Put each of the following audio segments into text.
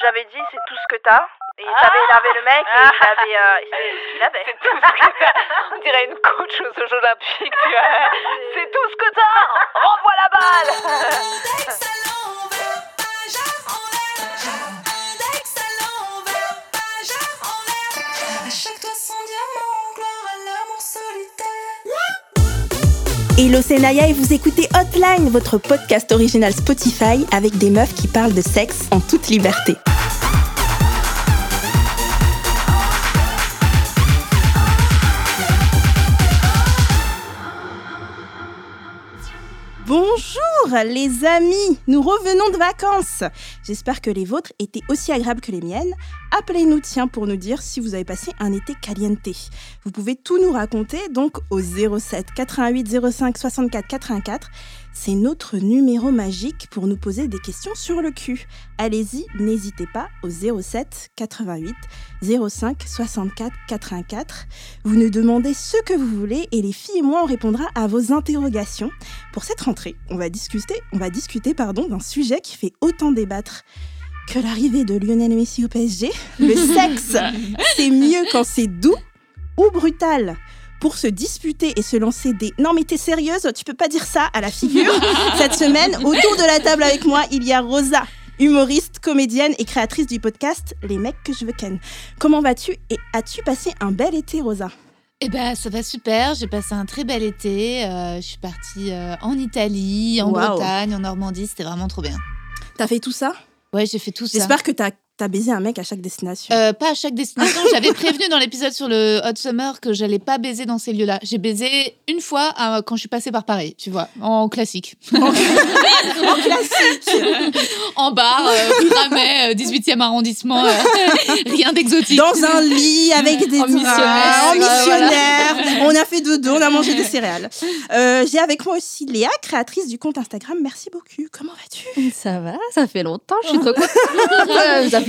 j'avais dit c'est tout ce que t'as. Et il savait énerver le mec et il avait, euh, il savait tout ce qu'il avait. C'est tout ce que t'as. On dirait une coach aux Jeux Olympiques, tu vois. C'est tout ce que t'as. Renvoie la balle. Hello, c'est et vous écoutez Hotline, votre podcast original Spotify avec des meufs qui parlent de sexe en toute liberté. Bonjour les amis, nous revenons de vacances. J'espère que les vôtres étaient aussi agréables que les miennes. Appelez-nous tiens pour nous dire si vous avez passé un été caliente. Vous pouvez tout nous raconter donc au 07 88 05 64 84 c'est notre numéro magique pour nous poser des questions sur le cul. Allez-y, n'hésitez pas au 07 88 05 64 84. Vous nous demandez ce que vous voulez et les filles et moi on répondra à vos interrogations. Pour cette rentrée, on va discuter, on va discuter pardon, d'un sujet qui fait autant débattre que l'arrivée de Lionel Messi au PSG. Le sexe, c'est mieux quand c'est doux ou brutal. Pour se disputer et se lancer des non mais t'es sérieuse tu peux pas dire ça à la figure cette semaine autour de la table avec moi il y a Rosa humoriste comédienne et créatrice du podcast Les mecs que je veux ken comment vas-tu et as-tu passé un bel été Rosa? Eh ben, ça va super. J'ai passé un très bel été. Euh, je suis partie euh, en Italie, en Bretagne, en Normandie. C'était vraiment trop bien. T'as fait tout ça? Ouais, j'ai fait tout ça. J'espère que t'as T'as baisé un mec à chaque destination euh, Pas à chaque destination. J'avais prévenu dans l'épisode sur le Hot Summer que j'allais pas baiser dans ces lieux-là. J'ai baisé une fois quand je suis passée par Paris, tu vois, en classique. en classique En bar, euh, 18e euh, arrondissement, euh, rien d'exotique. Dans un lit avec des en missionnaire. en missionnaire. On a fait dodo, on a mangé des céréales. J'ai avec moi aussi Léa, créatrice du compte Instagram. Merci beaucoup. Comment vas-tu? Ça va, ça fait longtemps. Je suis trop contente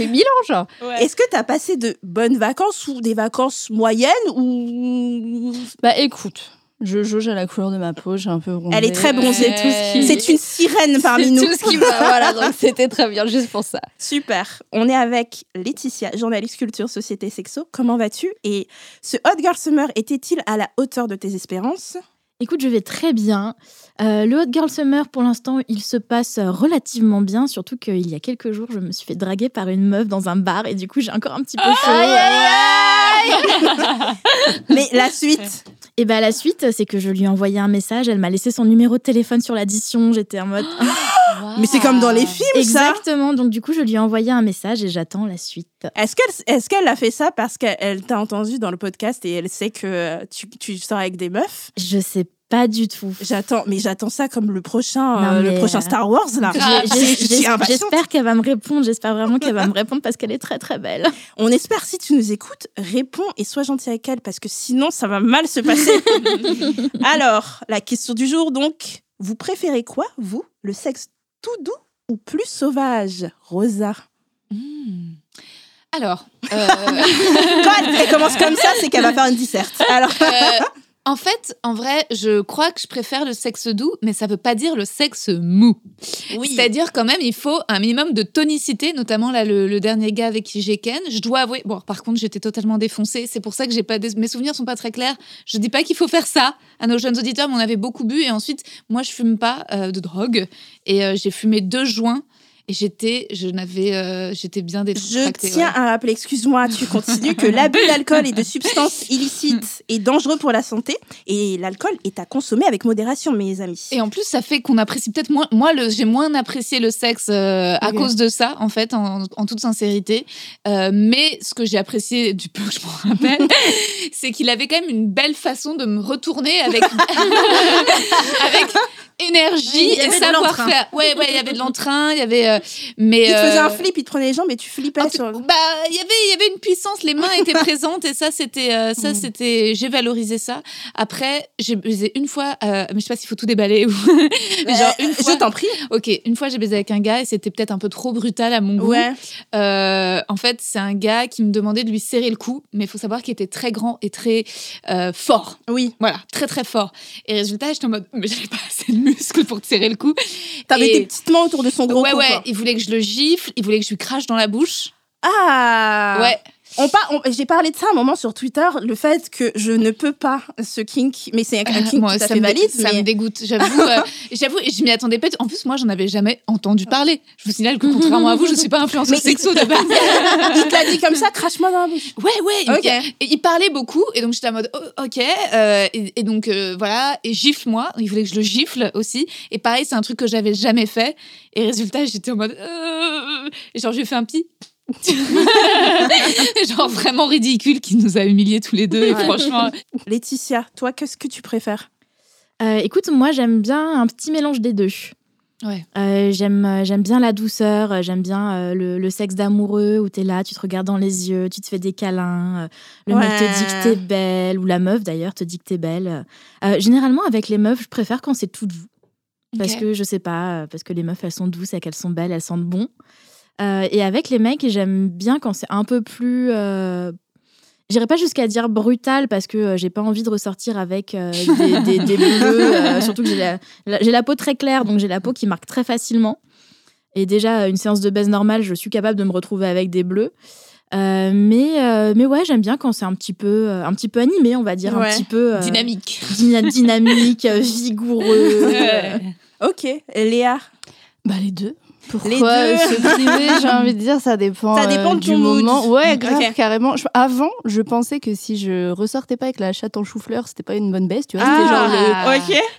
fait mille ans, genre. Est-ce que tu as passé de bonnes vacances ou des vacances moyennes ou Bah écoute, je jauge à la couleur de ma peau, j'ai un peu bronzé. Elle est très bronzée. C'est une sirène parmi nous. tout ce qui va, voilà, donc c'était très bien, juste pour ça. Super. On est avec Laetitia, journaliste culture, société, sexo. Comment vas-tu? Et ce Hot Girl Summer était-il à la hauteur de tes espérances? Écoute, je vais très bien. Euh, le Hot Girl Summer, pour l'instant, il se passe relativement bien, surtout qu'il y a quelques jours, je me suis fait draguer par une meuf dans un bar et du coup, j'ai encore un petit peu chaud. Mais la suite Et bien, la suite, c'est que je lui ai envoyé un message, elle m'a laissé son numéro de téléphone sur l'addition, j'étais en mode... Mais c'est comme dans les films, Exactement, donc du coup, je lui ai envoyé un message et j'attends la suite. Est-ce qu'elle est qu'elle a fait ça parce qu'elle t'a entendu dans le podcast et elle sait que tu, tu sors avec des meufs? Je sais pas du tout. J'attends, mais j'attends ça comme le prochain, euh, le prochain euh, Star Wars là. J'espère qu'elle va me répondre. J'espère vraiment qu'elle va me répondre parce qu'elle est très très belle. On espère si tu nous écoutes, réponds et sois gentil avec elle parce que sinon ça va mal se passer. Alors, la question du jour donc, vous préférez quoi vous, le sexe tout doux ou plus sauvage, Rosa? Hmm. Alors, euh... quand elle, commence comme ça, c'est qu'elle va faire une disserte. Alors. En fait, en vrai, je crois que je préfère le sexe doux, mais ça veut pas dire le sexe mou. Oui. C'est-à-dire quand même, il faut un minimum de tonicité, notamment là le, dernier gars avec qui j'ai ken. Je dois avouer, bon, par contre, j'étais totalement défoncée. C'est pour ça que j'ai pas mes souvenirs sont pas très clairs. Je dis pas qu'il faut faire ça à nos jeunes auditeurs, mais on avait beaucoup bu et ensuite, moi, je fume pas euh, de drogue et euh, j'ai fumé deux joints et j'étais, je n'avais, euh, j'étais bien décontractée. Je tiens à rappeler, excuse-moi, tu continues, que l'abus d'alcool et de substances illicites est dangereux pour la santé. Et l'alcool est à consommer avec modération, mes amis. Et en plus, ça fait qu'on apprécie peut-être moins. Moi, j'ai moins apprécié le sexe euh, à cause de ça, en fait, en, toute sincérité. Euh, mais ce que j'ai apprécié du peu que je me rappelle, c'est qu'il avait quand même une belle façon de me retourner avec, avec énergie et savoir-faire. Ouais, ouais, il y avait de l'entrain, il y avait. Euh, mais, il te faisait un euh, flip, il te prenait les jambes et tu flippais Bah, il y avait, il y avait une puissance, les mains étaient présentes et ça, c'était, euh, ça, mm. c'était, j'ai valorisé ça. Après, j'ai baisé une fois, mais je sais pas s'il faut tout déballer ou. genre une fois. Je t'en prie. Ok, une fois j'ai baisé avec un gars et c'était peut-être un peu trop brutal à mon goût. Ouais. en fait, c'est un gars qui me demandait de lui serrer le cou, mais il faut savoir qu'il était très grand et très fort. Oui. Voilà, très très fort. Et résultat, j'étais en mode, mais j'avais pas assez de muscles pour te serrer le cou. T'avais Et- tes petites mains autour de son gros ouais, cou, ouais. quoi. Il voulait que je le gifle, il voulait que je lui crache dans la bouche. Ah Ouais. On J'ai parlé de ça un moment sur Twitter, le fait que je ne peux pas ce kink, mais c'est un, un kink Moi, tout à fait valide. ça mais- me dégoûte. J'avoue, euh, j'avoue, je m'y attendais pas. En plus, moi, j'en avais jamais entendu parler. Je vous signale que contrairement à vous, je suis pas influenceuse sexo de base. Il te l'a dit comme ça, crache-moi dans la bouche. Ouais, ouais. Ok. Et, et il parlait beaucoup, et donc j'étais en mode oh, ok. euh, et, et donc euh, voilà, et gifle-moi. Il voulait que je le gifle aussi. Et pareil, c'est un truc que j'avais jamais fait. Et résultat, j'étais en mode et genre j'ai fait un pis. genre vraiment ridicule qui nous a humiliés tous les deux. Et Ouais. franchement, Laetitia, toi, qu'est-ce que tu préfères? Euh, écoute, moi j'aime bien un petit mélange des deux. Ouais. Euh, j'aime, euh, j'aime bien la douceur, j'aime bien euh, le, le sexe d'amoureux où t'es là, tu te regardes dans les yeux, tu te fais des câlins, euh, le mec te dit que Ouais. t'es belle, ou la meuf d'ailleurs te dit que t'es belle. Euh, généralement avec les meufs, je préfère quand c'est tout doux. Parce que je sais pas, parce que les meufs elles sont douces et qu'elles sont belles, elles sentent bon. Euh, et avec les mecs, j'aime bien quand c'est un peu plus. Euh, J'irai pas jusqu'à dire brutal parce que euh, j'ai pas envie de ressortir avec euh, des, des- des bleus, euh, surtout que j'ai la, la- j'ai la peau très claire, donc j'ai la peau qui marque très facilement. Et déjà, une séance de baise normale, je suis capable de me retrouver avec des bleus. Euh, mais, euh, mais ouais, j'aime bien quand c'est un petit peu, euh, un petit peu animé, on va dire, Ouais. un petit peu euh, dynamique. dyna- dynamique, vigoureux. Ouais. Ok, Léa? Bah les deux. Pourquoi Les deux. se priver J'ai envie de dire, ça dépend. Ça dépend euh, de du mood. moment. Ouais, grave, carrément. Je- avant, je pensais que si je ressortais pas avec la chatte en chou-fleur, c'était pas une bonne baisse, tu vois.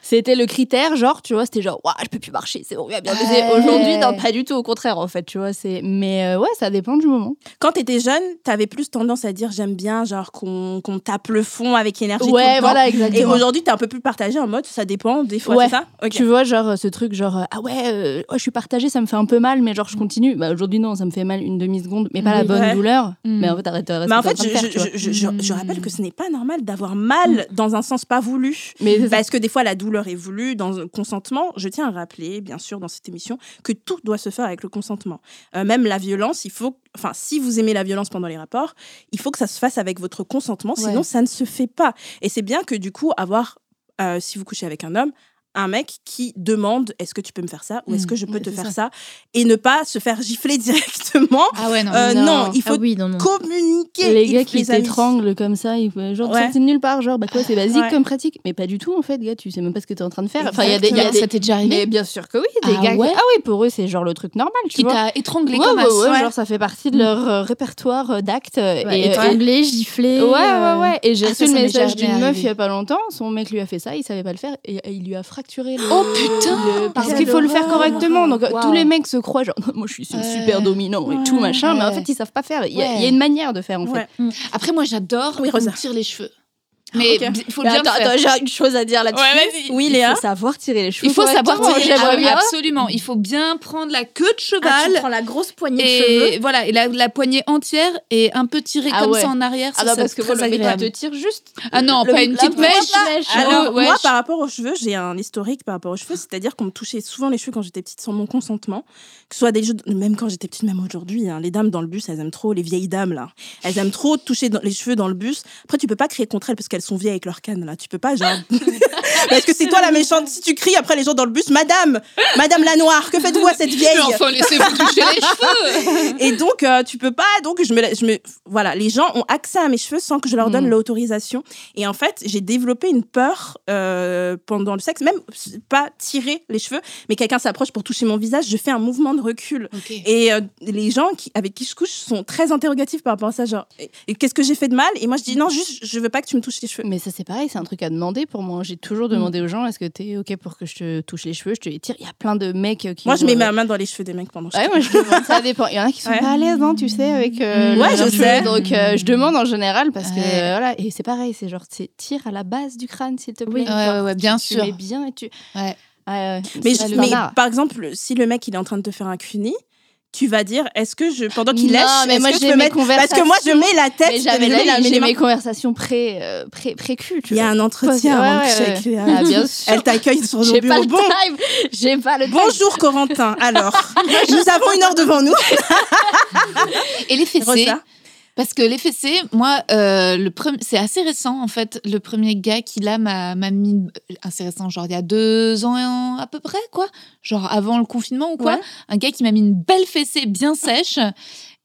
C'était le, Ah. le critère, genre, tu vois, c'était genre, Ouah, je peux plus marcher, c'est bon, bien bien baiser. Ouais. Aujourd'hui, non, pas du tout, au contraire, en fait, tu vois. c'est Mais euh, ouais, ça dépend du moment. Quand t'étais jeune, t'avais plus tendance à dire j'aime bien, genre qu'on qu'on tape le fond avec énergie. tout Ouais, temps. voilà, Et exactement. aujourd'hui, t'es un peu plus partagé en mode ça dépend, des fois, Ouais. c'est ça? Tu vois, genre, ce truc, genre, euh, ah ouais, euh, ouais, je suis partagée, ça me fait un peu mal, mais genre, je continue. Bah, aujourd'hui, non, ça me fait mal une demi-seconde, mais pas la Oui. bonne Ouais. douleur. Mm. Mais en fait, arrête, arrête Mais en fait, je, faire, je- je- je- rappelle que ce n'est pas normal d'avoir mal dans un sens pas voulu. Mais. Parce que des fois, la douleur est voulue dans un consentement. Je tiens à rappeler, bien sûr, dans cette émission, que tout doit se faire avec le consentement. Euh, même la violence, il faut. Enfin, si vous aimez la violence pendant les rapports, il faut que ça se fasse avec votre consentement, sinon Ouais. ça ne se fait pas. Et c'est bien que du coup, avoir, euh, si vous couchez avec un homme, un mec qui demande est-ce que tu peux me faire ça ou est-ce Mm. que je peux te faire ça. ça et ne pas se faire gifler directement. Ah ouais, non. Euh, non. non. il faut Ah oui, non, non. communiquer. Les gars qui t'étranglent comme ça, ils font genre Ouais. sortis de nulle part, genre bah quoi, c'est basique Ouais. comme pratique. Mais pas du tout en fait, gars, tu sais même pas ce que t'es en train de faire. Enfin, il y a des, y a ça t'est déjà arrivé Mais bien sûr que oui, des Ah gars. qui- Ah oui, pour eux c'est genre le truc normal, tu qui t'a étranglé Ouais, comme ouais, un ouais, ouais. genre ça fait partie de leur euh, répertoire euh, d'actes. et, étranglé, giflé. Ouais, ouais, ouais. Et j'ai Ah, reçu ça, le ça message d'une meuf il y a pas longtemps. Son mec lui a fait ça, il savait pas le faire et, il lui a fracturé le. Oh, putain le- Parce qu'il faut le faire correctement. Donc euh, tous les mecs se croient genre moi je suis Ouais. super dominant et tout machin, mais en fait ils savent pas faire. Il y, a- Ouais. il y a une manière de faire en fait. Ouais. Après, moi, j'adore Oui, tire les cheveux. Mais il faut Mais bien attends, le faire. attends, j'ai une chose à dire là-dessus. Ouais. Oui, Il Léa. faut savoir tirer les cheveux. Il faut savoir tirer. Ah oui, bien. absolument. Il faut bien prendre la queue de Ah, tu cheval. prends la grosse poignée de cheveux. et voilà, et la, la poignée entière et un peu tirée Ah comme ouais. ça en arrière. Ah ça, non, parce que moi, le mec, te tire juste. Ah non, le- pas une petite mèche. Alors, ouais, moi, je- par rapport aux cheveux, j'ai un historique par rapport aux cheveux, c'est-à-dire qu'on me touchait souvent les cheveux quand j'étais petite sans mon consentement, que ce soit des jeux, même quand j'étais petite, même aujourd'hui, hein, les dames dans le bus, elles aiment trop, les vieilles dames là, elles aiment trop toucher les cheveux dans le bus. Après, tu peux pas crier contre elles parce qu'elles sont vieilles avec leur canne là, tu peux pas, genre. parce que c'est toi la méchante, si tu cries après les gens dans le bus, Madame, Madame la Noire, que faites-vous à cette vieille? Mais enfin, laissez-vous toucher les cheveux. et donc, euh, tu peux pas. Donc, je me, je me, voilà, les gens ont accès à mes cheveux sans que je leur donne Mm. l'autorisation. Et en fait, j'ai développé une peur euh, pendant le sexe, même pas tirer les cheveux, mais quelqu'un s'approche pour toucher mon visage, je fais un mouvement de recul. Et euh, les gens qui, avec qui je couche sont très interrogatifs par rapport à ça, genre, qu'est-ce que j'ai fait de mal? Et moi, je dis non, juste, je veux pas que tu me touches les cheveux. Mais ça, c'est pareil, c'est un truc à demander pour moi. J'ai toujours demandé aux gens est-ce que t'es OK pour que je te touche les cheveux Je te les tire. Il y a plein de mecs euh, qui. Moi, je mets ma main dans les cheveux des mecs pendant que je Ouais, moi je demande, ça dépend. Il y en a qui sont Ouais. pas à l'aise, hein, tu sais, avec euh, Ouais, leurs je sais. Donc euh, je demande en général parce que Ouais. euh, voilà, et c'est pareil, c'est genre c'est tire à la base du crâne s'il te plaît. Ouais, ouais, ouais, bien tu sûr. mets bien et tu. Ouais. Ouais, ouais. Mais, je- mais par exemple, si le mec il est en train de te faire un cuni, tu vas dire est-ce que je pendant qu'il Non, lèche, mais moi, que je mes mettre parce que moi je mets la tête, Mais j'avais j'ai mes conversations pré euh, pré pré cul. Il y a un entretien Ouais, avant ouais, ouais. Léa. Ah, bien sûr. Elle t'accueille sur Bon, time. J'ai pas le time. bonjour Corentin. Alors, nous avons une heure devant nous. Et les fessées. Rosa. Parce que les fessées, moi, euh, le premier, c'est assez récent en fait. Le premier gars qui là m'a m'a mis assez récent, genre il y a deux ans à peu près, quoi. Genre avant le confinement ou quoi. Ouais. Un gars qui m'a mis une belle fessée bien sèche.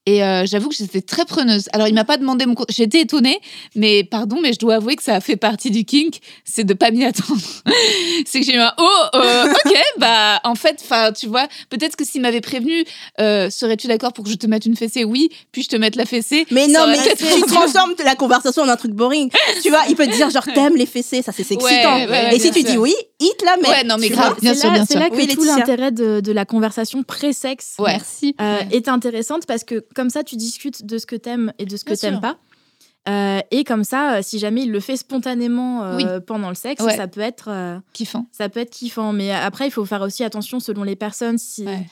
Et euh, j'avoue que j'étais très preneuse. Alors, il m'a pas demandé mon compte. J'étais étonnée, mais pardon, mais je dois avouer que ça a fait partie du kink, c'est de pas m'y attendre. c'est que j'ai eu un oh, euh, ok, bah en fait, enfin, tu vois, peut-être que s'il m'avait prévenu, euh, serais-tu d'accord pour que je te mette une fessée? Oui, puis je te mette la fessée? Mais non, mais tu transformes la conversation en un truc boring. tu vois, il peut te dire genre t'aimes les fessées, ça c'est excitant. Ouais, ouais, ouais, Et si tu dis oui, hit la met. Ouais, non, mais grave. vois. Bien c'est sûr, là, bien c'est sûr. là que Oui, tout l'intérêt de, de la conversation pré-sexe Ouais. Merci. euh, Ouais. est intéressante parce que comme ça, tu discutes de ce que t'aimes et de ce que t'aimes pas. Euh, et comme ça, euh, si jamais il le fait spontanément euh, Oui. pendant le sexe, Ouais. ça peut être euh, Kiffant. ça peut être kiffant. Mais après, il faut faire aussi attention selon les personnes. Si, Ouais.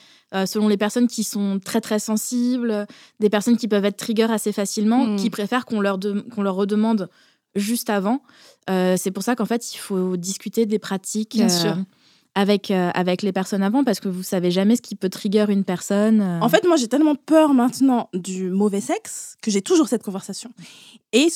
selon les personnes qui sont très très sensibles, des personnes qui peuvent être trigger assez facilement, Mm. qui préfèrent qu'on leur, qu'on leur redemande juste avant. C'est pour ça qu'en fait, il faut discuter des pratiques Bien sûr. Avec, euh, avec les personnes avant parce que vous savez jamais ce qui peut trigger une personne. euh. En fait, moi, j'ai tellement peur maintenant du mauvais sexe que j'ai toujours cette conversation. Et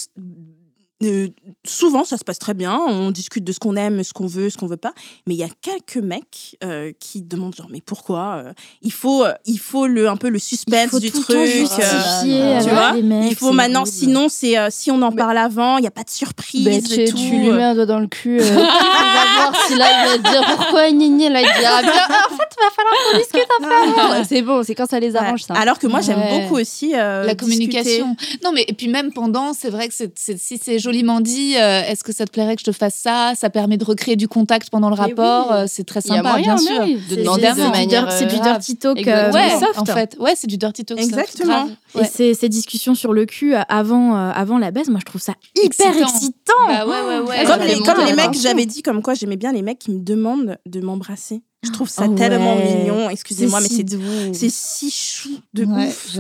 euh, souvent, ça se passe très bien. On discute de ce qu'on aime, ce qu'on veut, ce qu'on veut pas. Mais il y a quelques mecs euh, qui demandent genre, mais pourquoi euh, Il faut, il faut le un peu le suspense du tout truc. justifier tu vois mecs, il faut c'est maintenant, sinon, c'est euh, si on en Mais- parle avant, il n'y a pas de surprise et tu, tout. tu lui mets un doigt dans le cul. euh, tu vas voir si là il va dire pourquoi Nini là il dira bien en fait il va falloir qu'on discute un peu avant. C'est bon, c'est quand ça les Ouais. arrange ça. Alors que moi, j'aime Ouais. beaucoup aussi euh, la discuter. communication. Non, mais et puis même pendant, c'est vrai que c'est- c'est- si c'est joliment dit, euh, est-ce que ça te plairait que je te fasse ça? Ça permet de recréer du contact pendant le rapport. oui. euh, c'est très sympa, moyen, bien sûr. oui, de C'est- du manière dir- c'est du euh, dirty talk euh, Ouais, soft. en fait, ouais, c'est du dirty talk. soft, Exactement. Et Ouais. ces, ces discussions sur le cul avant, euh, avant la baisse, moi je trouve ça hyper Excitant. excitant. Bah ouais, ouais, ouais. Comme, les, comme mecs, j'avais dit comme quoi j'aimais bien les mecs qui me demandent de m'embrasser. Je trouve ça Oh tellement ouais. mignon. Excusez-moi, mais si c'est c'est si chou de Ouais, ouf.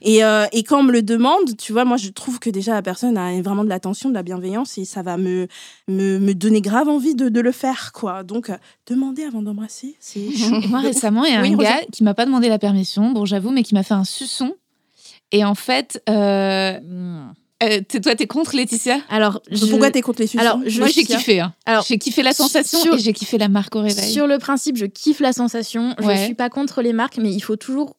Et, euh, et quand on me le demande, tu vois, moi je trouve que déjà la personne a vraiment de l'attention, de la bienveillance et ça va me, me, me donner grave envie de, de le faire, quoi. Donc, euh, demander avant d'embrasser, c'est chou. Moi, récemment, il y a Oui, un gars qui m'a pas demandé la permission, bon, j'avoue, mais qui m'a fait un suçon. Et en fait, euh, euh, toi, t'es contre Laetitia? Alors, je- Pourquoi t'es contre les suçons Alors, je- Moi, j'ai kiffé. hein. Alors, j'ai kiffé la sensation sur- et j'ai kiffé la marque au réveil. Sur le principe, je kiffe la sensation. Je Ouais. suis pas contre les marques, mais il faut toujours,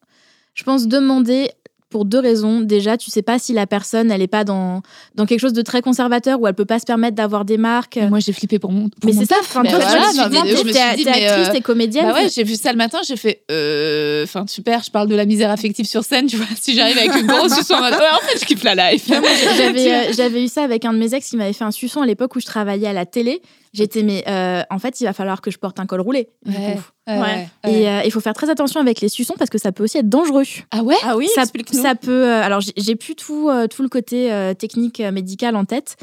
je pense, demander pour deux raisons. Déjà, tu sais pas si la personne, elle est pas dans, dans quelque chose de très conservateur ou elle peut pas se permettre d'avoir des marques. Moi, j'ai flippé pour mon. pour mais c'est ça, enfin, toi, voilà, tu non, mais, actrice, euh, t'es comédienne. Bah ouais, j'ai vu ça le matin, j'ai fait euh, enfin super, je parle de la misère affective sur scène, tu vois, si j'arrive avec une grosse suçon en mode ouais, en fait, je kiffe la life. J'avais euh, j'avais eu ça avec un de mes ex qui m'avait fait un suçon à l'époque où je travaillais à la télé. J'étais, mais euh, en fait, il va falloir que je porte un col roulé. du Ouais, coup. ouais, Ouais. ouais. Et euh, il faut faire très attention avec les suçons parce que ça peut aussi être dangereux. Ah ouais? Ah oui, ça, ça peut. euh, alors, j'ai- plus tout, tout le côté technique médical en tête,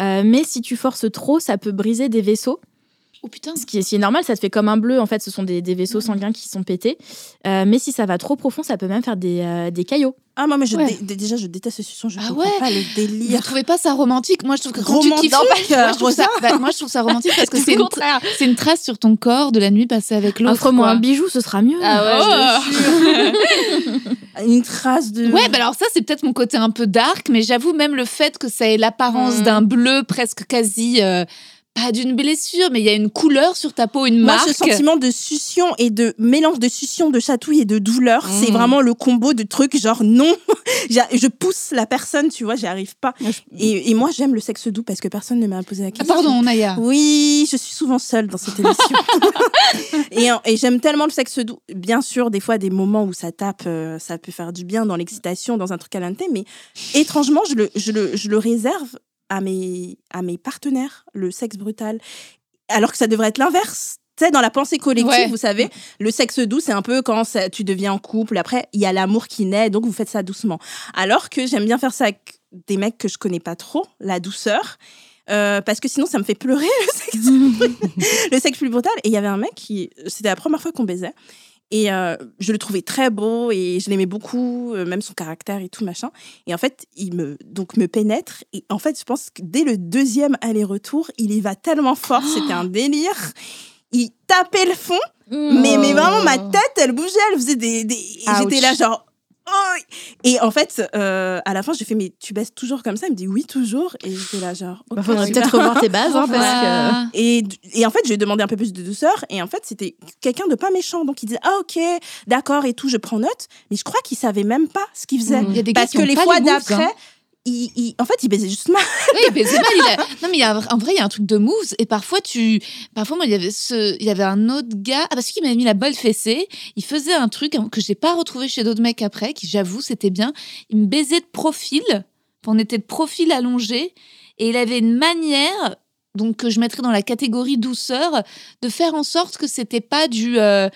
mais si tu forces trop, ça peut briser des vaisseaux. Oh putain. Ce qui est, ce qui est normal, ça te fait comme un bleu. En fait, ce sont des, des vaisseaux sanguins qui sont pétés. Euh, mais si ça va trop profond, ça peut même faire des, euh, des caillots. Ah, moi, mais je Ouais. dé- dé- déjà, je déteste ce suçon. Je Ah comprends ouais pas le Vous délire. trouvez pas ça romantique? Moi, je trouve que quand Romantique, tu kiffes, moi, je trouve Rosa. ça, bah, moi, je trouve ça romantique parce que C'est une, une trace sur ton corps de la nuit passée avec l'autre. Offre-moi un bijou, ce sera mieux. Ah ouais, Oh. Une trace de. Ouais, bah alors ça, c'est peut-être mon côté un peu dark, mais j'avoue même le fait que ça ait l'apparence Mm. d'un bleu presque quasi. euh, pas d'une blessure, mais il y a une couleur sur ta peau, une Moi, marque. ce sentiment de succion et de mélange de succion, de chatouille et de douleur, c'est Mm. vraiment le combo de trucs genre non, je pousse la personne, tu vois, j'y arrive pas. Et, et moi, j'aime le sexe doux parce que personne ne m'a posé la Ah, question. pardon, Naya. Oui, je suis souvent seule dans cette émission. et et j'aime tellement le sexe doux. Bien sûr, des fois, des moments où ça tape, euh, ça peut faire du bien dans l'excitation, dans un truc à l'inté, mais étrangement, je le, je le, je le réserve à mes, à mes partenaires, le sexe brutal. Alors que ça devrait être l'inverse. Tu sais, dans la pensée collective, Ouais. vous savez, le sexe doux, c'est un peu quand ça- tu deviens en couple. Après, il y a l'amour qui naît, donc vous faites ça doucement. Alors que j'aime bien faire ça avec des mecs que je connais pas trop, la douceur. Euh, parce que sinon, ça me fait pleurer le sexe, le sexe plus brutal. Et il y avait un mec qui, c'était la première fois qu'on baisait. Et euh, je le trouvais très beau et je l'aimais beaucoup, euh, même son caractère et tout machin. Et en fait, il me donc me pénètre. Et en fait, je pense que dès le deuxième aller-retour, il y va tellement fort, c'était un délire. Il tapait le fond, mais, mais vraiment ma tête, elle bougeait, elle faisait des. des... J'étais là genre. Oh Et en fait, euh, à la fin, j'ai fait, mais tu baisses toujours comme ça? Il me dit, oui, toujours. Et j'étais là, genre, Bah, ok, faudrait peut-être revoir tes bases, hein, parce que. Et, et en fait, j'ai demandé un peu plus de douceur. Et en fait, c'était quelqu'un de pas méchant. Donc, il disait, ah, ok, d'accord et tout, je prends note. Mais je crois qu'il savait même pas ce qu'il faisait. Il y a des gars Parce que les fois moves, d'après, hein. Il, il- en fait, il baisait juste mal. Oui, mais c'est mal. Il a... Non, mais il y a, en vrai, il y a un truc de moves. Et parfois, tu. Parfois, moi, il y avait, ce... il y avait un autre gars. Ah, parce qu'il m'avait mis la balle fessée. Il faisait un truc que j'ai pas retrouvé chez d'autres mecs après, qui, j'avoue, c'était bien. Il me baisait de profil. On était de profil allongé. Et il avait une manière. Donc, que je mettrais dans la catégorie douceur, de faire en sorte que c'était pas du. euh,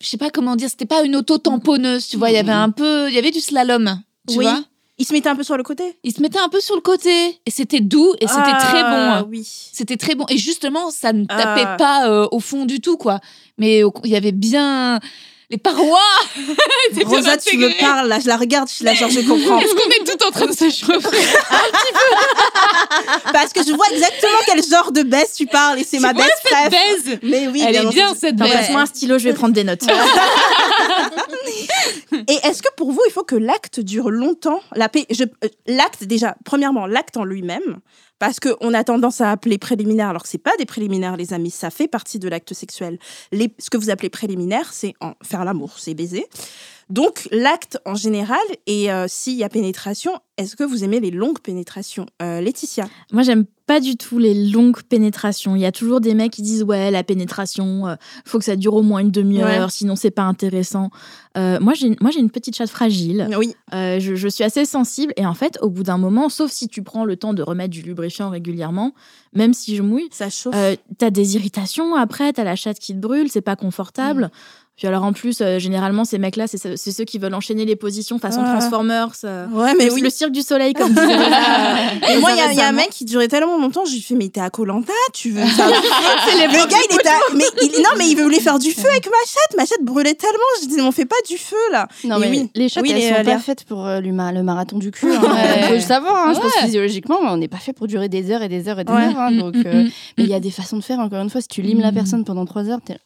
Je sais pas comment dire, c'était pas une auto-tamponneuse, tu vois. Il y avait un peu. Il y avait du slalom, tu Oui. vois. Il se mettait un peu sur le côté. Il se mettait un peu sur le côté. Et c'était doux et c'était très bon. Ah, hein. Oui. C'était très bon. Et justement, ça ne tapait Ah. pas euh, au fond du tout, quoi. Mais il y avait bien les parois. Rosa, tu me parles, là, je la regarde, je suis là, genre, je comprends. Est-ce qu'on est tout en train de se chauffer Parce que je vois exactement quel genre de baisse tu parles et c'est ma baisse. Baise. Mais oui, Elle bien est bien, cette baise. passe-moi un stylo, je vais prendre des notes. Et est-ce que pour vous, il faut que l'acte dure longtemps? La euh, L'acte, déjà, premièrement, l'acte en lui-même, parce qu'on a tendance à appeler préliminaire, alors que c'est pas des préliminaires, les amis, ça fait partie de l'acte sexuel. Ce que vous appelez préliminaire, c'est en faire l'amour, c'est baiser. Donc, l'acte en général, et euh, s'il y a pénétration, est-ce que vous aimez les longues pénétrations? Euh, Laetitia Moi, j'aime pas du tout les longues pénétrations. Il y a toujours des mecs qui disent ouais, la pénétration, euh, faut que ça dure au moins une demi-heure, Ouais. sinon c'est pas intéressant. Euh, moi, j'ai moi j'ai une petite chatte fragile. Oui. Je, je suis assez sensible et en fait, au bout d'un moment, sauf si tu prends le temps de remettre du lubrifiant régulièrement, même si je mouille, Ça chauffe. t'as des irritations après, t'as la chatte qui te brûle, c'est pas confortable. Puis alors en plus, euh, généralement, ces mecs-là, c'est ce- c'est ceux qui veulent enchaîner les positions façon Ah. Transformers. euh, ouais, mais le, oui. le cirque du soleil, comme disait Rosa. Et moi, il y, a- il y a un mec qui durait tellement longtemps, je lui fais, mais t'es à Colanta, tu veux. feu Le gars, il était. à- Mais il... Non, mais il voulait faire du feu avec ma chatte. Ma chatte brûlait tellement. Je dis, on fait pas du feu, là. Non, Et mais oui. les chattes, Oui, elles les, sont euh, pas faites pour euh, le marathon du cul. Hein. Ouais. Faut le savoir. hein. Je pense physiologiquement, on n'est pas fait pour durer des heures et des heures et des Ouais. heures. hein. Donc, mais il y a des façons de faire. Encore une fois, si tu limes la Mm. personne pendant trois heures, t'es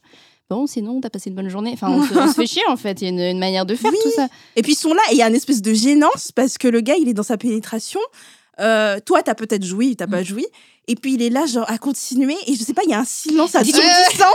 bon. Sinon, t'as passé une bonne journée. Enfin, on se, on se fait chier en fait. Il y a une, une manière de faire Oui. tout ça. Et puis, ils sont là et il y a une espèce de gênance parce que le gars, il est dans sa pénétration. Euh, toi, t'as peut-être joui, t'as pas joui. Et puis, il est là, genre, à continuer. Et je sais pas, il y a un silence assourdissant.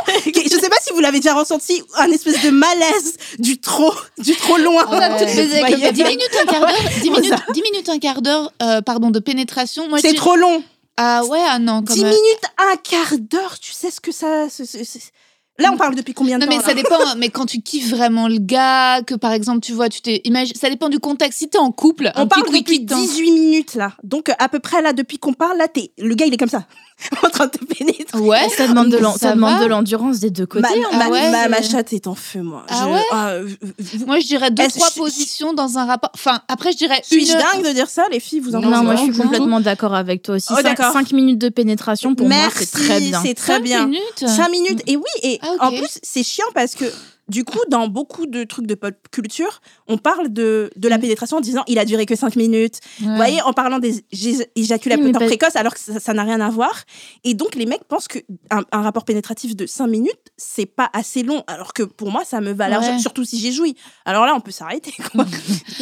je sais pas si vous l'avez déjà ressenti, un espèce de malaise du trop, du trop loin. On a baisé avec Voyez. le 10 mec. minutes, un quart d'heure, 10 minutes, 10 minutes, un quart d'heure, euh, pardon, de pénétration. Moi, C'est trop long. Ah ouais, ah non, quand 10 même. minutes, un quart d'heure, tu sais ce que ça. c'est- c'est- c'est- Là, on parle depuis combien de Non temps mais là ça dépend, mais quand tu kiffes vraiment le gars, que par exemple tu vois, tu t'es, imagine, ça dépend du contexte. Si t'es en couple, un On parle petit depuis truc qui te tente. 18 minutes là. Donc à peu près là, depuis qu'on parle, là, t'es- le gars il est comme ça, en train de te pénétrer. Ouais. Ça demande de l'en- Ça ça demande va de l'endurance des deux côtés. Ma, hein. ma- Ah ouais, ma- ma c'est- chatte est en feu, moi. Ah Je- ouais euh, vous- Moi je dirais deux trois je- positions dans un rapport. Enfin après je dirais Suis-je une. dingue de dire ça, les filles Vous en Non, pensez moi je suis Non. complètement d'accord avec toi aussi. Oh. 5 minutes de pénétration, pour moi, Merci, c'est très bien. C'est très Cinq bien. minutes. 5 minutes. Et oui, et Ah, en plus, c'est chiant parce que du coup, dans beaucoup de trucs de pop culture, on parle de, de la pénétration en disant il a duré que 5 minutes. Ouais. Vous voyez, en parlant des éjaculateurs Oui, pas- précoces, alors que ça n'a rien à voir. Et donc, les mecs pensent qu'un un rapport pénétratif de 5 minutes, c'est pas assez long. Alors que pour moi, ça me va large, Ouais. surtout si j'ai joui. Alors là, on peut s'arrêter.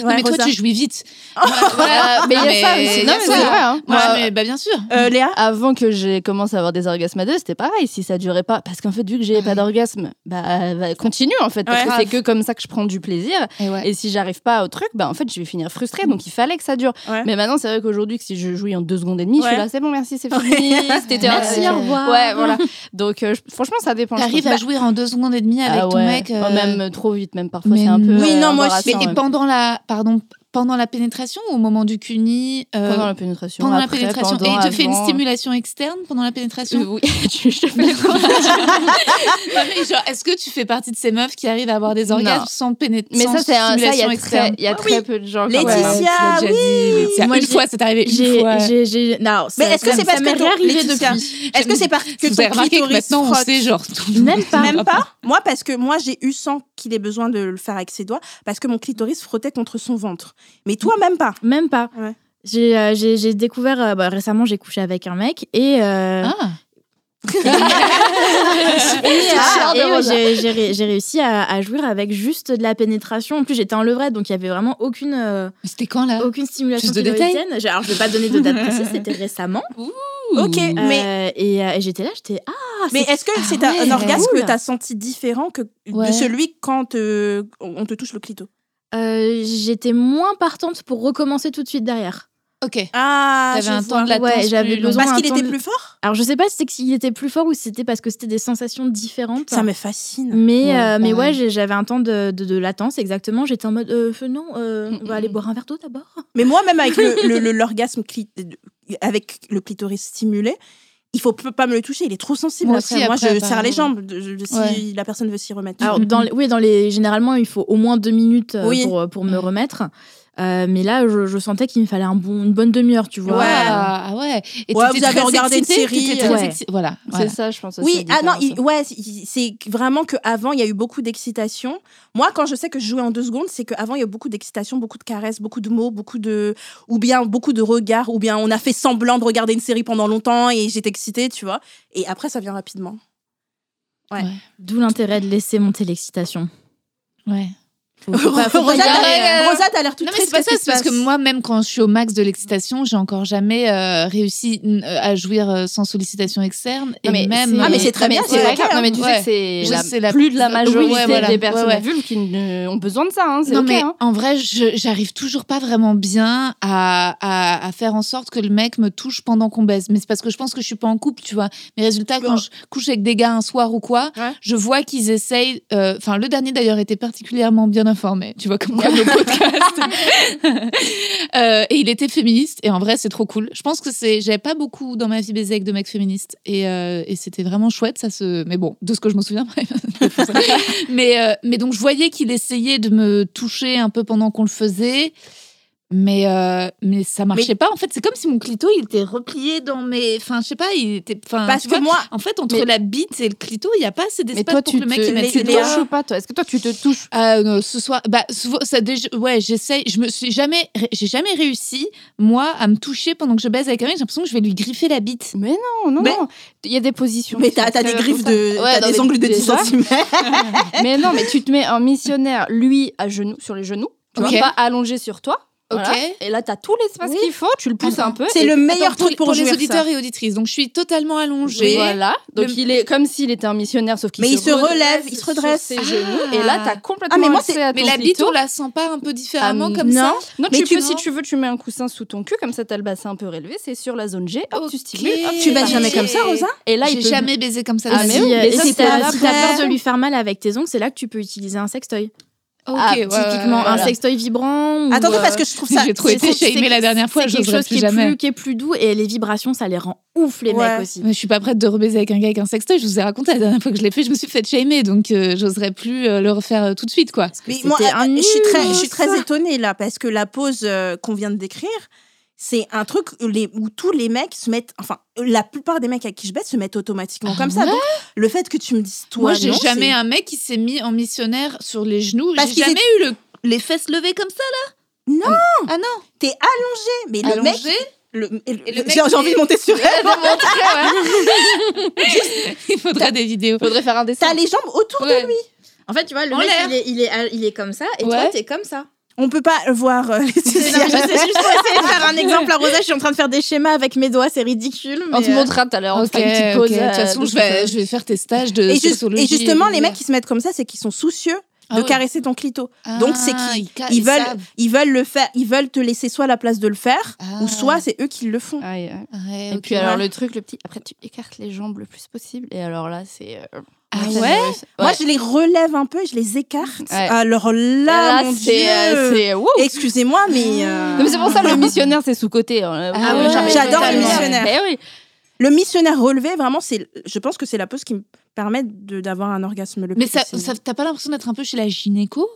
Ouais, mais toi tu jouis vite. Voilà, mais il y a mais ça. c'est vrai. hein. Mais bah bien sûr. Euh, Léa Avant que j'ai commencé à avoir des orgasmes à deux, c'était pareil. Si ça durait pas, parce qu'en fait, vu que j'ai pas d'orgasme, bah, bah, continue en fait, parce Ouais. que c'est que comme ça que je prends du plaisir. Et ouais. Et si j'arrive pas au truc, bah en fait, je vais finir frustrée. Donc il fallait que ça dure. Ouais. Mais maintenant, c'est vrai qu'aujourd'hui, que si je jouis en deux secondes et demie, je suis là, c'est bon, merci, c'est fini. C'était Merci, au revoir. Ouais, voilà. Donc euh, franchement, ça dépend. T'arrives à jouir en deux secondes et demie avec Ah ton mec. euh, Oh, même trop vite, même parfois, c'est un peu. Oui, euh, non, moi, je- et pendant la, pardon, pendant la pénétration ou au moment du cuni euh, Pendant la pénétration. pendant la pénétration. pendant, et il te fait une stimulation externe pendant la pénétration Euh, Oui, je fais le Non, mais genre, est-ce que tu fais partie de ces meufs qui arrivent à avoir des orgasmes Non. sans pénétration Mais ça, c'est un- ça, il y stimulation a externe? très, il y a Ah très oui. peu de gens. Laetitia, hein. Déjà dit, Laetitia. Moi, une fois, c'est arrivé une J'ai, fois. j'ai, j'ai- non, Mais est-ce que c'est parce que ton- Laetitia, depuis? Est-ce que c'est parce que Vous ton avez remarqué que clitoris maintenant, on frotte? sait genre. Même pas. Même pas Moi, parce que moi, j'ai eu sans qu'il ait besoin de le faire avec ses doigts, parce que mon clitoris frottait contre son ventre. Mais toi, même pas. Même pas. Ouais. J'ai, euh, j'ai, j'ai découvert euh, bah, récemment, j'ai couché avec un mec et euh, Ah, Et, euh, j'ai- j'ai ré- j'ai réussi à, à jouir avec juste de la pénétration. En plus, j'étais en levrette, donc il y avait vraiment aucune, euh, C'était quand là? aucune stimulation Plus de détails? Alors, je vais pas donner de date précise, c'était récemment. Ok, mais, et, euh, et j'étais là, j'étais ah. mais c'est- est-ce que c'est Ah un- un orgasme Cool. que t'as senti différent que Ouais. de celui quand on te touche le clito? Euh, j'étais moins partante pour recommencer tout de suite derrière. Ok. Ah, T'avais je un vois. temps de latence. Ouais, j'avais besoin Parce qu'il était de- plus fort? Alors, je sais pas si c'était qu'il était plus fort ou si c'était parce que c'était des sensations différentes. Ça me fascine. Mais, Ouais, euh, mais ouais, j'avais un temps de, de, de latence, exactement. J'étais en mode, euh, non, euh, on va aller boire un verre d'eau d'abord. Mais moi, même avec le- le- le- l'orgasme avec le clitoris stimulé, il faut pas me le toucher. Il est trop sensible. Moi après. aussi, moi, après, je serre les jambes si Ouais. la personne veut s'y remettre. Alors, dans les- oui, dans les, généralement, il faut au moins deux minutes euh, Oui. pour, pour me remettre. Euh, mais là, je, je sentais qu'il me fallait un bon, une bonne demi-heure, tu vois. Ouais. Ah, ah ouais. Et Ouais, vous avez regardé une série, ouais. excitée. Voilà. C'est ça, je pense aussi. Oui, ah non, il- ouais, c'est- vraiment qu'avant, il y a eu beaucoup d'excitation. Moi, quand je sais que je jouais en deux secondes, c'est qu'avant, il y a eu beaucoup d'excitation, beaucoup de caresses, beaucoup de mots, beaucoup de. ou bien beaucoup de regards, ou bien on a fait semblant de regarder une série pendant longtemps et j'étais excitée, tu vois. Et après, ça vient rapidement. D'où l'intérêt de laisser monter l'excitation. Ouais. Rosa, t'as euh, Rosa, t'as l'air toute Non, mais triste. c'est pas ça, c'est parce que moi, même quand je suis au max de l'excitation, j'ai encore jamais euh, réussi euh, à jouir euh, sans sollicitation externe. Et mais même. Ah, mais c'est très bien, c'est hein. Non, mais tu sais que c'est plus de la majorité des personnes Ouais, ouais. adultes qui ont besoin de ça. hein, Non, mais hein. en vrai, je- j'arrive toujours pas vraiment bien à, à, à faire en sorte que le mec me touche pendant qu'on baise. Mais c'est parce que je pense que je suis pas en couple, tu vois. Mais résultat, quand je couche avec des gars un soir ou quoi, Ouais. je vois qu'ils essayent. euh, Enfin, le dernier d'ailleurs était particulièrement bien informé. Tu vois, comme quoi le podcast. Euh, et il était féministe. Et en vrai, c'est trop cool. Je pense que c'est. J'avais pas beaucoup dans ma vie baisé avec de mecs féministes. Et, euh, et c'était vraiment chouette, ça se. Mais bon, de ce que je me souviens, mais, euh, mais donc, je voyais qu'il essayait de me toucher un peu pendant qu'on le faisait. Mais, euh, mais ça marchait pas. En fait, c'est comme si mon clito, il était replié dans mes. Enfin, je sais pas, il était. Enfin, Parce que vois, moi, En fait, entre Mais- la bite et le clito, il n'y a pas assez d'espace pour tu que le mec te, il mette tu touches ou pas, toi? Est-ce que toi, tu te touches? Euh, non, ce soir, bah, souvent, ça déjà, ouais, j'essaye. Je me suis jamais, j'ai jamais réussi moi à me toucher pendant que je baise avec un mec. J'ai l'impression que je vais lui griffer la bite. Mais non, non, Mais- non. Il y a des positions. mais t'as t'as des griffes de. Ouais, t'as des ongles de 10 déjà- cm. Mais non, mais tu te mets en missionnaire, lui, à genoux, sur les genoux. Tu Ok. vois, pas allongé sur toi. Voilà. Ok. Et là, t'as tout l'espace Oui. qu'il faut. Tu le pousses Attends. un peu. C'est le meilleur Attends, truc pour, pour les auditeurs ça. et auditrices. Donc, je suis totalement allongée. Voilà. Donc, Le- il est comme s'il était un missionnaire, sauf qu'il Mais il se relève, il se redresse. sur ses Ah. genoux. Et là, t'as complètement Ah, mais moi, accès Mais la bite, on la sent pas un peu différemment Ah, comme non. ça Non, Mais tu tu- peux, si tu veux, tu mets un coussin sous ton cul, comme ça, t'as le bassin un peu relevé. C'est sur la zone G. Hop, tu stimules. hop, Tu baises pars. jamais comme ça, Rosa Et là, J'ai il peut... jamais baisé comme ça. Ah, mais si t'as peur de lui faire mal avec tes ongles, c'est là que tu peux utiliser un sextoy. Ok, Ah, ouais, Typiquement, ouais, un sextoy vibrant. ou, Attendez, euh, parce que je trouve ça. J'ai trop été shamée la dernière fois, C'est quelque chose qui plus est, jamais. plus, qui est plus doux et les vibrations, ça les rend ouf, les Ouais. mecs aussi. Mais je suis pas prête de rebaiser avec un gars avec un sextoy. Je vous ai raconté la dernière fois que je l'ai fait, je me suis fait shamer, donc euh, j'oserais plus euh, le refaire euh, tout de suite, quoi. Mais moi, un euh, je suis très, je suis étonnée là parce que la pause euh, qu'on vient de décrire, c'est un truc où, les, où tous les mecs se mettent, enfin, la plupart des mecs avec qui je baisse se mettent automatiquement Ah comme ça. Donc, le fait que tu me dises toi, Moi, j'ai jamais un mec qui s'est mis en missionnaire sur les genoux. Parce J'ai qu'ils jamais eu le- les fesses levées comme ça, là. Non. Ah non. T'es allongé, mais le mec, Allongé. le- j'ai envie il- de monter sur elle. Il faudrait des vidéos. Faudrait faire un dessin. T'as les jambes autour Ouais. de lui. En fait, tu vois, le En mec, il est, il, est, il est comme ça, et toi, Ouais. t'es comme ça. On peut pas voir. euh, Non, mais je sais juste pour essayer de faire un exemple à Rosa, je suis en train de faire des schémas avec mes doigts, c'est ridicule. On te euh, montrera tout à l'heure. On fera une petite pause. De toute euh, façon, je vais, je vais faire tes stages de et, et justement, les mecs qui se mettent comme ça, c'est qu'ils sont soucieux Ah de ouais. caresser ton clito. Ah, Donc, c'est qu'ils- ca- ils veulent- savent. Ils veulent le faire, ils veulent te laisser soit la place de le faire, Ah. ou soit c'est eux qui le font. Aïe, aïe. Ouais, Et ok. puis alors le truc, le petit, après tu écartes les jambes le plus possible et alors là c'est. euh, Ah ouais Moi, ouais. je les relève un peu et je les écarte. Ouais. Alors là, Là, mon euh, Dieu. c'est- wouh. Excusez-moi, mais euh, Non, mais c'est pour ça le missionnaire c'est sous côté. hein. Ah ouais, jamais j'adore missionnaires. Mais oui. le missionnaire relevé, vraiment, c'est, je pense que c'est la pose qui me permet d'avoir un orgasme le Mais plus ça- t'as pas l'impression d'être un peu chez la gynéco?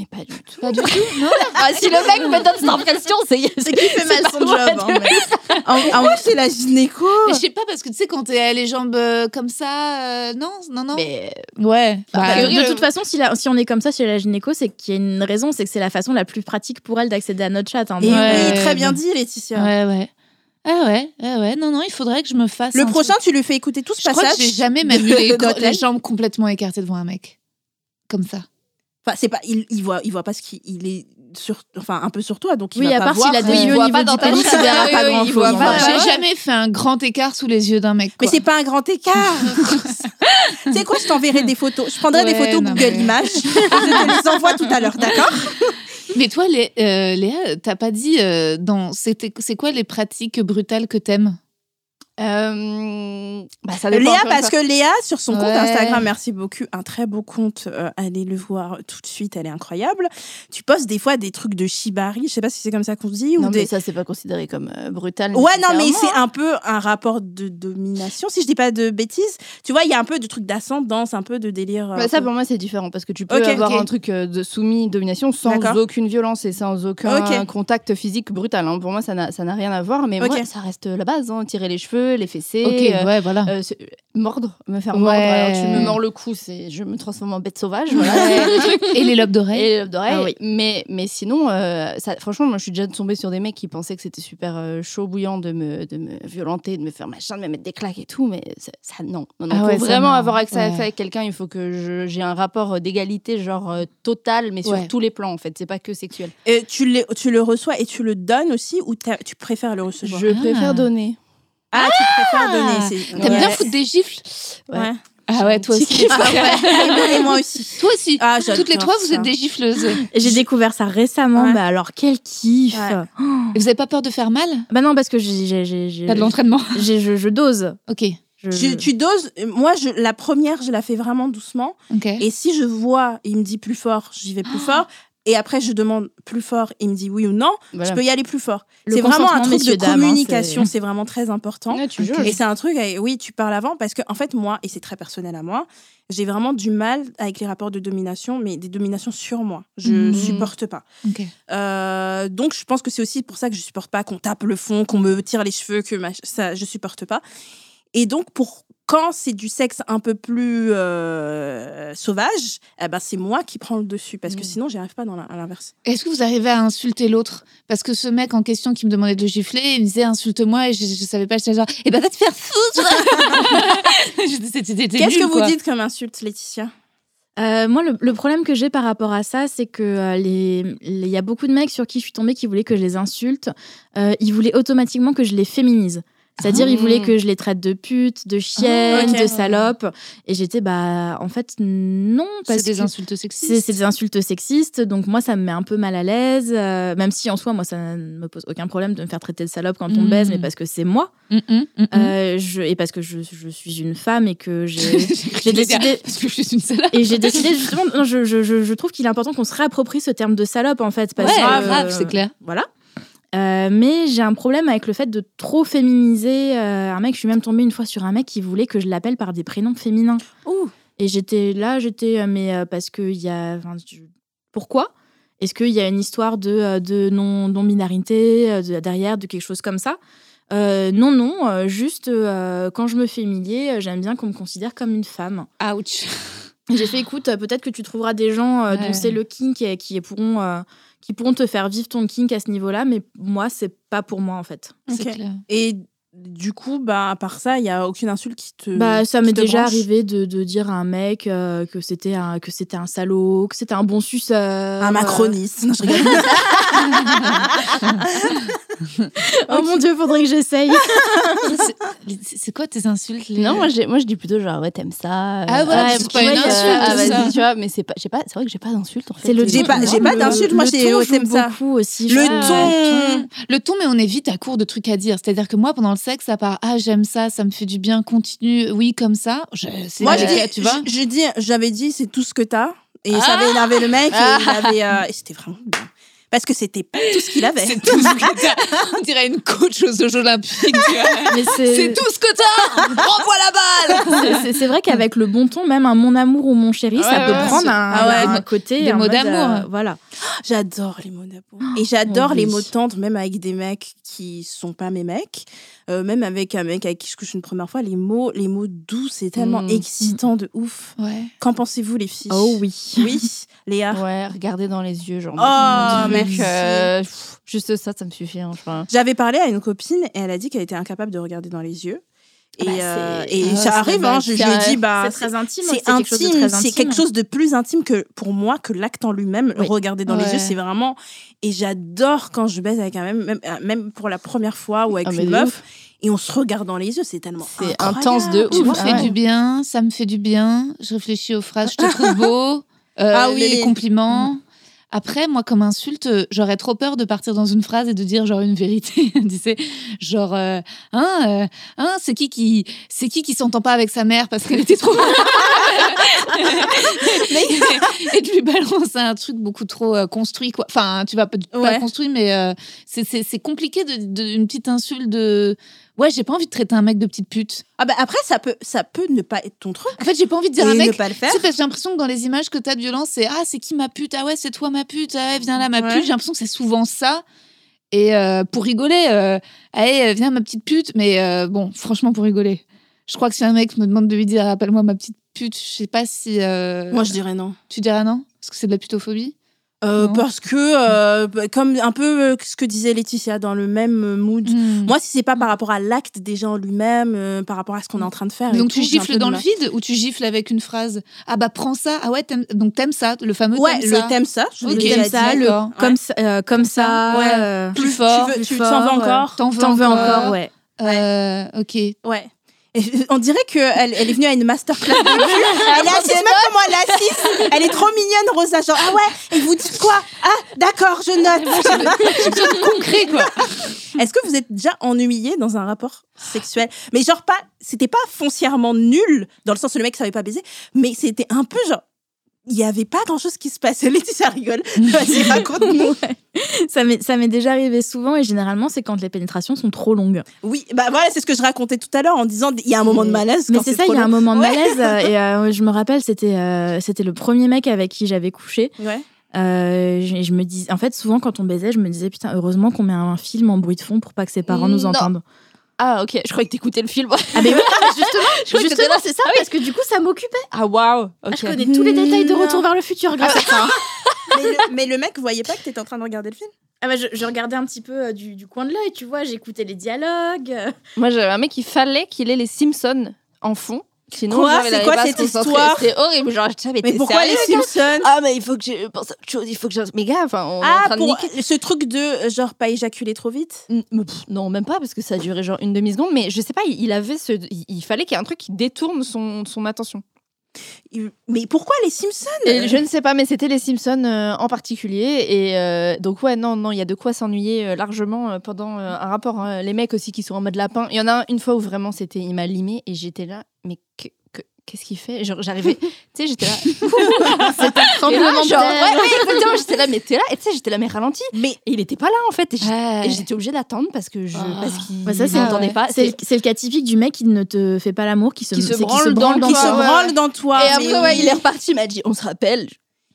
Mais pas du tout. Pas du tout, non Ah, si le mec me donne cette impression, c'est. C'est qui fait mal son job. hein, mais- en, en plus, c'est la gynéco. Mais je sais pas, parce que tu sais, quand t'as les jambes euh, comme ça, euh, non, non, non. Mais Ouais. Bah, bah, de toute façon, si, la- si on est comme ça chez la gynéco, c'est qu'il y a une raison, c'est que c'est la façon la plus pratique pour elle d'accéder à notre chat. hein. Et Donc, Ouais, oui, très bien dit, Laetitia. Ouais, ouais. Ah ouais, ah ouais, non, non, il faudrait que je me fasse. Le prochain, truc. tu lui fais écouter tout ce Je crois passage. que j'ai jamais même eu les, les jambes complètement écartées devant un mec. Comme ça. Enfin, c'est pas, il, il voit, il voit pas ce qu'il il est sur, enfin, un peu sur toi, donc il Oui, va à pas part s'il a des yeux au voit niveau pas dans du ta pénis, il verra pas grand chose. J'ai jamais fait un grand écart sous les yeux d'un mec. Mais quoi. c'est pas un grand écart. tu sais quoi, je t'enverrai des photos? Je prendrai des photos non, Google mais- Images. et je te les envoie tout à l'heure, d'accord? Mais toi, Lé- euh, Léa, t'as pas dit euh, dans c'était c'est quoi les pratiques brutales que t'aimes? Euh, bah, ça Léa, parce que Léa, sur son compte. Instagram, merci beaucoup, un très beau compte, euh, allez le voir tout de suite, elle est incroyable. Tu postes des fois des trucs de shibari, je sais pas si c'est comme ça qu'on dit, ou Non, mais des... ça, c'est pas considéré comme euh, brutal. Ouais, non, mais c'est un peu un rapport de domination, si je dis pas de bêtises. Tu vois, il y a un peu de truc d'ascendance, un peu de délire. Bah, ça, pour moi, c'est différent parce que tu peux avoir un truc de soumis, domination sans aucune violence et sans aucun contact physique brutal. hein. Pour moi, ça n'a rien à voir, mais moi, ça reste la base. hein. Tirer les cheveux, les fessées, Ok, euh, ouais, voilà. euh, mordre, me faire Ouais. mordre. Alors, tu me mords le cou, c'est je me transforme en bête sauvage. Voilà. Et les lobes d'oreille Et les lobes d'oreille. Ah oui. mais, mais sinon, euh, ça, franchement, moi, je suis déjà tombée sur des mecs qui pensaient que c'était super euh, chaud, bouillant de me, de me violenter, de me faire machin, de me mettre des claques et tout. Mais ça, ça, non. non, non. Ah Pour ouais, ça, vraiment non. avoir accès à Ouais. avec quelqu'un, il faut que j'ai un rapport d'égalité, genre euh, total, mais sur Ouais. tous les plans, en fait. C'est pas que sexuel. Et tu, le, tu le reçois et tu le donnes aussi, ou tu préfères le recevoir? Je préfère donner. Ah, tu préfères donner. c'est- T'aimes Ouais. bien foutre des gifles? Ouais. Ah ouais, toi aussi. kiff. Ah ouais. et, moi, aussi. Toi aussi. Ah, Toutes les trois, vous êtes des gifleuses. J'ai découvert ça récemment. Ouais. Bah alors, quel kiff Ouais. Et vous avez pas peur de faire mal? Bah non, parce que j'ai- j'ai- j'ai- j'ai- T'as de l'entraînement. j'ai- je, je dose. Ok. Je- Tu, tu doses. Moi, je, la première, je la fais vraiment doucement. Ok. Et si je vois, il me dit plus fort, j'y vais plus fort. Et après, je demande plus fort, il me dit oui ou non, Voilà. je peux y aller plus fort. C'est vraiment un truc de dames, hein, communication, c'est- c'est vraiment très important. Ouais, tu. Et c'est un truc, oui, tu parles avant, parce que en fait, moi, et c'est très personnel à moi, j'ai vraiment du mal avec les rapports de domination, mais des dominations sur moi. Je Mhm. supporte pas. Euh, donc, je pense que c'est aussi pour ça que je supporte pas qu'on tape le fond, qu'on me tire les cheveux, que mach- ça, je supporte pas. Et donc, pour quand c'est du sexe un peu plus euh, sauvage, eh ben, c'est moi qui prends le dessus, parce que Mhm. sinon, j'y arrive pas dans la- à l'inverse. Est-ce que vous arrivez à insulter l'autre? Parce que ce mec en question qui me demandait de le gifler, il me disait insulte-moi et je, je savais pas, j'étais genre, eh ben va te faire foutre Qu'est-ce que vous dites comme insulte, Laetitia? Euh, moi, le, le problème que j'ai par rapport à ça, c'est que euh, les- les- il y a beaucoup de mecs sur qui je suis tombée qui voulaient que je les insulte. Euh, ils voulaient automatiquement que je les féminise. C'est-à-dire, Ah. ils voulaient que je les traite de putes, de chiennes, Ah, ok. de salopes. Et j'étais, bah, en fait, non. C'est des insultes sexistes. c'est des insultes sexistes. Donc, moi, ça me met un peu mal à l'aise. euh, même si, en soi, moi, ça ne me pose aucun problème de me faire traiter de salope quand on Mm. baise, mais parce que c'est moi. Mm, mm, mm, mm. Euh, je, et parce que je, je suis une femme et que j'ai décidé- Parce que je suis une salope. et j'ai décidé justement, non, je, je, je, je trouve qu'il est important qu'on se réapproprie ce terme de salope en fait. Parce Ouais, que, grave, c'est clair. Voilà. Euh, mais j'ai un problème avec le fait de trop féminiser euh, un mec. Je suis même tombée une fois sur un mec qui voulait que je l'appelle par des prénoms féminins. Ouh. Et j'étais là, j'étais, euh, mais euh, parce qu'il y a. enfin, je- Pourquoi? Est-ce qu'il y a une histoire de, de non- non-binarité de- derrière, de quelque chose comme ça? Non, non, juste quand je me fais humilier, j'aime bien qu'on me considère comme une femme. Ouch. J'ai fait, écoute, peut-être que tu trouveras des gens Ouais. dont c'est le kink et qui pourront, qui pourront te faire vivre ton kink à ce niveau-là, mais moi, c'est pas pour moi en fait. C'est Ok. clair. Et du coup, bah, à part ça, il y a aucune insulte qui te. Bah, ça m'est déjà branche? arrivé de, de dire à un mec euh, que c'était un que c'était un salaud, que c'était un bon suceur, Un macroniste. Non, je rigole. euh, Oh mon dieu, faudrait que j'essaye. C'est- quoi tes insultes les- Non, moi, moi je dis plutôt genre ouais t'aimes ça. euh, Ah, voilà, ouais, c'est pas ouais, une euh, insulte, ah, ça. vas-y, tu vois, mais c'est pas, j'ai pas, c'est vrai que j'ai pas d'insulte en fait. C'est le J'ai ton. pas- j'ai pas d'insulte, moi, j'ai- oh, joue t'aimes ça. beaucoup aussi. Le ton. Le ton, mais on est vite à court de trucs à dire. C'est-à-dire que moi, pendant le sexe, à part ah j'aime ça, ça me fait du bien, continue, oui comme ça. Je, Moi, je dis, tu vois. je, je dis, j'avais dit, c'est tout ce que t'as. Et ça Ah. avait énervé le mec. Et, il avait, euh, et c'était vraiment bien. Parce que c'était pas tout ce qu'il avait. C'est tout ce que t'as. On dirait une coach aux Jeux Olympiques. C'est tout ce que t'as. Renvoie la balle. C'est- vrai qu'avec le bon ton, même un mon amour ou mon chéri, ça Ouais, peut prendre un, Ah ouais, un côté. des mots mode, d'amour. euh, voilà. J'adore les mots d'amour. Et j'adore oui. les mots tendres, même avec des mecs qui sont pas mes mecs. Euh, même avec un mec avec qui je couche une première fois, les mots, les mots doux, c'est tellement Mm. excitant de ouf. Ouais. Qu'en pensez-vous, les filles Oh oui. Oui, Léa. Ouais, regarder dans les yeux, genre. Oh, merci. euh, Juste ça, ça me suffit. crois. J'avais parlé à une copine et elle a dit qu'elle était incapable de regarder dans les yeux. Et, Bah, euh, et Ah, ça arrive, hein, je, je dit, bah, c'est très intime. c'est quelque chose de intime, c'est quelque chose de plus intime que pour moi que l'acte en lui-même. Oui. Regarder dans les yeux, c'est vraiment. Et j'adore quand je baise avec un même, même, même pour la première fois ou avec Ah, une meuf, et on se regarde dans les yeux, c'est tellement. C'est intense de Tu me fais ouais. du bien, ça me fait du bien. Je réfléchis aux phrases, je te trouve beau. euh, Ah oui. les compliments. Après, moi, comme insulte, j'aurais trop peur de partir dans une phrase et de dire genre une vérité. tu sais, genre, euh, hein, euh, hein, c'est qui qui, c'est qui qui s'entend pas avec sa mère parce qu'elle était trop. et de lui balancer un truc beaucoup trop euh, construit, quoi. Enfin, tu vas pas, pas Ouais. construit, mais c'est- compliqué de, de- une petite insulte de. Ouais, j'ai pas envie de traiter un mec de petite pute. Ah bah après, ça peut, ça peut ne pas être ton truc. En fait, j'ai pas envie de dire et un ne mec. pas le faire. Parce que j'ai l'impression que dans les images que t'as de violence, c'est ah, c'est qui ma pute? Ah ouais, c'est toi ma pute Ah ouais, viens là ma Ouais. pute. J'ai l'impression que c'est souvent ça. Et euh, pour rigoler, euh, allez, viens ma petite pute. Mais euh, bon, franchement, pour rigoler. Je crois que si un mec me demande de lui dire appelle-moi ma petite pute, je sais pas si. euh, Moi, je dirais non. Tu dirais non? Parce que c'est de la putophobie? Euh, parce que, euh, bah, comme un peu euh, ce que disait Laetitia, dans le même euh, mood. Hmm. Moi, si c'est pas par rapport à l'acte déjà en lui-même, euh, par rapport à ce qu'on est en train de faire. Donc tu gifles dans le vide ou tu gifles avec une phrase? Ah bah prends ça. Ah ouais, t'aimes- donc t'aimes ça, le fameux Ouais, t'aimes le thème ça, je l'ai Ok. déjà Comme dit. ça, le, comme ça, euh, comme ça? Ouais. euh, Plus fort, tu plus t'en veux encore? T'en veux encore, ouais. Euh, ok. Ouais. Et on dirait qu'elle elle est venue à une masterclass de cul. Elle est assise même comme moi, elle est assise. Elle est trop mignonne, Rosa. Genre, ah ouais, et vous dites quoi? Ah, d'accord, je note. concret quoi. Est-ce que vous êtes déjà ennuyé dans un rapport sexuel? Mais genre pas, c'était pas foncièrement nul, dans le sens où le mec savait pas baiser, mais c'était un peu genre, il y avait pas grand chose qui se passait. Laetitia rigole. Vas-y, raconte-nous. Ça m'est ça m'est déjà arrivé souvent et généralement c'est quand les pénétrations sont trop longues. Oui, bah voilà, c'est ce que je racontais tout à l'heure en disant, il y a un moment de malaise. Mais c'est ça, il y a un moment de malaise euh, et euh, je me rappelle c'était euh, c'était le premier mec avec qui j'avais couché. Ouais. Euh, je, je me dis en fait souvent quand on baisait je me disais putain heureusement qu'on met un film en bruit de fond pour pas que ses parents nous Non. Ah, ok, je croyais que t'écoutais le film. Ah mais oui, justement, croyais justement c'est ça parce que du coup ça m'occupait. Ah, waouh. Ok. Je connais tous les détails de Non. Retour vers le futur grâce à ça. mais, le, mais le mec voyait pas que t'étais en train de regarder le film? Ah bah, je, je regardais un petit peu euh, du, du coin de l'œil, tu vois, j'écoutais les dialogues. euh. Moi, j'avais un mec, il fallait qu'il ait les Simpsons en fond. Sinon, Quoi? C'est quoi cette histoire? C'était horrible. Genre, je mais, pourquoi les Simpsons? Ah, mais il faut que je pense à autre chose. Il faut que je. Mais gars, enfin, on est en Ah, train de pour niquer. ce truc de euh, genre pas éjaculer trop vite? Pff, Non, même pas, parce que ça a duré genre une demi-seconde. Mais je sais pas, il avait ce. Il, fallait qu'il y ait un truc qui détourne son, son attention. Mais pourquoi les Simpsons? Et je ne sais pas, mais c'était les Simpsons euh, en particulier. Et euh, donc, ouais, non, non, il y a de quoi s'ennuyer euh, largement pendant un rapport. hein. Les mecs aussi qui sont en mode lapin. Il y en a un, une fois où vraiment c'était. Il m'a limé et j'étais là, mais que- que- qu'est-ce qu'il fait? Genre, J'arrivais. tu sais, j'étais là. C'est un tremblement de genre, terre. ouais, ouais, exactement, j'étais là, mais t'es là. Et tu sais, j'étais là, mais ralenti. Mais Et il était pas là en fait. Et j'ai- Ouais. et j'étais obligée d'attendre parce que je. Ah. Parce qu'il Ouais, ça, c'est- pas. C'est le, c'est le cas typique du mec qui ne te fait pas l'amour, qui se, Qui se branle dans le qui toi, se branle dans toi. Et après, ouais, il est reparti, il m'a dit, on se rappelle.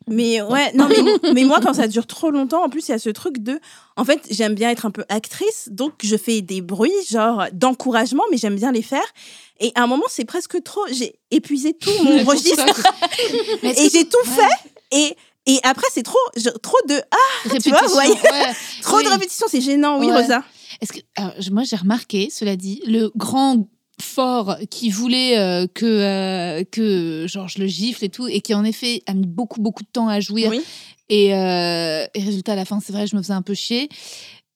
Mais ouais, non, mais, mais moi, quand ça dure trop longtemps, en plus, il y a ce truc de. En fait, j'aime bien être un peu actrice, donc je fais des bruits, genre d'encouragement, mais j'aime bien les faire. Et à un moment, c'est presque trop. J'ai épuisé tout mon registre et j'ai tout Ouais. fait. Et, et après, c'est trop, je- trop de. Ah, Répétition, vois, vous voyez ouais. trop Oui. de répétitions, c'est gênant, oui, Ouais. Rosa. Est-ce que alors, je- moi j'ai remarqué, cela dit, le grand fort qui voulait euh, que euh, que genre je le gifle et tout et qui en effet a mis beaucoup beaucoup de temps à jouir Oui. et, euh, et résultat à la fin c'est vrai je me faisais un peu chier.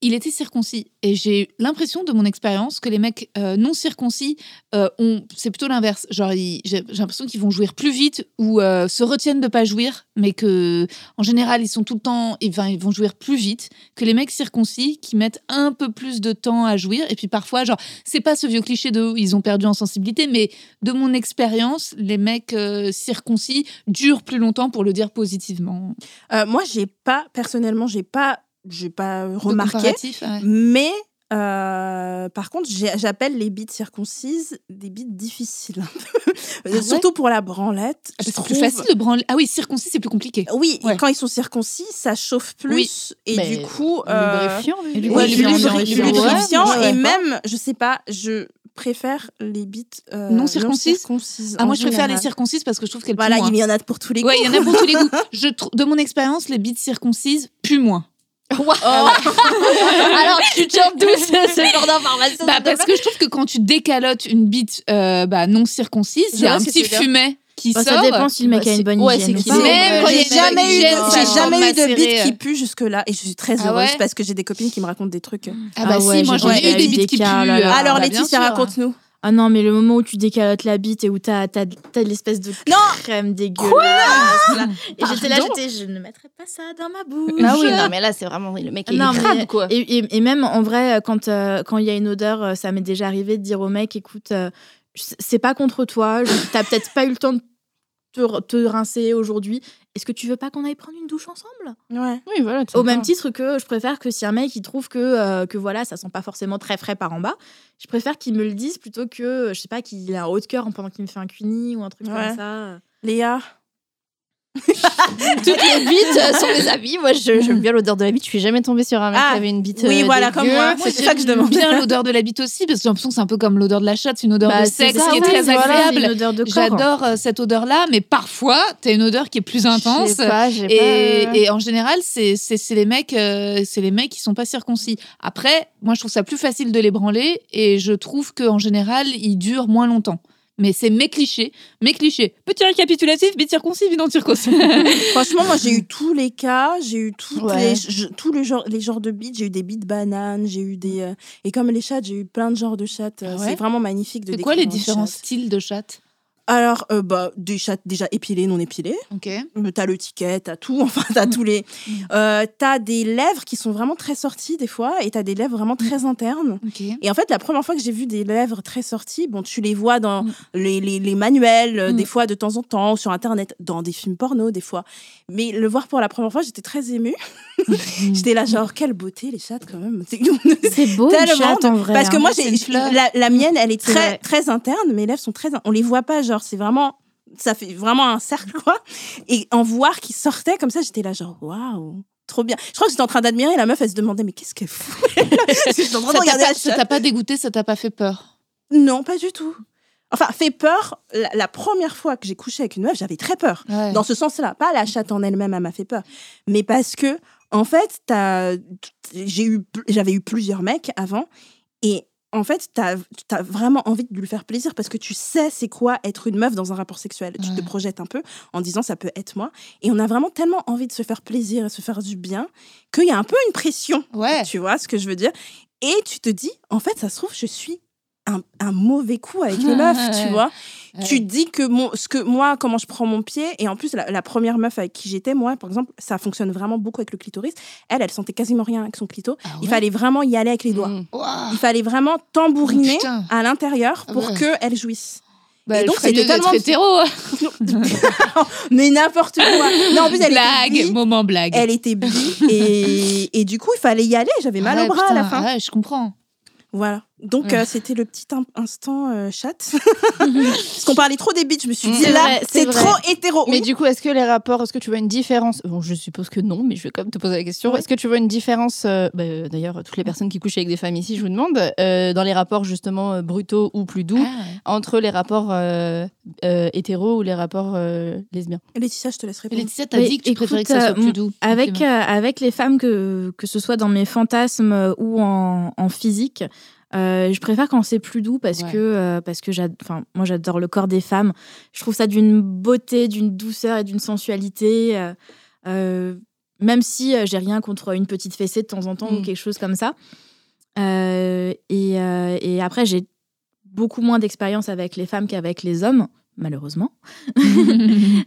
Il était circoncis et j'ai l'impression de mon expérience que les mecs euh, non circoncis euh, ont c'est plutôt l'inverse genre j'ai j'ai l'impression qu'ils vont jouir plus vite ou euh, se retiennent de pas jouir mais que en général ils sont tout le temps ils vont jouir plus vite que les mecs circoncis qui mettent un peu plus de temps à jouir. Et puis parfois, genre, c'est pas ce vieux cliché de ils ont perdu en sensibilité, mais de mon expérience, les mecs circoncis durent plus longtemps pour le dire positivement. Moi, j'ai pas, personnellement, j'ai pas, j'ai pas De remarqué. ouais. Mais euh, par contre, j'appelle les bites circoncises des bites difficiles. Ah ouais Surtout pour la branlette. Ah, C'est plus facile de branler. Ah oui, circoncis, c'est plus compliqué. Oui, et quand ils sont circoncis, ça chauffe plus. Et Mais du coup. euh, Lubrifiant, lubrifiant, lubrifiant. lubrifiant. Ouais, ouais. Et même, je sais pas, je préfère les bites euh, Non circoncises circoncises Ah, moi, je préfère les circoncises parce que je trouve qu'elles Voilà, puent moins. il y en a pour tous les goûts. Ouais, il y en a pour tous les goûts. Je de mon expérience, les bites circoncises puent moins. Alors, tu tiens d'où ce, ce genre d'information Bah, parce que je trouve que quand tu décalotes une bite euh, bah, non circoncise, il y a un petit fumet qui Bah, sort. ça dépend si le mec Bah, a une bonne ouais, hygiène. c'est ou J'ai une jamais, eu j'ai jamais eu de bite qui pue jusque-là et je suis très Ah heureuse ouais parce que j'ai des copines qui me racontent des trucs. Ah bah Ah ouais, si, moi j'ai j'en ai eu des bites qui puent. là, là. euh, Alors bah, Laetitia, raconte-nous. Ah non, mais le moment où tu décalotes la bite et où t'as as, l'espèce de Non crème dégueulasse. là. et j'étais là, j'étais, je ne mettrai pas ça dans ma bouche. Ah oui, non, mais là, c'est vraiment le mec est Non, grave, mais- quoi. Et, et- et même en vrai, quand euh, quand il y a une odeur, euh, ça m'est déjà arrivé de dire au mec, écoute, euh, c'est pas contre toi, t'as peut-être pas eu le temps de te, te rincer aujourd'hui. Est-ce que tu veux pas qu'on aille prendre une douche ensemble? Ouais. Oui, voilà. Au même titre que je préfère que si un mec il trouve que euh, que voilà, ça sent pas forcément très frais par en bas, je préfère qu'il me le dise plutôt que je sais pas qu'il a un haut de cœur pendant qu'il me fait un cuni ou un truc Ouais. comme ça. Léa? toutes les bites euh, sont mes amis. Moi, j'aime bien l'odeur de la bite. Je suis jamais tombée sur un mec Ah, qui avait une bite. oui, euh, voilà, comme moi. Moi, C'est ça que je demande. bien l'odeur de la bite aussi, parce que j'ai l'impression que c'est un peu comme l'odeur de la chatte, c'est une odeur Bah, de sexe ça, qui est très voilà, agréable. J'adore euh, cette odeur-là, mais parfois, t'as une odeur qui est plus intense. Pas, Et, pas- et en général, c'est les mecs, euh, c'est les mecs qui sont pas circoncis. Après, moi, je trouve ça plus facile de les branler, et je trouve qu'en général, ils durent moins longtemps. Mais c'est mes clichés, mes clichés. Petit récapitulatif, bite circoncis, bite non circoncis. Franchement, moi j'ai eu tous les cas, j'ai eu toutes Ouais. les, je- tous les genres, les genres de bites, j'ai eu des bites bananes, j'ai eu des euh, et comme les chattes, j'ai eu plein de genres de chattes. euh, Ah ouais C'est vraiment magnifique de C'est quoi les différents styles de chatte Alors euh, bah des déjà épilées, non épilées. Ok. Euh, T'as le ticket, t'as tout, enfin t'as tous les. Euh, t'as des lèvres qui sont vraiment très sorties des fois et t'as des lèvres vraiment très internes. Et en fait, la première fois que j'ai vu des lèvres très sorties, bon, tu les vois dans Mm. les, les, les manuels, Mm. des fois de temps en temps, sur Internet, dans des films porno, des fois. Mais le voir pour la première fois, j'étais très émue. j'étais là, genre, quelle beauté, les chattes, quand même. C'est- beau une Tellement chatte en vrai. Parce que hein. moi, j'ai la, la mienne, elle est très, très interne. Mes lèvres sont très. On les voit pas, genre, c'est vraiment. Ça fait vraiment un cercle, quoi. Et en voir qui sortait comme ça, j'étais là, genre, waouh. Trop bien. Je crois que j'étais en train d'admirer la meuf, elle se demandait, mais qu'est-ce qu'elle fout? Ça t'a pas, pas dégoûté, ça t'a pas fait peur? Non, pas du tout. Enfin, fait peur. La, la première fois que j'ai couché avec une meuf, j'avais très peur. Ouais. Dans ce sens-là, pas la chatte en elle-même, elle m'a fait peur, mais parce que en fait, j'ai eu, j'avais eu plusieurs mecs avant, et en fait, t'as as vraiment envie de lui faire plaisir parce que tu sais c'est quoi être une meuf dans un rapport sexuel. Tu te projettes un peu en disant ça peut être moi, et on a vraiment tellement envie de se faire plaisir et se faire du bien qu'il y a un peu une pression. Ouais. Tu vois ce que je veux dire? Et tu te dis, en fait, ça se trouve, je suis un, un mauvais coup avec les meufs, tu Ouais. vois. Ouais. Tu te dis que, mon, ce que moi, comment je prends mon pied, et en plus, la, la première meuf avec qui j'étais, moi, par exemple, ça fonctionne vraiment beaucoup avec le clitoris. Elle, elle sentait quasiment rien avec son clito. Ah Il ouais fallait vraiment y aller avec les doigts. Mm. Ouah. Il fallait vraiment tambouriner Oh, putain. à l'intérieur Ah pour ouais. qu'elle jouisse. Bah, Et donc, c'était tellement- hétéro. Mais n'importe quoi. Non, en plus, elle blague, était bi. moment blague. Elle était bi. Et, et du coup, il fallait y aller. J'avais mal Ouais, au bras à la putain, fin. Ouais, je comprends. Voilà. Donc, Ouais. euh, c'était le petit in- instant euh, chat. Parce qu'on parlait trop des bites, je me suis Mm. dit, C'est là, c'est trop hétéro. Mais Oui. du coup, est-ce que les rapports, est-ce que tu vois une différence? Bon, je suppose que non, mais je vais quand même te poser la question. Ouais. Est-ce que tu vois une différence euh, bah, D'ailleurs, toutes les personnes qui couchent avec des femmes ici, je vous demande, euh, dans les rapports justement euh, brutaux ou plus doux, Ah, ouais. entre les rapports euh, euh, hétéros ou les rapports euh, lesbiens? Laetitia, je te laisse répondre. Laetitia, t'as dit que tu écoute, préférais que ça soit euh, plus doux. Avec, euh, avec les femmes, que, que ce soit dans mes fantasmes ou en, en physique, euh, je préfère quand c'est plus doux parce Ouais. que, euh, parce que enfin, moi j'adore le corps des femmes. Je trouve ça d'une beauté, d'une douceur et d'une sensualité. euh, même si j'ai rien contre une petite fessée de temps en temps ou Mm. quelque chose comme ça. Et, et après, j'ai beaucoup moins d'expérience avec les femmes qu'avec les hommes, malheureusement.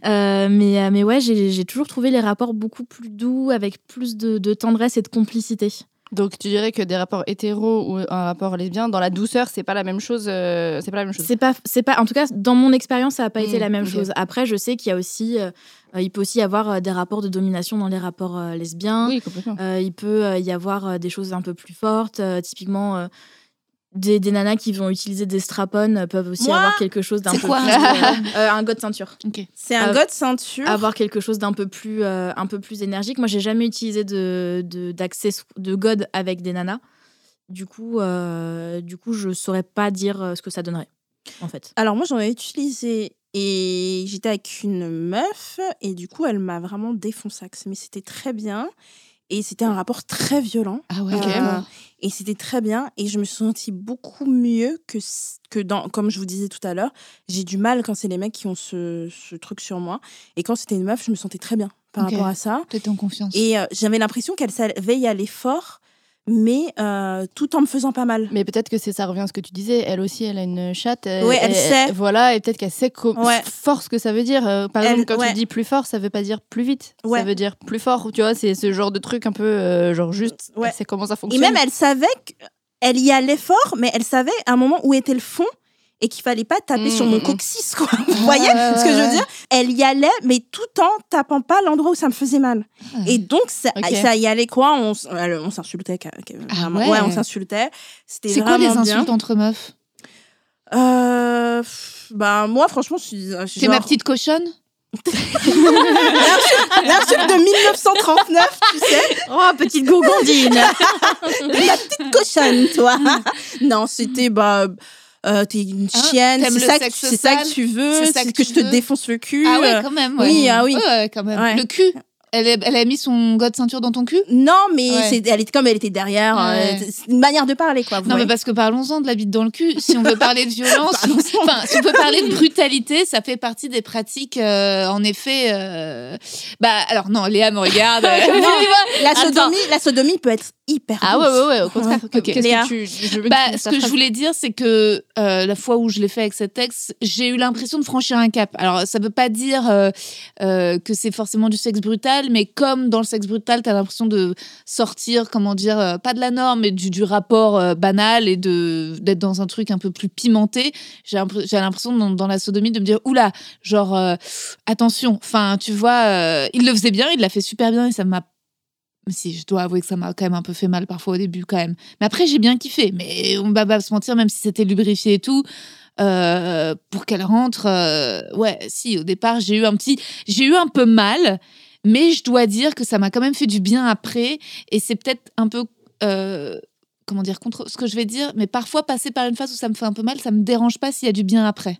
Mais, mais ouais, j'ai j'ai toujours trouvé les rapports beaucoup plus doux, avec plus de, de tendresse et de complicité. Donc, tu dirais que des rapports hétéros ou un rapport lesbien, dans la douceur, c'est pas la même chose. euh, c'est pas la même chose. C'est pas, c'est pas, en tout cas, dans mon expérience, ça n'a pas été Mm, la même chose. Après, je sais qu'il y a aussi, euh, euh, il peut aussi y avoir des rapports de domination dans les rapports euh, lesbiens. Oui, complètement. Il peut y avoir des choses un peu plus fortes. typiquement, des, des nanas qui vont utiliser des strap-on euh, peuvent aussi Moi avoir quelque chose d'un peu quoi, plus. un euh, euh, un god ceinture. Ok. C'est un Euh, god ceinture. avoir quelque chose d'un peu plus euh, un peu plus énergique. Moi, j'ai jamais utilisé de de de god avec des nanas. Du coup, euh, du coup, je saurais pas dire ce que ça donnerait, en fait. Alors, moi, j'en ai utilisé et j'étais avec une meuf et du coup, elle m'a vraiment défonçaxe. Mais c'était très bien. Et c'était un rapport très violent. Ah ouais. Euh, et c'était très bien. Et je me suis sentie beaucoup mieux que, que dans, comme je vous disais tout à l'heure, j'ai du mal quand c'est les mecs qui ont ce, ce truc sur moi. Et quand c'était une meuf, je me sentais très bien par rapport à ça. T'étais en confiance. Et euh, j'avais l'impression qu'elle savait y aller fort, mais euh, tout en me faisant pas mal. Mais peut-être que c'est ça revient à ce que tu disais. Elle aussi, elle a une chatte. Ouais, elle sait. Voilà, et peut-être qu'elle sait Ouais. fort ce que ça veut dire. Euh, par exemple, quand ouais. tu dis plus fort, ça veut pas dire plus vite. Ouais. Ça veut dire plus fort. Tu vois, c'est ce genre de truc un peu euh, genre juste. Sait comment ça Et fonctionne. même, elle savait qu'elle y allait fort, mais elle savait à un moment où était le fond et qu'il fallait pas taper Mm, sur mon mm, coccyx, quoi. Vous voyez ce que je veux dire Elle y allait, mais tout en tapant pas l'endroit où ça me faisait mal. Et donc, ça, y allait quoi On, on s'insultait. Ah vraiment. ouais. on s'insultait. C'était C'est quoi les insultes bien. entre meufs? Euh, bah, moi, franchement, je suis. T'es ma genre- petite cochonne? L'insulte de 1939, tu sais Oh, petite gourgandine La petite cochonne, toi. non, c'était bah. Euh, t'es une Hein, chienne, c'est ça, que- ça tu veux, c'est que que, je te défonce le cul. Ah ouais, quand même. oui, ouais. ah oui. Ouais, quand même. Le cul elle, est- elle a mis son god ceinture dans ton cul? Non, mais Ouais. c'est, elle était comme elle était derrière. Ouais. euh, c'est une manière de parler, quoi. vous Non, mais parce que parlons-en de la bite dans le cul. Si on veut parler de violence, enfin, si on peut parler de brutalité, ça fait partie des pratiques, euh, en effet. euh, Bah, alors non, Léa me regarde. Non, la Attends. sodomie, la sodomie peut être hyper. Ah ouais, douce. ouais, ouais, au contraire. Ouais. Que- Ok. Qu'est-ce Léa. que tu. Je veux que Bah, ce que je voulais dire, c'est que euh, la fois où je l'ai fait avec cet texte, j'ai eu l'impression de franchir un cap. Alors, ça veut pas dire euh, euh, que c'est forcément du sexe brutal, mais comme dans le sexe brutal, tu as l'impression de sortir, comment dire, euh, pas de la norme, mais du, rapport euh, banal et d'être dans un truc un peu plus pimenté. J'ai l'impr- j'ai l'impression dans, la sodomie de me dire, oula, genre, euh, attention. Enfin, tu vois, il le faisait bien, il l'a fait super bien et ça m'a si, je dois avouer que ça m'a quand même un peu fait mal parfois au début, quand même. Mais après, j'ai bien kiffé. Mais on va pas se mentir, même si c'était lubrifié et tout, pour qu'elle rentre, ouais, si, au départ, j'ai eu un petit. J'ai eu un peu mal, mais je dois dire que ça m'a quand même fait du bien après. Et c'est peut-être un peu. euh, comment dire, contre ce que je vais dire, mais parfois passer par une phase où ça me fait un peu mal, ça me dérange pas s'il y a du bien après.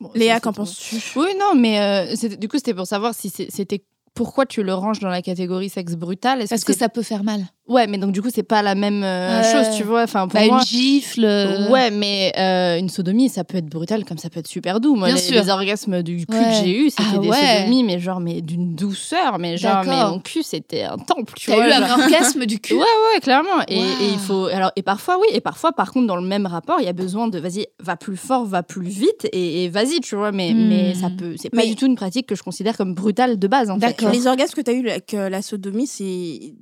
Bon, Léa, qu'en penses-tu? Oui, non, mais euh, du coup, c'était pour savoir si c'est- c'était. Pourquoi tu le ranges dans la catégorie sexe brutal? Est-ce Parce que ça peut faire mal. Ouais, mais donc du coup, c'est pas la même euh, Ouais. chose, tu vois. Enfin, pour Bah, moi. une gifle. euh, Ouais, mais euh, une sodomie, ça peut être brutal comme ça peut être super doux. Moi, Bien les, sûr. les orgasmes du cul Ouais. que j'ai eu, c'était Ah des ouais. sodomies, mais genre, mais d'une douceur, mais genre, mais mon cul, c'était un temple, tu T'as vois. eu genre. un orgasme du cul. Ouais, ouais, clairement. Et, il faut. Alors, et parfois, oui, et parfois, par contre, dans le même rapport, il y a besoin de, vas-y, va plus fort, va plus vite, et, et vas-y, tu vois. Mais, Hmm. mais ça peut. C'est pas Mais- du tout une pratique que je considère comme brutale de base, en fait. Les orgasmes que tu as eu avec euh, la sodomie, c'est.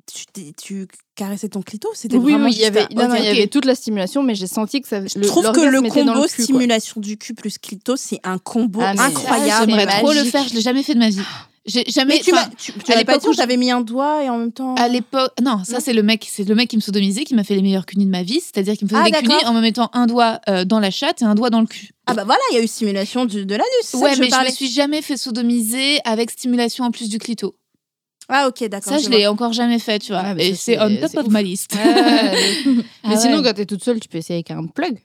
Tu, caressais ton clito C'était Oui, vraiment oui, il y avait, un- non, non, Ok, il y avait toute la stimulation, mais j'ai senti que ça. Je trouve que le combo cul, quoi. stimulation du cul plus clito, c'est un combo Ah, incroyable. J'aimerais trop le faire, je l'ai jamais fait de ma vie. J'ai jamais. Mais tu m'as tu, tu à pas l'époque dit où j'avais mis un doigt et en même temps. À l'époque, non, ça Non c'est le mec, c'est le mec qui me sodomisait, qui m'a fait les meilleurs cunis de ma vie, c'est-à-dire qu'il me faisait Ah, des cunis en me mettant un doigt euh, dans la chatte et un doigt dans le cul. Ah bah voilà, il y a eu stimulation du, de l'anus. ouais, je mais je parlais. me suis jamais fait sodomiser avec stimulation en plus du clito. Ah ok, d'accord. Ça, je l'ai encore jamais fait, tu vois. Ah, mais et c'est on top of ma liste. mais Ah sinon, ouais. quand t'es toute seule, tu peux essayer avec un plug.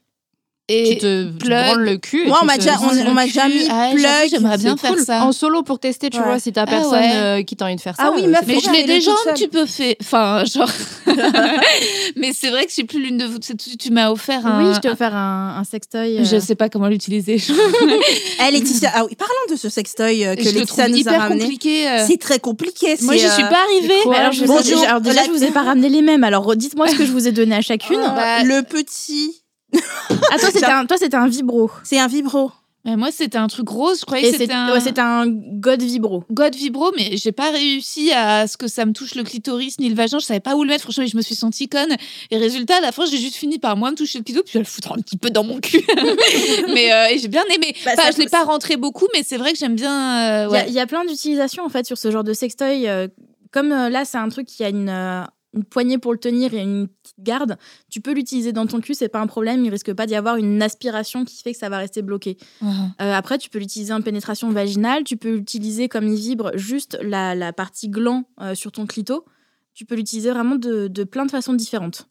Et tu te tu te plug. le cul. Moi, tu on m'a déjà, on, m'a mis Ah plug. j'aimerais bien faire cool. ça. En solo pour tester, tu Ouais. vois, si t'as Ah personne ouais. euh, qui t'a envie de faire ça. Ah oui, euh, meuf, Mais je faire l'ai déjà toute un petit peu fait. Enfin, genre. mais c'est vrai que je suis plus l'une de vous. Tu, tu m'as offert un. Oui, je t'ai offert un, un sextoy. euh, Je sais pas comment l'utiliser. je Eh, Laetitia, ah oui, parlons de ce sextoy euh, que je Laetitia nous a hyper ramené. compliqué. euh. C'est très compliqué. Moi, j'y suis pas arrivée. alors, je, Bon, vous ai- déjà- alors déjà, je vous ai pas ramené les mêmes. Alors dites-moi ce que je vous ai donné à chacune. Bah, le petit, Ah, toi, c'était un, toi, c'était un vibro. c'est un vibro. Mais moi, c'était un truc rose. Je croyais Et que c'était c'est un. ouais, c'était un god vibro. God vibro, mais j'ai pas réussi à ce que ça me touche le clitoris ni le vagin. Je savais pas où le mettre. Franchement, je me suis sentie conne. Et résultat, à la fin, j'ai juste fini par moi me toucher le clito, puis à le foutre un petit peu dans mon cul. mais euh, j'ai bien aimé. Bah, Enfin, ça- je l'ai pas rentré beaucoup, mais c'est vrai que j'aime bien. euh, Il y a- ouais. il y, a plein d'utilisations en fait sur ce genre de sextoy. euh, comme euh, là, c'est un truc qui a une, euh, une poignée pour le tenir et une petite garde. Tu peux l'utiliser dans ton cul, c'est pas un problème. Il risque pas d'y avoir une aspiration qui fait que ça va rester bloqué. Ouais. Euh, après, tu peux l'utiliser en pénétration vaginale. Tu peux l'utiliser comme il vibre juste la, la partie gland euh, sur ton clito. Tu peux l'utiliser vraiment de, de plein de façons différentes.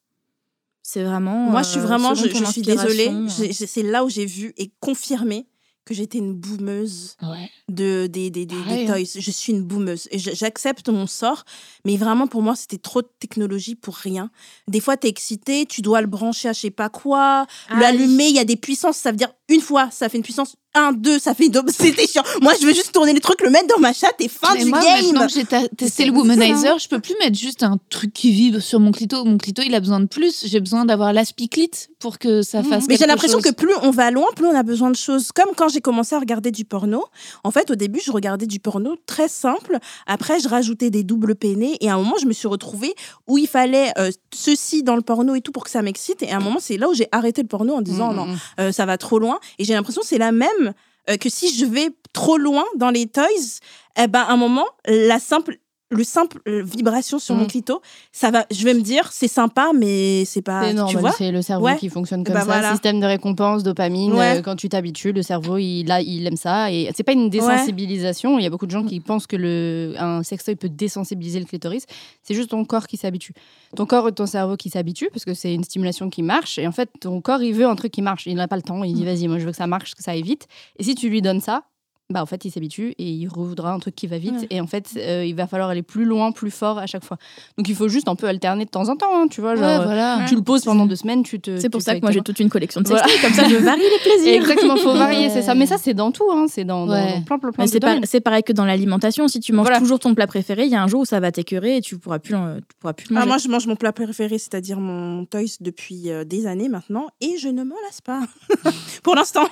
C'est vraiment. Moi, je suis euh, vraiment, je, suis désolée. C'est là où j'ai vu et confirmé que j'étais une boumeuse Ouais. de, des, des, des, hein. toys. Je suis une boumeuse. Et J'accepte mon sort, mais vraiment, pour moi, c'était trop de technologie pour rien. Des fois, tu es excité, tu dois le brancher à je sais pas quoi, Ah l'allumer, il y a des puissances. Ça veut dire une fois, ça fait une puissance. Un, deux, ça fait. C'était chiant. Moi, je veux juste tourner les trucs, le mettre dans ma chatte et fin Mais du moi, game. maintenant que j'ai testé le womanizer, je peux plus mettre juste un truc qui vibre sur mon clito. Mon clito, il a besoin de plus. J'ai besoin d'avoir l'aspiclite pour que ça fasse. Mais j'ai l'impression que plus on va loin, plus on a besoin de choses. Comme quand j'ai commencé à regarder du porno. En fait, au début, je regardais du porno très simple. Après, je rajoutais des doubles peinés. Et à un moment, je me suis retrouvée où il fallait euh, ceci dans le porno et tout pour que ça m'excite. Et à un moment, c'est là où j'ai arrêté le porno en disant Mm, non, mm, euh, ça va trop loin. Et j'ai l'impression que c'est la même euh, que si je vais trop loin dans les toys, eh ben, à un moment, la simple le simple euh, vibration sur mon Mm. clito, ça va, je vais me dire, c'est sympa, mais c'est pas, C'est normal, c'est le cerveau Ouais. qui fonctionne comme Bah ça. voilà. Système de récompense, dopamine. Ouais. euh, quand tu t'habitues, le cerveau, il, a, il aime ça. Et c'est pas une désensibilisation. Il y a beaucoup de gens qui pensent que le, un sextoy peut désensibiliser le clitoris. C'est juste ton corps qui s'habitue. Ton corps et ton cerveau qui s'habituent parce que c'est une stimulation qui marche. Et en fait, ton corps, il veut un truc qui marche. Il n'a pas le temps. Il dit, vas-y, moi, je veux que ça marche, que ça aille vite. Et si tu lui donnes ça, bah en fait il s'habitue et il revoudra un truc qui va vite Ouais. et en fait euh, il va falloir aller plus loin plus fort à chaque fois donc il faut juste un peu alterner de temps en temps hein, tu vois genre Ouais, euh, voilà. tu le poses pendant deux semaines, tu te. C'est pour ça que moi j'ai toute une collection de Voilà. comme ça je varie les plaisirs. Exactement, faut varier, c'est ça. Mais ça, c'est dans tout, hein. c'est dans, Ouais. dans plein, plein, plein Mais de c'est pas- domaines. c'est pareil que dans l'alimentation. Si tu manges Voilà. toujours ton plat préféré, il y a un jour où ça va t'écœurer et tu pourras plus, en- tu pourras plus le Ah, manger. moi, je mange mon plat préféré, c'est-à-dire mon toys depuis euh, des années maintenant, et je ne m'en lasse pas. pour l'instant,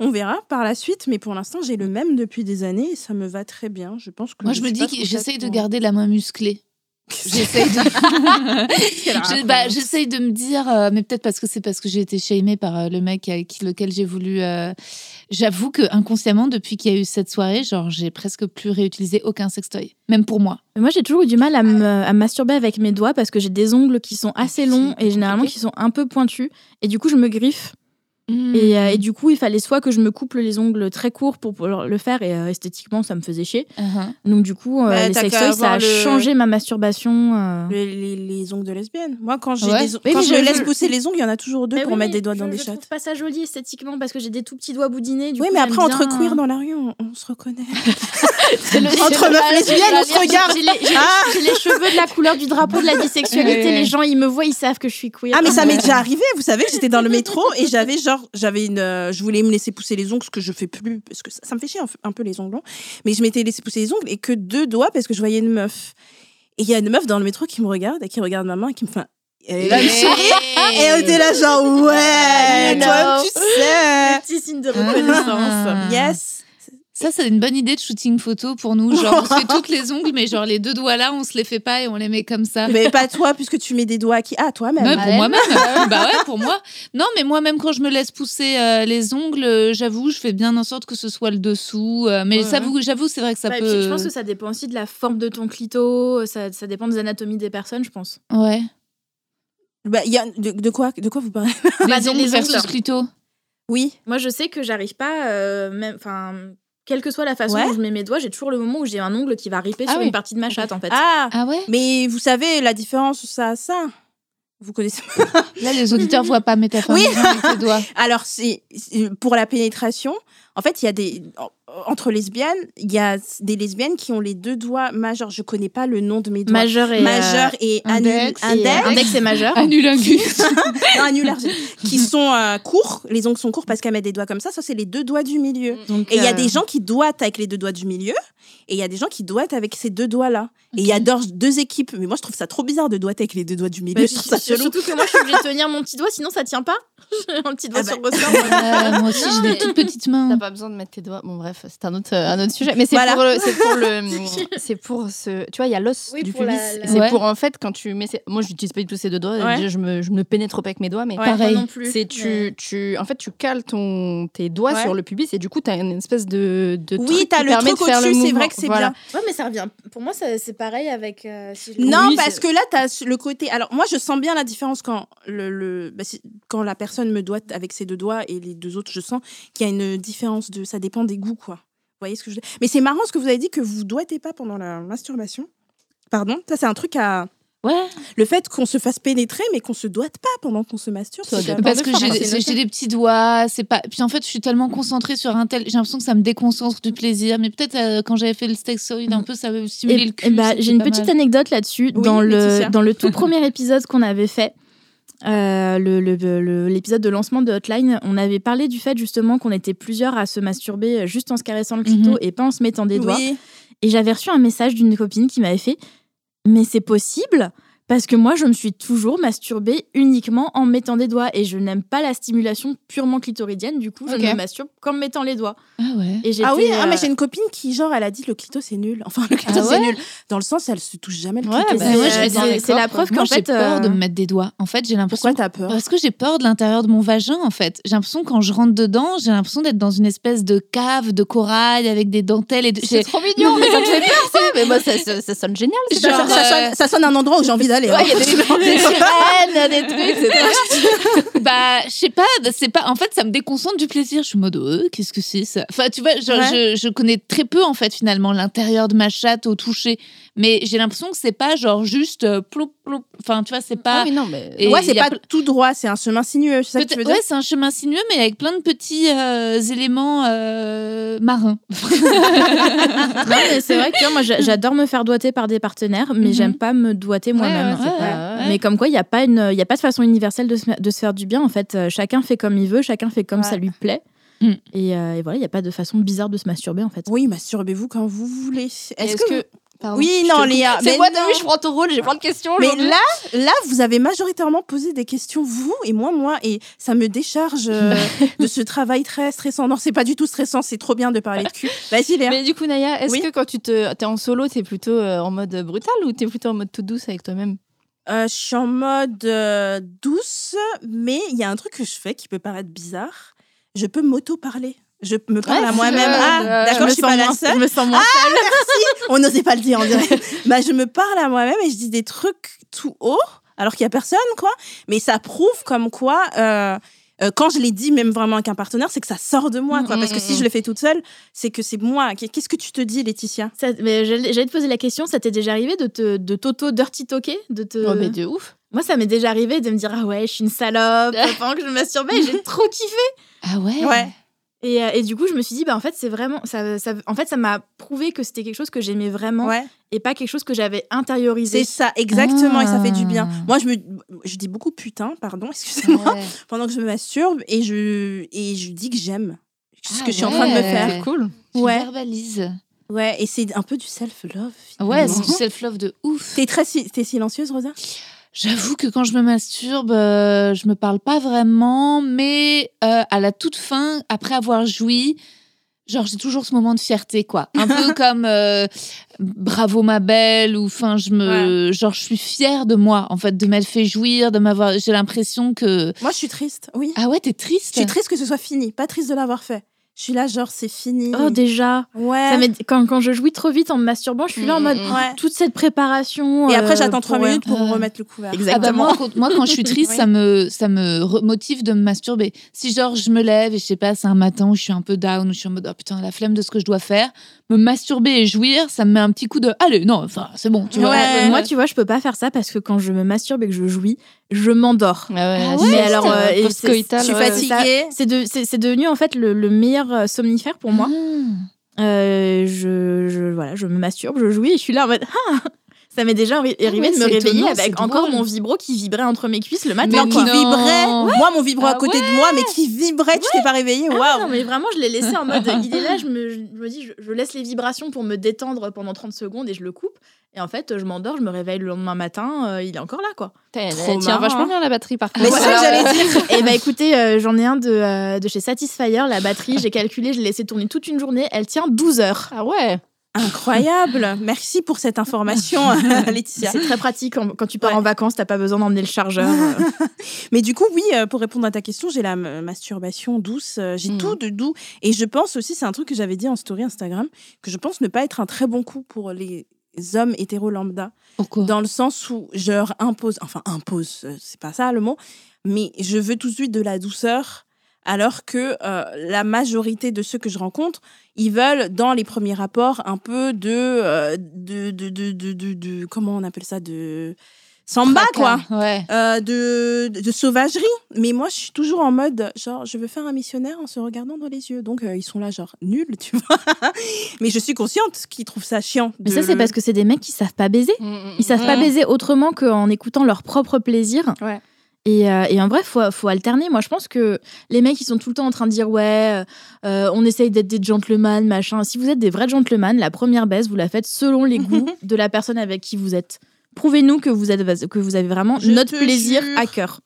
on verra par la suite, mais pour l'instant, j'ai le même depuis des années et ça me va très bien. Je pense que Moi, je me dis que j'essaye de garder la main musclée. J'essaye de... Je- bah, j'essaye de me dire, euh, mais peut-être parce que c'est parce que j'ai été shamée par euh, le mec avec lequel j'ai voulu. euh, J'avoue que inconsciemment, depuis qu'il y a eu cette soirée, genre, j'ai presque plus réutilisé aucun sextoy, même pour moi. Mais Moi, j'ai toujours eu du mal à me, à me masturber avec mes doigts parce que j'ai des ongles qui sont assez longs et généralement qui sont un peu pointus. Et du coup, je me griffe. Et, euh, et du coup, il fallait soit que je me couple les ongles très courts pour pouvoir le faire et euh, esthétiquement, ça me faisait chier. Uh-huh. Donc, du coup, euh, Bah, les sextoys, ça a le- changé ma masturbation. euh. Les, les- les ongles de lesbienne. Moi, quand, j'ai Ouais. des- Oui, quand mais je je- laisse je- pousser les ongles, il y en a toujours deux Mais pour oui, mettre des doigts je, dans des je chattes. trouve pas ça joli esthétiquement parce que j'ai des tout petits doigts boudinés. Du Oui, coup, mais après, entre bien- queer dans la rue, on, on se reconnaît. C'est le- Entre meufs lesbiennes, on se regarde. J'ai les, Ah. j'ai les cheveux de la couleur du drapeau de la bisexualité. Les gens, ils me voient, ils savent que je suis queer. Ah, mais ça m'est déjà arrivé. Vous savez, j'étais dans le métro et j'avais genre, j'avais une, euh, je voulais me laisser pousser les ongles, ce que je fais plus, parce que ça, ça me fait chier un, f- un peu les ongles longs. Mais je m'étais laissé pousser les ongles et que deux doigts parce que je voyais une meuf. Et il y a une meuf dans le métro qui me regarde et qui regarde ma main et qui me fait. Me sourire. Et elle était là, genre, ouais, You toi, know. tu sais. Petit signe de reconnaissance. Yes. Ça, c'est une bonne idée de shooting photo pour nous. Genre, on se fait toutes les ongles, mais genre les deux doigts là, on se les fait pas et on les met comme ça. Mais pas toi, puisque tu mets des doigts à qui Ah, toi-même. Ouais, pour moi-même. bah ouais, pour moi. Non, mais moi-même, quand je me laisse pousser euh, les ongles, euh, j'avoue, je fais bien en sorte que ce soit le dessous. euh, mais Ouais. j'avoue, j'avoue, c'est vrai que ça Bah, peut. puis, je pense que ça dépend aussi de la forme de ton clito, ça, ça dépend des anatomies des personnes, je pense. Ouais. Bah, il y a, de, de quoi, de quoi vous parlez? Les Bah, des- ongles les versus clito. Oui. Moi, je sais que j'arrive pas, euh, même, enfin, quelle que soit la façon Ouais. dont je mets mes doigts, j'ai toujours le moment où j'ai un ongle qui va ripper Ah sur oui. une partie de ma chatte, en fait. Ah, Ah ouais? Mais vous savez la différence ça ça Vous connaissez Là, les auditeurs voient pas, fait Oui. doigts. Alors, c'est pour la pénétration. En fait, il y a des entre lesbiennes, il y a des lesbiennes qui ont les deux doigts majeurs. Je connais pas le nom de mes doigts. Majeur et Majeur et index euh, et, euh, index, index et majeur. Non, annulaire, qui sont euh, courts. Les ongles sont courts parce qu'elles mettent des doigts comme ça. Ça, c'est les deux doigts du milieu. Donc, Et il y a euh, des gens qui doigtent avec les deux doigts du milieu, et il y a des gens qui doigtent avec ces deux doigts-là. Et il y a deux, équipes. Mais moi, je trouve ça trop bizarre de doigter avec les deux doigts du milieu. bah, je trouve ça chelou. surtout que moi, je suis obligée de tenir mon petit doigt, sinon ça tient pas. un petit doigt Ah bah. sur ressort. Euh, moi aussi, j'ai des toutes petites T'as mains. pas besoin de mettre tes doigts. Bon, bref, c'est un autre, un autre sujet. Mais c'est Voilà. pour le. C'est pour, le, c'est pour ce. Tu vois, il y a l'os Oui, du pubis. la- C'est Ouais. pour en fait, quand tu mets. ces- Moi, je n'utilise pas du tout ces deux doigts. Ouais. Déjà, je me, je me pénètre pas avec mes doigts. Mais Ouais, Pareil. c'est tu, tu. En fait, tu cales ton, tes doigts Ouais. sur le pubis et du coup, tu as une espèce de. de Oui, t'as qui le permet truc de faire le au-dessus, c'est vrai que c'est Voilà. bien. Ouais, mais ça revient. Pour moi, c'est pareil avec. euh, si Non, Oui, parce que là, tu as le côté. Alors, moi, je sens bien la différence quand, le, le- bah, quand la personne me doit avec ses deux doigts et les deux autres, je sens qu'il y a une différence de. Ça dépend des goûts, voyez ce que je Mais c'est marrant ce que vous avez dit que vous doigtez pas pendant la masturbation. Pardon? Ça, c'est un truc à. Ouais. Le fait qu'on se fasse pénétrer, mais qu'on se doite pas pendant qu'on se masturbe. Parce que j'ai des petits doigts, c'est pas. Puis en fait, je suis tellement concentrée sur un tel. J'ai l'impression que ça me déconcentre du plaisir. Mais peut-être euh, quand j'avais fait le sexoid, un peu, ça avait stimulé Et- le et cul. bah, J'ai une petite mal. anecdote là-dessus. Oui, dans, le, dans le tout premier épisode qu'on avait fait, euh, le- le- le- l'épisode de lancement de Hotline, on avait parlé du fait justement qu'on était plusieurs à se masturber juste en se caressant le clito Mhm. et pas en se mettant des doigts. Et j'avais reçu un message d'une copine qui m'avait fait Mais c'est possible? Parce que moi, je me suis toujours masturbée uniquement en mettant des doigts et je n'aime pas la stimulation purement clitoridienne. Du coup, je Ok. me masturbe qu'en mettant les doigts. Ah ouais. Et Ah oui, ah, mais euh, j'ai une copine qui, genre, elle a dit le clito c'est nul. Enfin, le clito Ah c'est ouais nul. Dans le sens, elle se touche jamais le Ouais, clito. bah, c'est- la preuve qu'en j'ai fait. peur de euh, me mettre des doigts. En fait, j'ai l'impression. Pourquoi t'as peur Parce que j'ai peur de l'intérieur de mon vagin, en fait. J'ai l'impression quand je rentre dedans, j'ai l'impression d'être dans une espèce de cave de corail avec des dentelles et de. C'est trop mignon, mais ça te fait peur, ça. Mais moi, ça, ça, ça sonne génial. Genre, ça, euh, sonne, ça sonne un endroit où j'ai envie d'aller. Ouais, hein. il y a des, des sirènes, des trucs, Bah, je sais pas, c'est pas. En fait, ça me déconcentre du plaisir. Je suis en mode, euh, qu'est-ce que c'est ça? Enfin, tu vois, genre, Ouais. je, je connais très peu en fait finalement l'intérieur de ma chatte au toucher, mais j'ai l'impression que c'est pas genre juste euh, ploup ploup. Enfin, tu vois, c'est pas. Ah oui, non, mais. Et ouais, c'est pas tout droit, c'est un chemin sinueux. C'est ça que tu veux dire ouais, c'est un chemin sinueux, mais avec plein de petits euh, éléments euh, marins. Non, mais c'est vrai que vois, moi j'a- j'adore me faire doigter par des partenaires, mais Mhm. j'aime pas me doigter moi-même. ouais, c'est Ouais, pas- ouais. Mais comme quoi, il n'y a, pas une- il y a pas de façon universelle de se, de se faire du bien. En fait, Euh, chacun fait comme il veut, chacun fait comme Ouais. ça lui plaît. Mm. Et, euh, et voilà, il n'y a pas de façon bizarre de se masturber en fait. Oui, masturbez-vous quand vous voulez. Est-ce que. Pardon, Oui, non. Léa. C'est moi, t'as non. vu, je prends ton rôle, j'ai plein de questions. Mais là, là, vous avez majoritairement posé des questions, vous et moi, moi, et ça me décharge euh, de ce travail très stressant. Non, c'est pas du tout stressant, c'est trop bien de parler de cul. Vas-y, Léa. Mais du coup, Naya, est-ce Oui. que quand tu te, es en solo, t'es plutôt euh, en mode brutal ou t'es plutôt en mode toute douce avec toi-même? Euh, je suis en mode douce, mais il y a un truc que je fais qui peut paraître bizarre. Je peux m'auto-parler. Je me parle Ouais, à moi-même. Ah, d'accord, je, me suis pas la seule. Je me sens moins Ah, merci On n'osait pas le dire, on dirait. bah, je me parle à moi-même et je dis des trucs tout haut, alors qu'il y a personne, quoi. Mais ça prouve comme quoi, euh, euh, quand je l'ai dit, même vraiment avec un partenaire, c'est que ça sort de moi, quoi. Mm, Parce que mm, si mm. je le fais toute seule, c'est que c'est moi. Qu'est-ce que tu te dis, Laetitia? Ça- mais J'allais te poser la question, ça t'est déjà arrivé de te de t'auto dirty talker de te... Oh, mais de ouf. Moi, ça m'est déjà arrivé de me dire ah ouais, je suis une salope pendant que je masturbais, j'ai trop kiffé. Ah ouais? Ouais. Et, euh, et du coup, je me suis dit bah en fait c'est vraiment ça, ça- en fait ça m'a prouvé que c'était quelque chose que j'aimais vraiment Ouais. et pas quelque chose que j'avais intériorisé. C'est ça, exactement, et ça fait du bien. Ah. Moi, je me, je dis beaucoup putain, pardon, excusez-moi, Ouais. pendant que je me masturbe, et je, et je dis que j'aime ce Ah que je suis en train de me faire. C'est cool. Tu Ouais. verbalises. Ouais, et c'est un peu du self-love. Ouais, c'est du self-love de ouf. T'es très si- t'es silencieuse, Rosa? J'avoue que quand je me masturbe, euh, je me parle pas vraiment, mais euh, à la toute fin, après avoir joui, genre j'ai toujours ce moment de fierté, quoi. Un peu comme euh, bravo ma belle, ou enfin je me, genre je suis fière de moi, en fait, de m'être fait jouir, de m'avoir. J'ai l'impression que Moi, je suis triste, oui. ah ouais, t'es Je triste. suis triste que ce soit fini, pas triste de l'avoir fait. Je suis là, genre, c'est fini. Oh déjà. ouais. Ça quand, quand je jouis trop vite en me masturbant, je suis là en Mm, mode mm, mm. Ouais. toute cette préparation. Et après, euh, j'attends trois euh, minutes pour euh, remettre le couvert. Ah bah Exactement. moi, quand, moi, quand je suis triste, Oui. ça me ça me motive de me masturber. Si genre je me lève et je sais pas, c'est un matin où je suis un peu down, où je suis en mode oh putain la flemme de ce que je dois faire, me masturber et jouir, ça me met un petit coup de allez non, enfin c'est bon, tu vois. Ouais. Euh, moi, tu vois, je peux pas faire ça parce que quand je me masturbe et que je jouis, je m'endors. Ah ouais, Ah Mais alors, euh, et Je suis ouais. fatiguée. C'est de- c'est- c'est devenu en fait le, le meilleur euh, somnifère pour moi. Ah. Euh, je, je, voilà, je me masturbe, je jouis et je suis là en mode ah ça m'est déjà arri- arrivé ouais, de me réveiller étonnant, avec encore drôle. mon vibro qui vibrait entre mes cuisses le matin. Mais Non, qui vibrait. Moi, mon vibro à Ah côté de moi, mais qui vibrait, tu t'es pas réveillée. Ah Waouh. non, mais vraiment, je l'ai laissé en mode il est là, je me, je me dis, je, je laisse les vibrations pour me détendre pendant 30 secondes et je le coupe. Et en fait, je m'endors, je me réveille le lendemain matin, euh, il est encore là, quoi. Elle Trop tient vachement bien la batterie par contre. Mais c'est ça que j'allais dire. Et bah écoutez, euh, j'en ai un de, euh, de chez Satisfyer, la batterie, j'ai calculé, je l'ai laissé tourner toute une journée, elle tient 12 heures. Ah ouais. Incroyable. Merci pour cette information, Laetitia. C'est très pratique quand, tu pars Ouais. en vacances, t'as pas besoin d'emmener le chargeur. Mais du coup, oui, euh, pour répondre à ta question, j'ai la masturbation douce. euh, J'ai Mhm. tout de doux. Et je pense aussi, c'est un truc que j'avais dit en story Instagram, que je pense ne pas être un très bon coup pour les hommes hétéro lambda. Pourquoi? Dans le sens où je leur impose, enfin impose, euh, c'est pas ça le mot, mais je veux tout de suite de la douceur. Alors que euh, la majorité de ceux que je rencontre, ils veulent, dans les premiers rapports, un peu de. euh, de, de, de, de, de- de- comment on appelle ça de, samba quoi. Ouais. Euh, de, de sauvagerie. Mais moi, je suis toujours en mode, genre, je veux faire un missionnaire en se regardant dans les yeux. Donc, euh, ils sont là, genre, nuls, tu vois. mais je suis consciente qu'ils trouvent ça chiant. Mais ça, c'est parce que c'est des mecs qui savent pas baiser. Ils savent pas Mhm. baiser autrement qu'en écoutant leur propre plaisir. Ouais. Et, euh, et en bref, faut, faut alterner. Moi, je pense que les mecs, ils sont tout le temps en train de dire ouais, euh, on essaye d'être des gentlemen, machin. Si vous êtes des vrais gentlemen, la première baisse, vous la faites selon les goûts de la personne avec qui vous êtes. Prouvez-nous que vous êtes que vous avez vraiment Je notre plaisir jure. à cœur.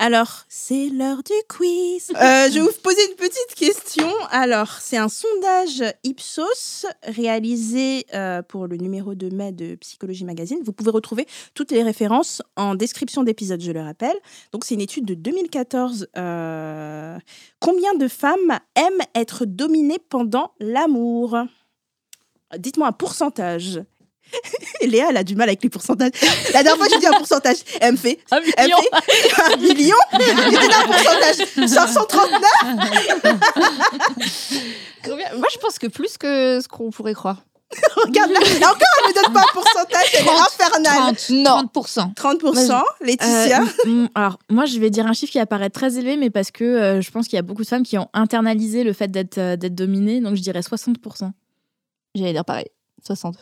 Alors, c'est l'heure du quiz. Euh, je vais vous poser une petite question. Alors, c'est un sondage Ipsos réalisé euh, pour le numéro de mai de Psychologie Magazine. Vous pouvez retrouver toutes les références en description d'épisode, je le rappelle. Donc, c'est une étude de 2014. Euh, Combien de femmes aiment être dominées pendant l'amour? Dites-moi un pourcentage. Léa, elle a du mal avec les pourcentages. La dernière fois, j'ai dit un pourcentage. Elle me fait Un elle million. fait un million? C'était un pourcentage 539 Combien? Moi, je pense que plus que ce qu'on pourrait croire. Regarde là, et encore, elle ne donne pas un pourcentage, elle est infernale 30, Non. 30%. 30%, Laetitia? Euh, alors, moi, je vais dire un chiffre qui apparaît très élevé, mais parce que euh, je pense qu'il y a beaucoup de femmes qui ont internalisé le fait d'être euh, d'être dominées, donc je dirais 60%. J'allais dire pareil. 60.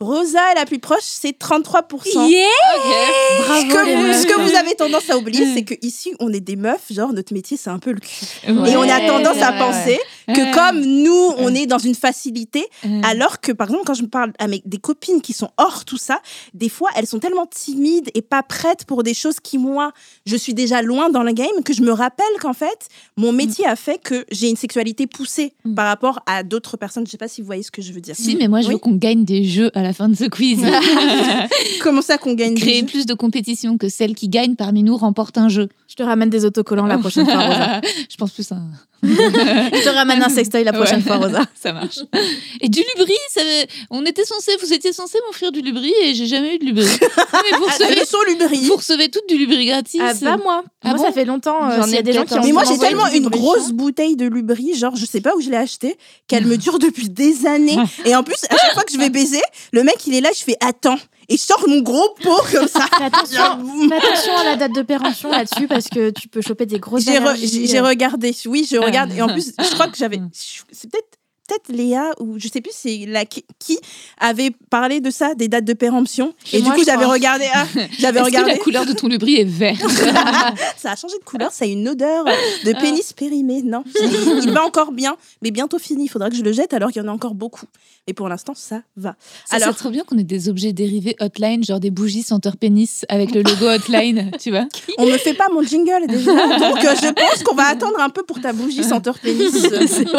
Rosa est la plus proche, c'est 33%. Bravo, ce, que les vous, meufs. ce que vous avez tendance à oublier, c'est que ici on est des meufs, genre notre métier c'est un peu le cul. Et on a Ouais, tendance à penser que comme nous, on est dans une facilité, Euh, alors que par exemple quand je me parle à mes, des copines qui sont hors tout ça, des fois elles sont tellement timides et pas prêtes pour des choses qui moi, je suis déjà loin dans le game que je me rappelle qu'en fait, mon métier a fait que j'ai une sexualité poussée Mm. par rapport à d'autres personnes. Je sais pas si vous voyez ce que je veux dire. Si, mais moi, je Oui. veux qu'on gagne des jeux à la fin de ce quiz. Comment ça qu'on gagne des Créer jeux plus de compétition que celle qui gagne parmi nous remporte un jeu. Je te ramène des autocollants la prochaine fois, Rosa. je pense plus à. Je te ramène un sextoy la prochaine Ouais. fois, Rosa. Ça marche. Et du lubri, ça, on était censé, vous étiez censé m'offrir du lubri et j'ai jamais eu de lubri. Mais vous Ah, recevez, Lubry. vous recevez toutes du lubri gratis. Ah, pas moi. Ah moi, bon ça fait longtemps. euh, J'en s'il y a ai des gens qui. Mais moi, j'ai tellement une grosse bouteille de Lubry, genre, je sais pas où je l'ai achetée, qu'elle me dure depuis des années. Et en plus, à chaque fois que je vais baiser, le mec, il est là, je fais attends. Et je sors mon gros pot comme ça. Fais attention, fais attention à la date de péremption là-dessus parce que tu peux choper des grosses J'ai re- j'ai regardé, oui, je regarde. Et en plus, je crois que j'avais. C'est peut-être. Peut-être Léa ou je sais plus c'est la qui qui avait parlé de ça des dates de péremption. Chez et moi, du coup j'avais regardé ah, j'avais que regardé. la couleur de ton lubri est verte ça a changé de couleur ça a une odeur de pénis périmé. Non il, va encore bien mais bientôt fini. Il faudra que je le jette alors qu'il y en a encore beaucoup. Mais pour l'instant ça va. Ça, Alors- c'est trop bien qu'on ait des objets dérivés hotline, genre des bougies senteur pénis avec le logo hotline, tu vois. On me fait pas mon jingle déjà, donc euh, je pense qu'on va attendre un peu pour ta bougie senteur pénis. C'est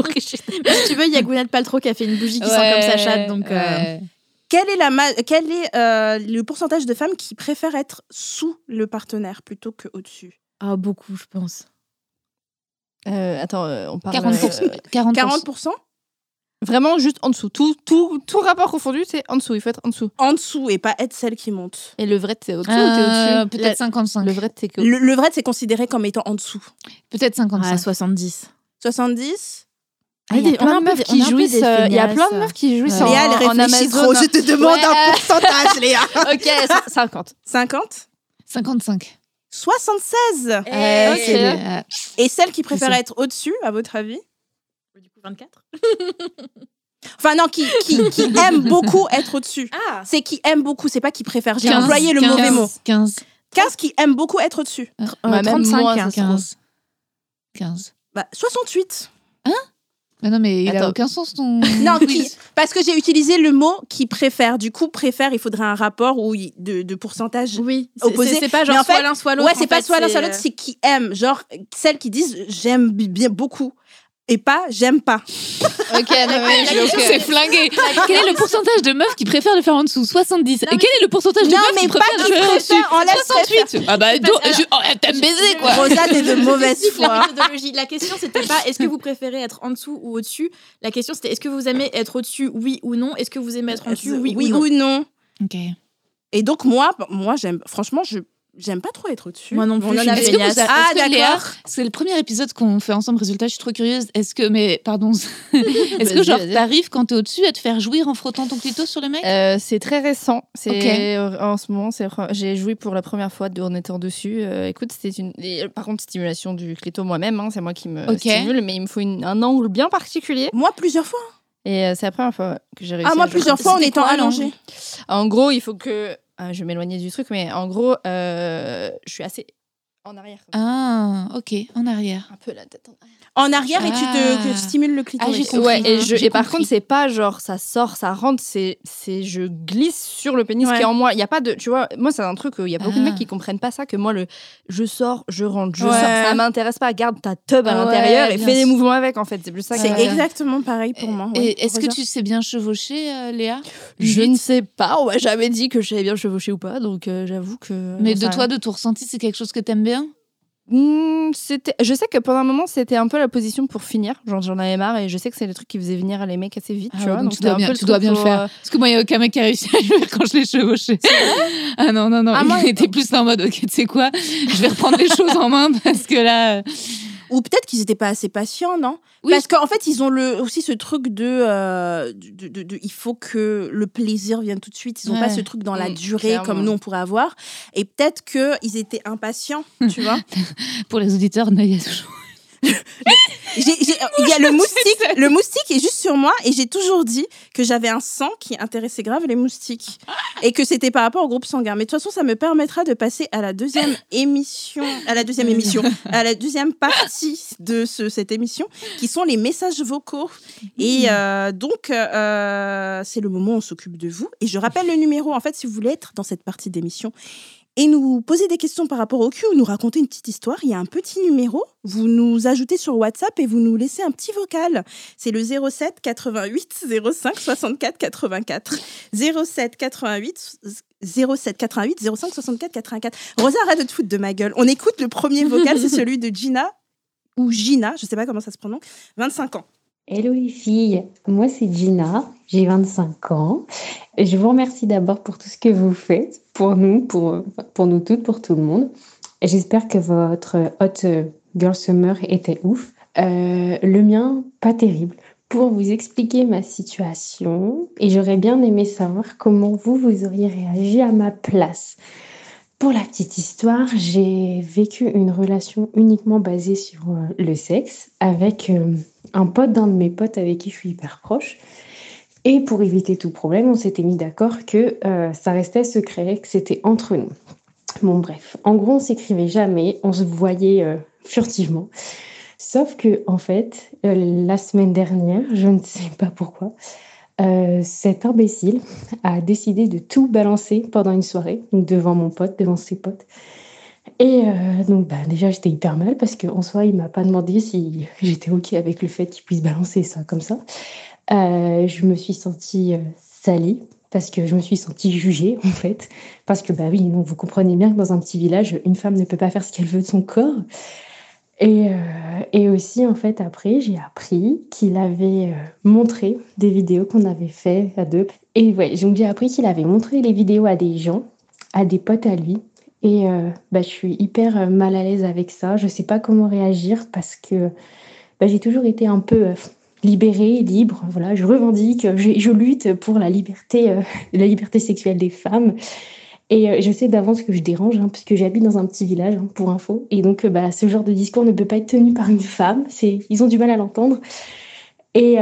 si tu veux, il y a Gwyneth Paltrow qui a fait une bougie qui sent comme sa chatte. Donc, euh, ouais. Quel est, la ma- quel est euh, le pourcentage de femmes qui préfèrent être sous le partenaire plutôt que au-dessus? Ah, beaucoup, je pense. Euh, attends, euh, on parle. 40%. euh, 40%. 40% vraiment juste en dessous. Tout, tout, tout rapport confondu, c'est en dessous. Il faut être en dessous. En dessous et pas être celle qui monte. Et le vrai, c'est ou Euh, t'es au-dessus? Peut-être La- 55. Le vrai, c'est que. Le, le vrai, c'est considéré comme étant en dessous. Peut-être 55. Ah, 70. 70 Ah, il y a plein de meufs qui jouissent. euh, Il y a plein de meufs qui jouissent en, Léa, elle en réfléchit Amazon. trop. Je te demande Ouais. un pourcentage, Léa. Ok, cin- 50. 50 55. 76 ok. Euh, Et celle qui préfère être au-dessus, à votre avis Du coup, 24. Enfin non, qui, qui, qui aime beaucoup être au-dessus. Ah C'est qui aime beaucoup, c'est pas qui préfère. J'ai 15, employé le 15, mauvais mot. 15. 15 qui aime beaucoup être au-dessus. Ouais, même 35. moins, hein. ça se trouve. 15. 15. Bah, 68. Mais non, mais il a Attends. aucun sens ton. Non, qui, parce que j'ai utilisé le mot qui préfère. Du coup, préfère, il faudrait un rapport où il- de, de pourcentage. Oui, Opposé. c'est c'est pas genre en soit fait, l'un soit l'autre. Ouais, c'est pas fait, soit l'un soit l'autre, c'est qui aime. Genre, celles qui disent j'aime bi- bien beaucoup. Et pas j'aime pas. Ok, non, mais je- ok. C'est flingué. Quel est le pourcentage de meufs qui préfèrent le faire en dessous? 70. Non, Et quel est le pourcentage de meufs mais qui préfèrent le faire en enlève 68. Ah bah, oh, t'aimes baiser quoi. Rosa, t'es de mauvaise la foi. La question, c'était pas est-ce que vous préférez être en dessous ou au-dessus? La question, c'était est-ce que vous aimez être au-dessus, oui ou non? Est-ce que vous aimez être en dessous, oui, oui ou non? ou non? Ok. Et donc, moi, moi j'aime. Franchement, je J'aime pas trop être au-dessus. Moi non plus, On en je suis avait- Est-ce que, vous, Ah, que d'accord. c'est le premier épisode qu'on fait ensemble, résultat, je suis trop curieuse. Est-ce que, mais pardon, est-ce que Vas-y, genre t'arrives quand t'es au-dessus à te faire jouir en frottant ton clito sur le mec? Euh, c'est très récent. C'est Ok. euh, en ce moment, c'est j'ai joué pour la première fois de- en étant dessus. Euh, écoute, c'était une euh, par contre stimulation du clito moi-même. hein, c'est moi qui me Ok. stimule, mais il me faut une- un angle bien particulier. Moi, plusieurs fois. Et euh, c'est la première fois que j'ai réussi. Ah, moi, à plusieurs fois en étant quoi, allongée. En gros, il faut que je vais m'éloigner du truc, mais en gros, euh, je suis assez en arrière. Ah, ok, en arrière. Un peu la tête en arrière. En arrière et tu te Ah. que tu stimules le clitoris. Ah, j'ai compris. Ouais, et, je, J'ai et par compris. contre, c'est pas genre ça sort, ça rentre, c'est c'est je glisse sur le pénis Ouais. qui est en moi. Il y a pas de, tu vois, moi c'est un truc où il y a beaucoup de Ah. mecs qui comprennent pas ça que moi le je sors, je rentre, je Ouais. sors, ça m'intéresse pas. Garde ta tub à Ouais, l'intérieur et fais des mouvements avec en fait. C'est plus ça. C'est exactement pareil pour moi. ouais. Et est-ce que tu sais bien chevaucher, euh, Léa? Je ne sais pas, on m'a jamais dit que je savais bien chevaucher ou pas, donc euh, j'avoue que. Mais de toi, de ton ressenti, c'est quelque chose que t'aimes bien? Hmm, c'était je sais que pendant un moment c'était un peu la position pour finir genre j'en avais marre et je sais que c'est le truc qui faisait venir les mecs assez vite Ah tu ouais, vois donc donc tu dois bien- peu tu dois bien le faire. euh, Parce que moi, il n'y a aucun mec qui a réussi à le faire quand je l'ai chevauché. ah non, non, non. Ah, moi, il était plus en mode, ok, tu sais quoi Je vais reprendre les choses en main parce que là. Ou peut-être qu'ils étaient pas assez patients, non? Oui. Parce qu'en fait, ils ont le, aussi ce truc de, euh, de, de- de- Il faut que le plaisir vienne tout de suite. Ils n'ont pas ce truc dans la Mm, durée clairement. comme nous, on pourrait avoir. Et peut-être qu'ils étaient impatients, tu vois? Pour les auditeurs, Naïa toujours. Il y a le moustique. Le moustique est juste sur moi. Et j'ai toujours dit que j'avais un sang qui intéressait grave les moustiques. Et que c'était par rapport au groupe sanguin. Mais de toute façon, ça me permettra de passer à la deuxième émission. À la deuxième émission. À la deuxième partie de ce- cette émission, qui sont les messages vocaux. Et euh, donc, euh, c'est le moment où on s'occupe de vous. Et je rappelle le numéro, en fait, si vous voulez être dans cette partie d'émission et nous poser des questions par rapport au cul ou nous raconter une petite histoire, il y a un petit numéro. Vous nous ajoutez sur WhatsApp et vous nous laissez un petit vocal. C'est le 07 88 05 64 84. 07 88 07 88 05 64 84. Rosa, arrête de te foutre de ma gueule. On écoute le premier vocal, c'est celui de Gina ou Gina, je sais pas comment ça se prononce, 25 ans. Hello les filles, moi c'est Gina, j'ai 25 ans. Je vous remercie d'abord pour tout ce que vous faites, pour nous, pour, pour nous toutes, pour tout le monde. J'espère que votre Hot Girl Summer était ouf. Euh, le mien, pas terrible. Pour vous expliquer ma situation, et j'aurais bien aimé savoir comment vous, vous auriez réagi à ma place. Pour la petite histoire, j'ai vécu une relation uniquement basée sur euh, le sexe avec euh, un pote d'un de mes potes avec qui je suis hyper proche. Et pour éviter tout problème, on s'était mis d'accord que euh, ça restait secret, que c'était entre nous. Bon, bref, en gros, on s'écrivait jamais, on se voyait euh, furtivement. Sauf que, en fait, euh, la semaine dernière, je ne sais pas pourquoi, cet imbécile a décidé de tout balancer pendant une soirée, devant mon pote, devant ses potes. Et donc, bah, déjà, j'étais hyper mal parce qu'en soi, il m'a pas demandé si j'étais OK avec le fait qu'il puisse balancer ça comme ça. Euh, je me suis sentie euh, salie parce que je me suis sentie jugée, en fait. Parce que, bah oui, non, vous comprenez bien que dans un petit village, une femme ne peut pas faire ce qu'elle veut de son corps. Et, euh, et aussi, en fait, après, j'ai appris qu'il avait montré des vidéos qu'on avait fait à deux. Et ouais, donc j'ai appris qu'il avait montré les vidéos à des gens, à des potes à lui. Et bah, je suis hyper mal à l'aise avec ça. Je sais pas comment réagir parce que bah, j'ai toujours été un peu libérée, libre. Voilà, je revendique, je, lutte pour la liberté, euh, la liberté sexuelle des femmes. Et euh, je sais d'avance que je dérange, hein, puisque j'habite dans un petit village, hein, pour info. Et donc, euh, bah, ce genre de discours ne peut pas être tenu par une femme. C'est, ils ont du mal à l'entendre. Et,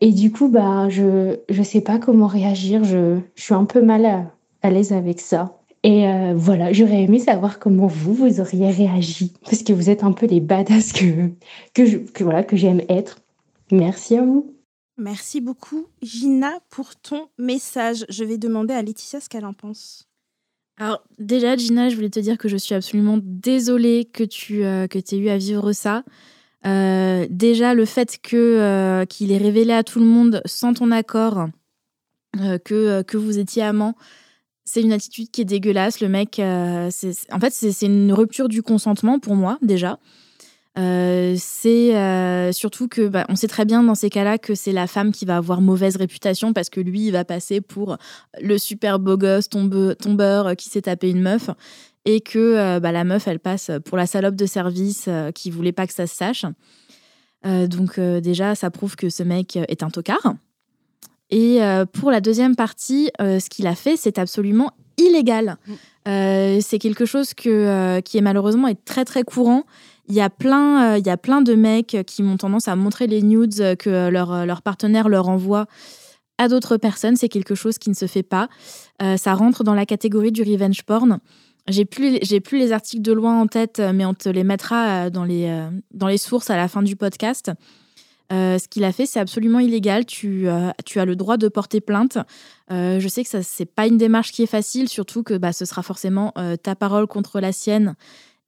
et du coup, bah, je ne sais pas comment réagir. Je, je suis un peu mal à, à l'aise avec ça. Et voilà, j'aurais aimé savoir comment vous, vous auriez réagi. Parce que vous êtes un peu les badass que, que, voilà, que j'aime être. Merci à vous. Merci beaucoup, Gina, pour ton message. Je vais demander à Laetitia ce qu'elle en pense. Alors déjà, Gina, je voulais te dire que je suis absolument désolée que tu euh, que aies eu à vivre ça. Euh, déjà, le fait que euh, qu'il ait révélé à tout le monde sans ton accord euh, que, euh, que vous étiez amants, c'est une attitude qui est dégueulasse. Le mec, euh, c'est, c'est- en fait, c'est, c'est une rupture du consentement pour moi déjà. Euh, c'est euh, surtout que bah, on sait très bien dans ces cas-là que c'est la femme qui va avoir mauvaise réputation parce que lui il va passer pour le super beau gosse tombe- tombeur euh, qui s'est tapé une meuf et que bah, la meuf, elle passe pour la salope de service qui voulait pas que ça se sache. donc déjà, ça prouve que ce mec est un tocard. Et pour la deuxième partie, ce qu'il a fait, c'est absolument illégal. Mm. c'est quelque chose que, qui est malheureusement est très très courant. Il y, a plein, il y a plein de mecs qui ont tendance à montrer les nudes que leur, leur partenaire leur envoie à d'autres personnes. C'est quelque chose qui ne se fait pas. ça rentre dans la catégorie du revenge porn. J'ai plus, plus les articles de loin en tête, mais on te les mettra dans les, dans les sources à la fin du podcast. Euh, ce qu'il a fait, c'est absolument illégal. Tu, euh, tu, as le droit de porter plainte. Euh, je sais que ce n'est pas une démarche qui est facile, surtout que bah, ce sera forcément ta parole contre la sienne.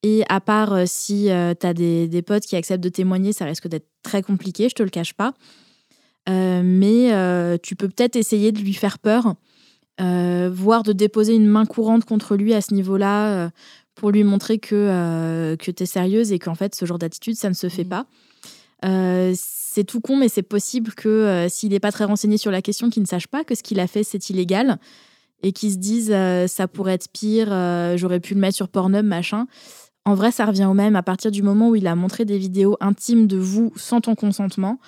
Et à part si tu as des, des, potes qui acceptent de témoigner, ça risque d'être très compliqué, je te le cache pas. mais tu peux peut-être essayer de lui faire peur, voire de déposer une main courante contre lui à ce niveau-là pour lui montrer que, que tu es sérieuse et qu'en fait, ce genre d'attitude, ça ne se fait mmh. pas c'est tout con, mais c'est possible que euh, s'il n'est pas très renseigné sur la question, qu'il ne sache pas que ce qu'il a fait, c'est illégal et qu'il se dise euh, ça pourrait être pire, euh, j'aurais pu le mettre sur Pornhub, machin. En vrai, ça revient au même à partir du moment où il a montré des vidéos intimes de vous sans ton consentement.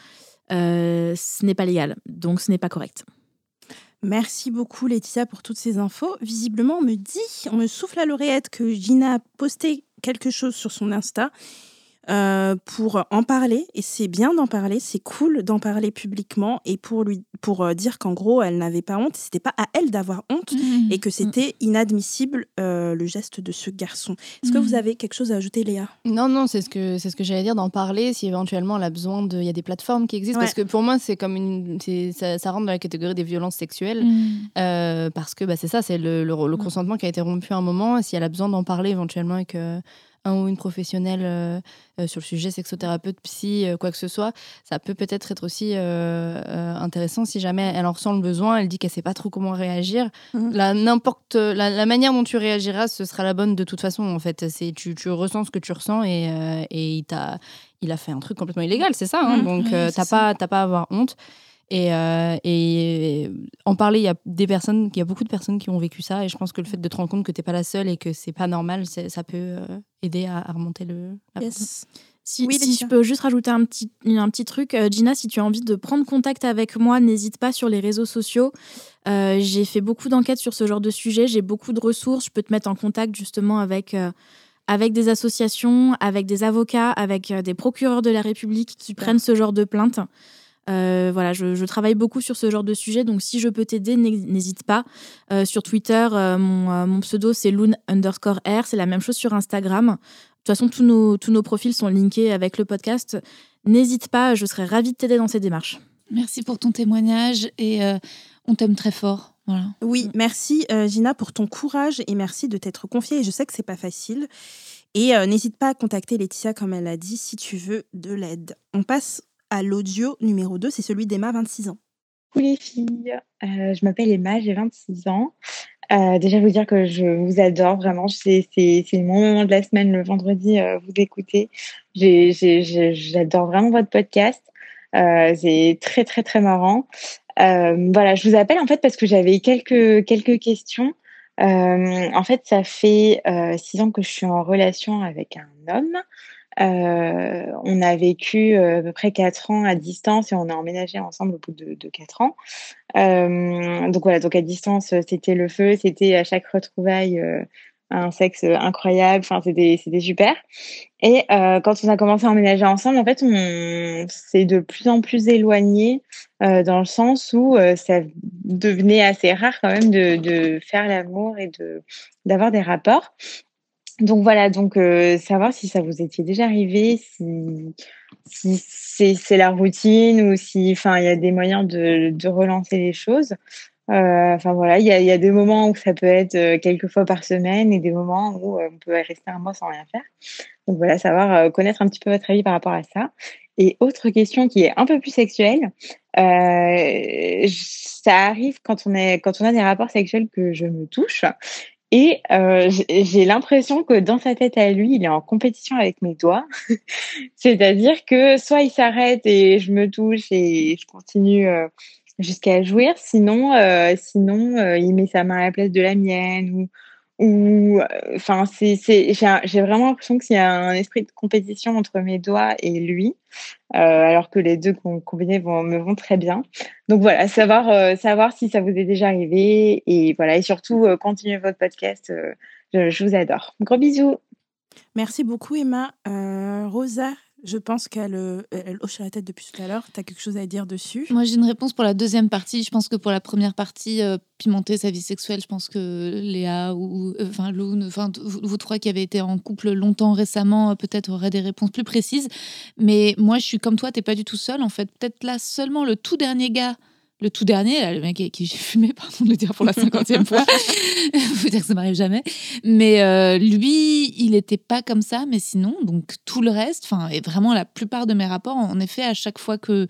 ce n'est pas légal, donc ce n'est pas correct. Merci beaucoup Laetitia pour toutes ces infos. Visiblement, on me dit, on me souffle à l'oreillette que Gina a posté quelque chose sur son Insta euh, pour en parler et c'est bien d'en parler, c'est cool d'en parler publiquement et pour lui pour euh, dire qu'en gros elle n'avait pas honte, c'était pas à elle d'avoir honte mmh. et que c'était inadmissible euh, le geste de ce garçon. Est-ce que vous mmh. avez quelque chose à ajouter Léa? Non non, c'est ce que c'est ce que j'allais dire d'en parler si éventuellement elle a besoin de il y a des plateformes qui existent parce que pour moi c'est comme une ça, ça, rentre dans la catégorie des violences sexuelles mmh. parce que bah, c'est ça, c'est le, le, consentement qui a été rompu à un moment si elle a besoin d'en parler éventuellement et que un ou une professionnelle euh, euh, sur le sujet, sexothérapeute, psy, euh, quoi que ce soit, ça peut peut-être être aussi intéressant si jamais elle en ressent le besoin, elle dit qu'elle sait pas trop comment réagir. Mhm. La, n'importe, la, manière dont tu réagiras, ce sera la bonne de toute façon, en fait. C'est, tu, tu ressens ce que tu ressens et, et il, t'a, il a fait un truc complètement illégal, c'est ça. Hein. Mhm. Donc, t'as, pas, t'as pas à avoir honte. Et, euh, et, en parler, il y a des personnes, il y a beaucoup de personnes qui ont vécu ça. Et je pense que le fait de te rendre compte que tu n'es pas la seule et que c'est pas normal, ça peut euh, aider à, remonter le. Si, si je peux juste rajouter un petit, un petit truc, euh, Gina, si tu as envie de prendre contact avec moi, n'hésite pas sur les réseaux sociaux. j'ai fait beaucoup d'enquêtes sur ce genre de sujet, j'ai beaucoup de ressources. Je peux te mettre en contact justement avec, avec des associations, avec des avocats, avec des procureurs de la République qui prennent ce genre de plaintes. Euh, voilà, je, travaille beaucoup sur ce genre de sujet, donc si je peux t'aider, n'hésite pas. Euh, sur Twitter, euh, mon, pseudo c'est loon underscore r, c'est la même chose sur Instagram. De toute façon, tous nos, tous nos profils sont linkés avec le podcast. N'hésite pas, je serais ravie de t'aider dans ces démarches. Merci pour ton témoignage et on t'aime très fort. Voilà. Oui, merci Gina pour ton courage et merci de t'être confiée. Je sais que c'est pas facile. Et n'hésite pas à contacter Laetitia, comme elle a dit, si tu veux de l'aide. On passe à l'audio numéro 2, c'est celui d'Emma, 26 ans. Coucou les filles, euh, je m'appelle Emma, j'ai 26 ans. Euh, déjà vous dire que je vous adore vraiment, c'est le moment de la semaine, le vendredi, euh, vous écoutez. J'adore vraiment votre podcast. c'est très très très marrant. voilà, je vous appelle en fait parce que j'avais quelques quelques questions. en fait, ça fait six ans que je suis en relation avec un homme. Euh, on a vécu euh, à peu près quatre ans à distance et on a emménagé ensemble au bout de, quatre ans. Euh, donc voilà, donc à distance, c'était le feu, c'était à chaque retrouvaille un sexe incroyable. Enfin, c'était c'était super. Et quand on a commencé à emménager ensemble, en fait, on s'est de plus en plus éloigné dans le sens où ça devenait assez rare quand même de, de faire l'amour et de d'avoir des rapports. Donc voilà, donc euh, savoir si ça vous était déjà arrivé, si, c'est la routine ou si, enfin, il y a des moyens de, relancer les choses. Euh, enfin voilà, il y a, y a, des moments où ça peut être euh, quelques fois par semaine et des moments où on peut rester un mois sans rien faire. Donc voilà, savoir connaître un petit peu votre avis par rapport à ça. Et autre question qui est un peu plus sexuelle, ça arrive quand on est quand on a des rapports sexuels que je me touche et euh, j'ai l'impression que dans sa tête à lui, il est en compétition avec mes doigts. C'est-à-dire que soit il s'arrête et je me touche et je continue euh, jusqu'à jouir, sinon, euh, sinon il met sa main à la place de la mienne ou, où, enfin, c'est, j'ai vraiment l'impression qu'il y a un esprit de compétition entre mes doigts et lui, alors que les deux combinés vont, me vont très bien. Donc voilà, savoir, savoir si ça vous est déjà arrivé et voilà, et surtout continuez votre podcast. Je, je, vous adore. Gros bisous. Merci beaucoup Emma. Rosa, je pense qu'elle euh, elle hoche la tête depuis tout à l'heure. Tu as quelque chose à dire dessus? Moi, j'ai une réponse pour la deuxième partie. Je pense que pour la première partie, euh, pimenter sa vie sexuelle, je pense que Léa ou euh, enfin Loun, enfin vous, trois qui avez été en couple longtemps récemment, peut-être auraient des réponses plus précises. Mais moi, je suis comme toi, t'es pas du tout seul en fait. Peut-être là seulement le tout dernier gars le tout dernier, là, le mec qui j'ai fumé, pardon de le dire pour la cinquantième fois, faut dire que ça m'arrive jamais. Mais euh, lui, il n'était pas comme ça, mais sinon, donc tout le reste, enfin, et vraiment la plupart de mes rapports, en effet, à chaque fois que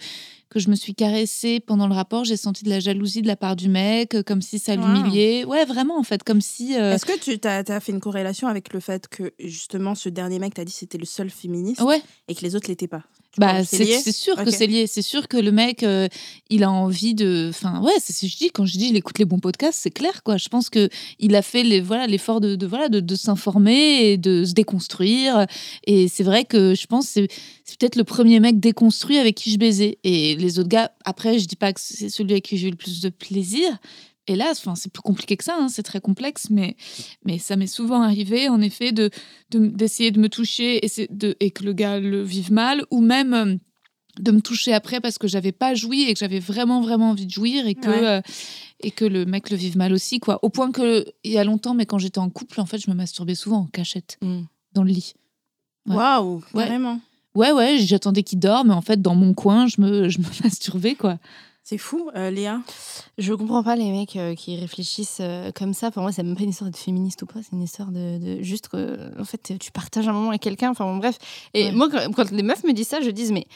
que je me suis caressée pendant le rapport, j'ai senti de la jalousie de la part du mec, comme si ça l'humiliait. Ouais, vraiment, en fait, comme si. Euh Est-ce que tu as, fait une corrélation avec le fait que, justement, ce dernier mec t'a dit c'était le seul féministe ouais. et que les autres l'étaient pas? Bah, c'est sûr que c'est lié. C'est sûr que le mec, euh, il a envie de. Enfin, ouais, c'est ce que je dis. Quand je dis il écoute les bons podcasts, c'est clair, quoi. Je pense que il a fait les voilà l'effort de, de, voilà de, de s'informer et de se déconstruire. Et c'est vrai que je pense c'est c'est peut-être le premier mec déconstruit avec qui je baisais. Et les autres gars, après, je dis pas que c'est celui avec qui j'ai eu le plus de plaisir, hélas, enfin, c'est plus compliqué que ça, hein, c'est très complexe, mais, mais ça m'est souvent arrivé, en effet, de, d'essayer de, me toucher et, de, et que le gars le vive mal, ou même euh, de me toucher après parce que j'avais pas joui et que j'avais vraiment, vraiment envie de jouir et que, euh, et que le mec le vive mal aussi, quoi. Au point que, il y a longtemps, mais quand j'étais en couple, en fait, je me masturbais souvent en cachette, mm. dans le lit. Waouh, vraiment Ouais, ouais, j'attendais qu'il dorme, mais en fait, dans mon coin, je me, je me masturbais, quoi. C'est fou, euh, Léa? Je comprends pas les mecs euh, qui réfléchissent euh, comme ça. Pour moi, c'est même pas une histoire de féministe ou pas. C'est une histoire de, juste que, en fait, tu partages un moment avec quelqu'un. Enfin, bon, bref. Et moi, quand, quand, les meufs me disent ça, je dis, mais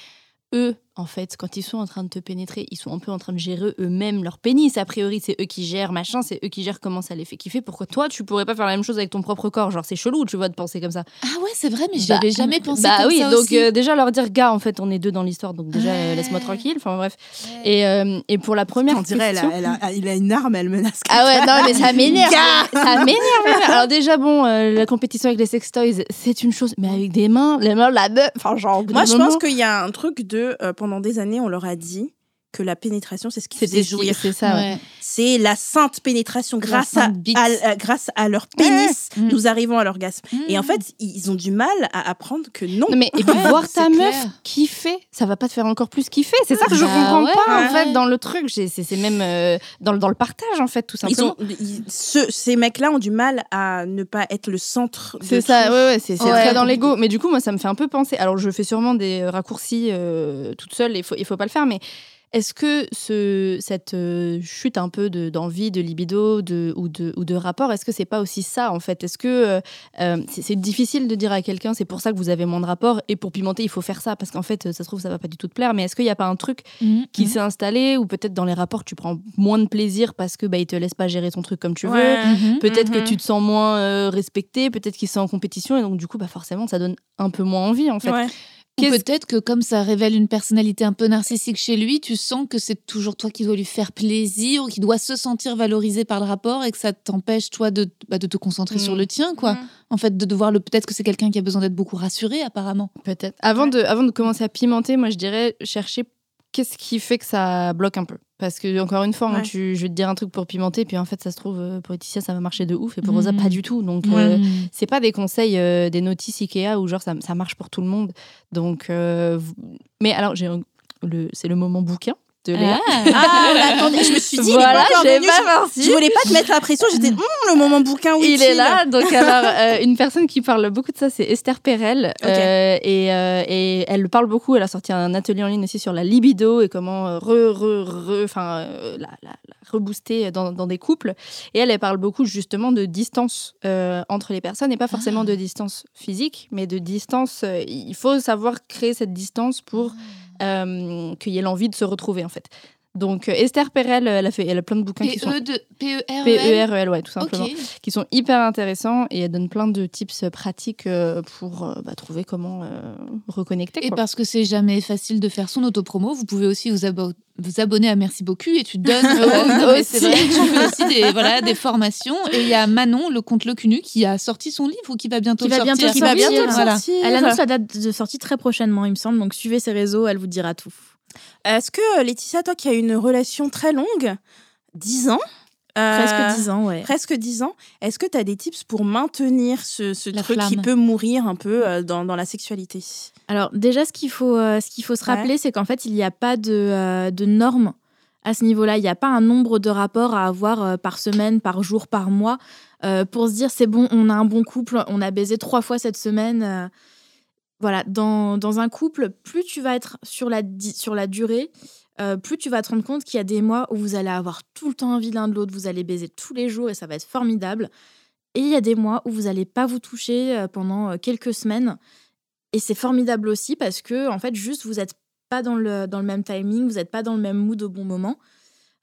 eux, en fait, quand ils sont en train de te pénétrer, ils sont un peu en train de gérer eux-mêmes leur pénis. A priori, c'est eux qui gèrent, machin, c'est eux qui gèrent comment ça les fait kiffer. Pourquoi toi, tu pourrais pas faire la même chose avec ton propre corps? Genre, c'est chelou, tu vois, de penser comme ça. Ah ouais, c'est vrai, mais j'avais bah, jamais pensé bah, comme oui, ça. donc euh, déjà leur dire, gars, en fait, on est deux dans l'histoire, donc déjà, euh, laisse-moi tranquille. Enfin, bref. Et, euh, et pour la première on dirait, question... elle a, il a une arme, elle menace. Ah ouais, non, mais ça m'énerve. ça m'énerve. Alors, déjà, bon, la compétition avec les sex toys, c'est une chose, mais avec des mains, les mains, la meuf. Enfin, genre. Moi, je pense qu'il y a un truc de. Pendant des années, on leur a dit que la pénétration, c'est ce qui faisait jouir. C'est ça. C'est la sainte pénétration grâce, à, euh, grâce à leur pénis, mm. nous arrivons à l'orgasme. Et en mm. fait, ils ont du mal à apprendre que non. mais et puis voir ta meuf kiffer, ça va pas te faire encore plus kiffer. C'est ça que je bah comprends pas en fait dans le truc. C'est même euh, dans, dans, le partage en fait tout simplement. ces mecs-là ont du mal à ne pas être le centre. C'est ça. Ouais, ouais c'est très dans l'ego. Mais du coup, moi, ça me fait un peu penser. Alors, je fais sûrement des raccourcis euh, toute seule. Il faut il faut pas le faire, mais est-ce que ce, cette euh, chute un peu d'envie, de, libido de, ou, de, ou de rapport, est-ce que c'est pas aussi ça en fait? Est-ce que euh, euh, c'est difficile de dire à quelqu'un c'est pour ça que vous avez moins de rapport et pour pimenter il faut faire ça? Parce qu'en fait ça se trouve ça va pas du tout te plaire mais est-ce qu'il n'y a pas un truc mmh, qui mmh. s'est installé ou peut-être dans les rapports tu prends moins de plaisir parce que bah, il te laisse pas gérer ton truc comme tu veux? Mmh, peut-être que tu te sens moins respecté peut-être qu'il sont en compétition et donc du coup bah forcément ça donne un peu moins envie en fait peut-être que comme ça révèle une personnalité un peu narcissique chez lui, tu sens que c'est toujours toi qui dois lui faire plaisir ou qui doit se sentir valorisé par le rapport et que ça t'empêche toi de, bah, de te concentrer sur mm. le tien, quoi. Mm. En fait, de devoir le peut-être que c'est quelqu'un qui a besoin d'être beaucoup rassuré, apparemment. Peut-être. Avant de, avant de commencer à pimenter, moi je dirais chercher qu'est-ce qui fait que ça bloque un peu parce que, encore une fois, hein, tu, je vais te dire un truc pour pimenter, puis en fait, ça se trouve, euh, pour Laetitia, ça va marcher de ouf, et pour Rosa, pas mmh. du tout. Donc, euh, c'est pas des conseils, euh, des notices Ikea où genre ça, ça, marche pour tout le monde. Donc, mais alors, j'ai c'est le moment bouquin. Ah. ah, attendez, je me suis dit, voilà, il pas je, je, voulais pas te mettre la pression, j'étais hum, le moment bouquin où il est là. Donc alors, euh, une personne qui parle beaucoup de ça, c'est Esther Perel, euh, et, euh, et, elle parle beaucoup. Elle a sorti un atelier en ligne aussi sur la libido et comment re, re, re, enfin, la, la, rebooster dans, dans, des couples. Et elle, elle parle beaucoup justement de distance entre les personnes et pas forcément de distance physique, mais de distance. il faut savoir créer cette distance pour ah. Euh, qu'il y ait l'envie de se retrouver en fait. Donc Esther Perel, elle a fait, elle a plein de bouquins qui sont PE de P-E-R-E-L P-E-R-E-L, ouais, tout simplement, qui sont hyper intéressants et elle donne plein de tips pratiques euh, pour euh, bah, trouver comment euh, reconnecter. Et quoi. parce que c'est jamais facile de faire son autopromo, vous pouvez aussi vous, abo- vous abonner à Merci beaucoup et tu donnes. euh, non, c'est vrai, tu fais aussi des, voilà, des formations. Et il y a Manon, le compte Le Cunu, qui a sorti son livre ou qui va bientôt Qui le va sortir? bientôt Qui va sortir. bientôt le Voilà. sortir. Elle annonce la date de sortie très prochainement, il me semble. Donc suivez ses réseaux, elle vous dira tout. Est-ce que Laetitia, toi qui as une relation très longue, 10 ans euh, Presque 10 ans, ouais. Presque 10 ans. Est-ce que tu as des tips pour maintenir ce, truc qui peut mourir un peu euh, dans, dans la sexualité? Alors déjà, ce qu'il faut, euh, ce qu'il faut se Ouais. rappeler, c'est qu'en fait, il n'y a pas de, euh, de normes à ce niveau-là. Il n'y a pas un nombre de rapports à avoir euh, par semaine, par jour, par mois, euh, pour se dire c'est bon, on a un bon couple, on a baisé trois fois cette semaine. Voilà, dans, dans un couple, plus tu vas être sur la, sur la durée, euh, plus tu vas te rendre compte qu'il y a des mois où vous allez avoir tout le temps envie l'un de l'autre, vous allez baiser tous les jours et ça va être formidable. Et il y a des mois où vous n'allez pas vous toucher euh, pendant euh, quelques semaines. Et c'est formidable aussi parce que, en fait, juste, vous n'êtes pas dans le, dans le même timing, vous n'êtes pas dans le même mood au bon moment.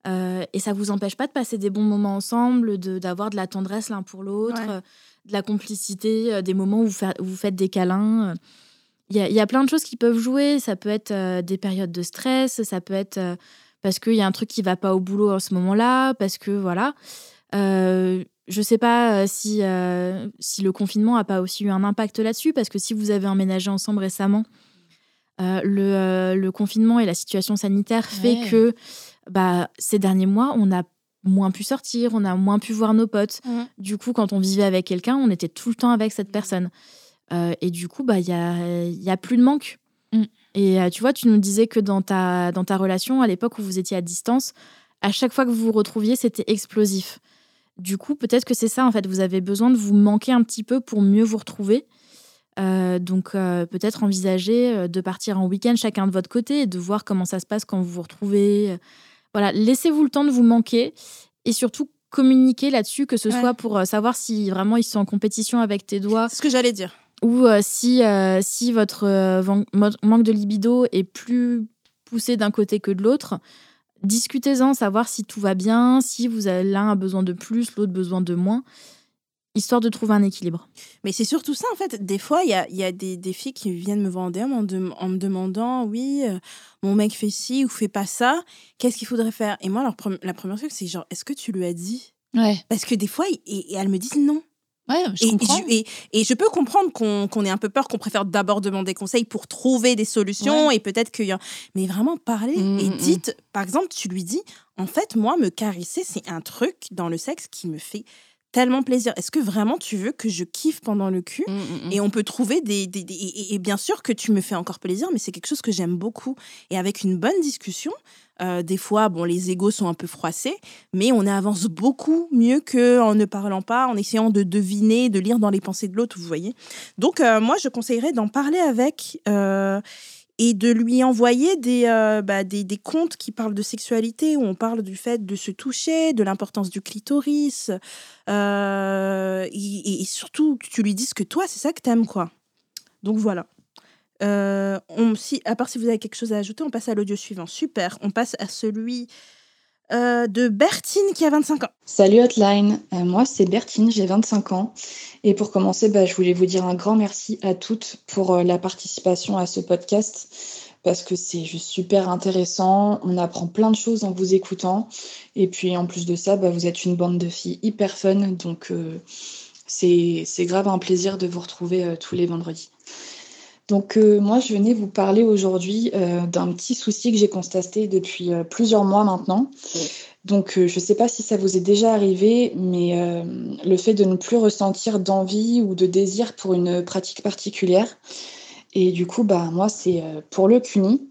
Euh, et ça vous empêche pas de passer des bons moments ensemble, d'avoir de, la tendresse l'un pour l'autre, Ouais. euh, de la complicité, des moments où vous, fa- vous faites des câlins. Il y, a, il y a plein de choses qui peuvent jouer. Ça peut être euh, des périodes de stress, ça peut être euh, parce qu'il y a un truc qui va pas au boulot en ce moment-là, parce que voilà. Euh, je sais pas euh, si, si le confinement a pas aussi eu un impact là-dessus, parce que si vous avez emménagé ensemble récemment, le, le confinement et la situation sanitaire fait Ouais. que bah, ces derniers mois, on a moins pu sortir, on a moins pu voir nos potes. Mhm. Du coup, quand on vivait avec quelqu'un, on était tout le temps avec cette personne. Euh, et du coup, bah, il y a, il y a plus de manque. Mm. Et euh, tu vois, tu nous disais que dans ta, dans ta relation, à l'époque où vous étiez à distance, à chaque fois que vous vous retrouviez, c'était explosif. Du coup, peut-être que c'est ça, en fait. Vous avez besoin de vous manquer un petit peu pour mieux vous retrouver. Euh, donc, euh, peut-être envisager de partir en week-end chacun de votre côté et de voir comment ça se passe quand vous vous retrouvez. Voilà, laissez-vous le temps de vous manquer et surtout communiquer là-dessus, que ce Ouais. soit pour savoir si vraiment ils sont en compétition avec tes doigts C'est ce que j'allais dire. Ou euh, si, euh, si votre euh, manque de libido est plus poussé d'un côté que de l'autre. Discutez-en, savoir si tout va bien, si vous l'un a besoin de plus, l'autre besoin de moins, histoire de trouver un équilibre. Mais c'est surtout ça, en fait. Des fois, il y a, il y a des, des filles qui viennent me voir en DM en, dem- en me demandant Oui, euh, mon mec fait ci ou fait pas ça, qu'est-ce qu'il faudrait faire? Et moi, leur la première chose, c'est genre Est-ce que tu lui as dit? Ouais, Parce que des fois, et, et elles me disent non. Ouais, je et, comprends. je, et, et je peux comprendre qu'on ait un peu peur, qu'on préfère d'abord demander conseil pour trouver des solutions et peut-être qu'il y a. Mais vraiment parler Mm, et mm, mm. dites, par exemple, tu lui dis en fait, moi, me caresser, c'est un truc dans le sexe qui me fait tellement plaisir. Est-ce que vraiment tu veux que je kiffe pendant le cul? Mm, et on peut trouver des, des- des- et, et bien sûr que tu me fais encore plaisir, mais c'est quelque chose que j'aime beaucoup. Et avec une bonne discussion, euh, des fois, bon, les égos sont un peu froissés, mais on avance beaucoup mieux que en ne parlant pas, en essayant de deviner, de lire dans les pensées de l'autre, vous voyez. Donc, euh, moi, je conseillerais d'en parler avec euh, et de lui envoyer des, bah, des, des contes qui parlent de sexualité, où on parle du fait de se toucher, de l'importance du clitoris, et, et surtout que tu lui dises que toi, c'est ça que t'aimes, quoi. Donc voilà. Euh, à part si vous avez quelque chose à ajouter, on passe à l'audio suivant. Super. On passe à celui euh, de Bertine qui a 25 ans. Salut Hotline, Euh, moi c'est Bertine, j'ai 25 ans. Et pour commencer, bah, je voulais vous dire un grand merci à toutes pour euh, la participation à ce podcast parce que c'est juste super intéressant. On apprend plein de choses en vous écoutant. Et puis en plus de ça, bah, vous êtes une bande de filles hyper fun. Donc c'est grave un plaisir de vous retrouver tous les vendredis. Donc euh, moi, je venais vous parler aujourd'hui euh, d'un petit souci que j'ai constaté depuis euh, plusieurs mois maintenant. Donc je ne sais pas si ça vous est déjà arrivé, mais le fait de ne plus ressentir d'envie ou de désir pour une pratique particulière. Et du coup, bah, moi, c'est pour le CUNY.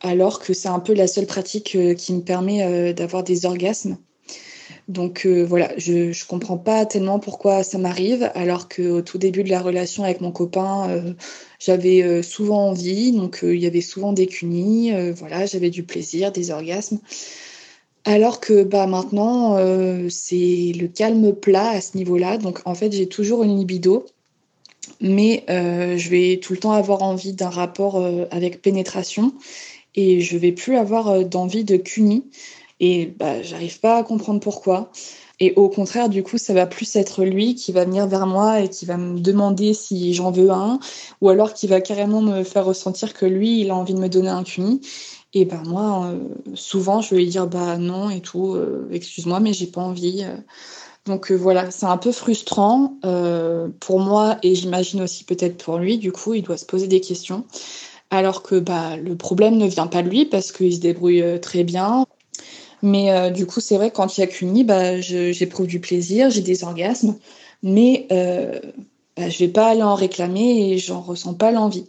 Alors que c'est un peu la seule pratique qui me permet d'avoir des orgasmes. Donc euh, voilà, je ne comprends pas tellement pourquoi ça m'arrive, alors qu'au tout début de la relation avec mon copain, euh, j'avais euh, souvent envie, donc il y avait souvent des cunis, voilà, j'avais du plaisir, des orgasmes. Alors que bah, maintenant, c'est le calme plat à ce niveau-là, donc en fait, j'ai toujours une libido, mais je vais tout le temps avoir envie d'un rapport avec pénétration. et je vais plus avoir d'envie de cuni. Et bah, j'arrive pas à comprendre pourquoi. Et au contraire, du coup, ça va plus être lui qui va venir vers moi et qui va me demander si j'en veux un, ou alors qui va carrément me faire ressentir que lui, il a envie de me donner un cuni. Et ben moi, euh, souvent, je vais lui dire bah non et tout, euh, excuse-moi, mais j'ai pas envie. Euh. Donc voilà, c'est un peu frustrant pour moi et j'imagine aussi peut-être pour lui. Du coup, il doit se poser des questions. Alors que bah, le problème ne vient pas de lui parce qu'il se débrouille très bien. Mais euh, du coup, c'est vrai, quand il y a qu'une bah, j'éprouve du plaisir, j'ai des orgasmes, mais euh, bah, je vais pas aller en réclamer et j'en ressens pas l'envie.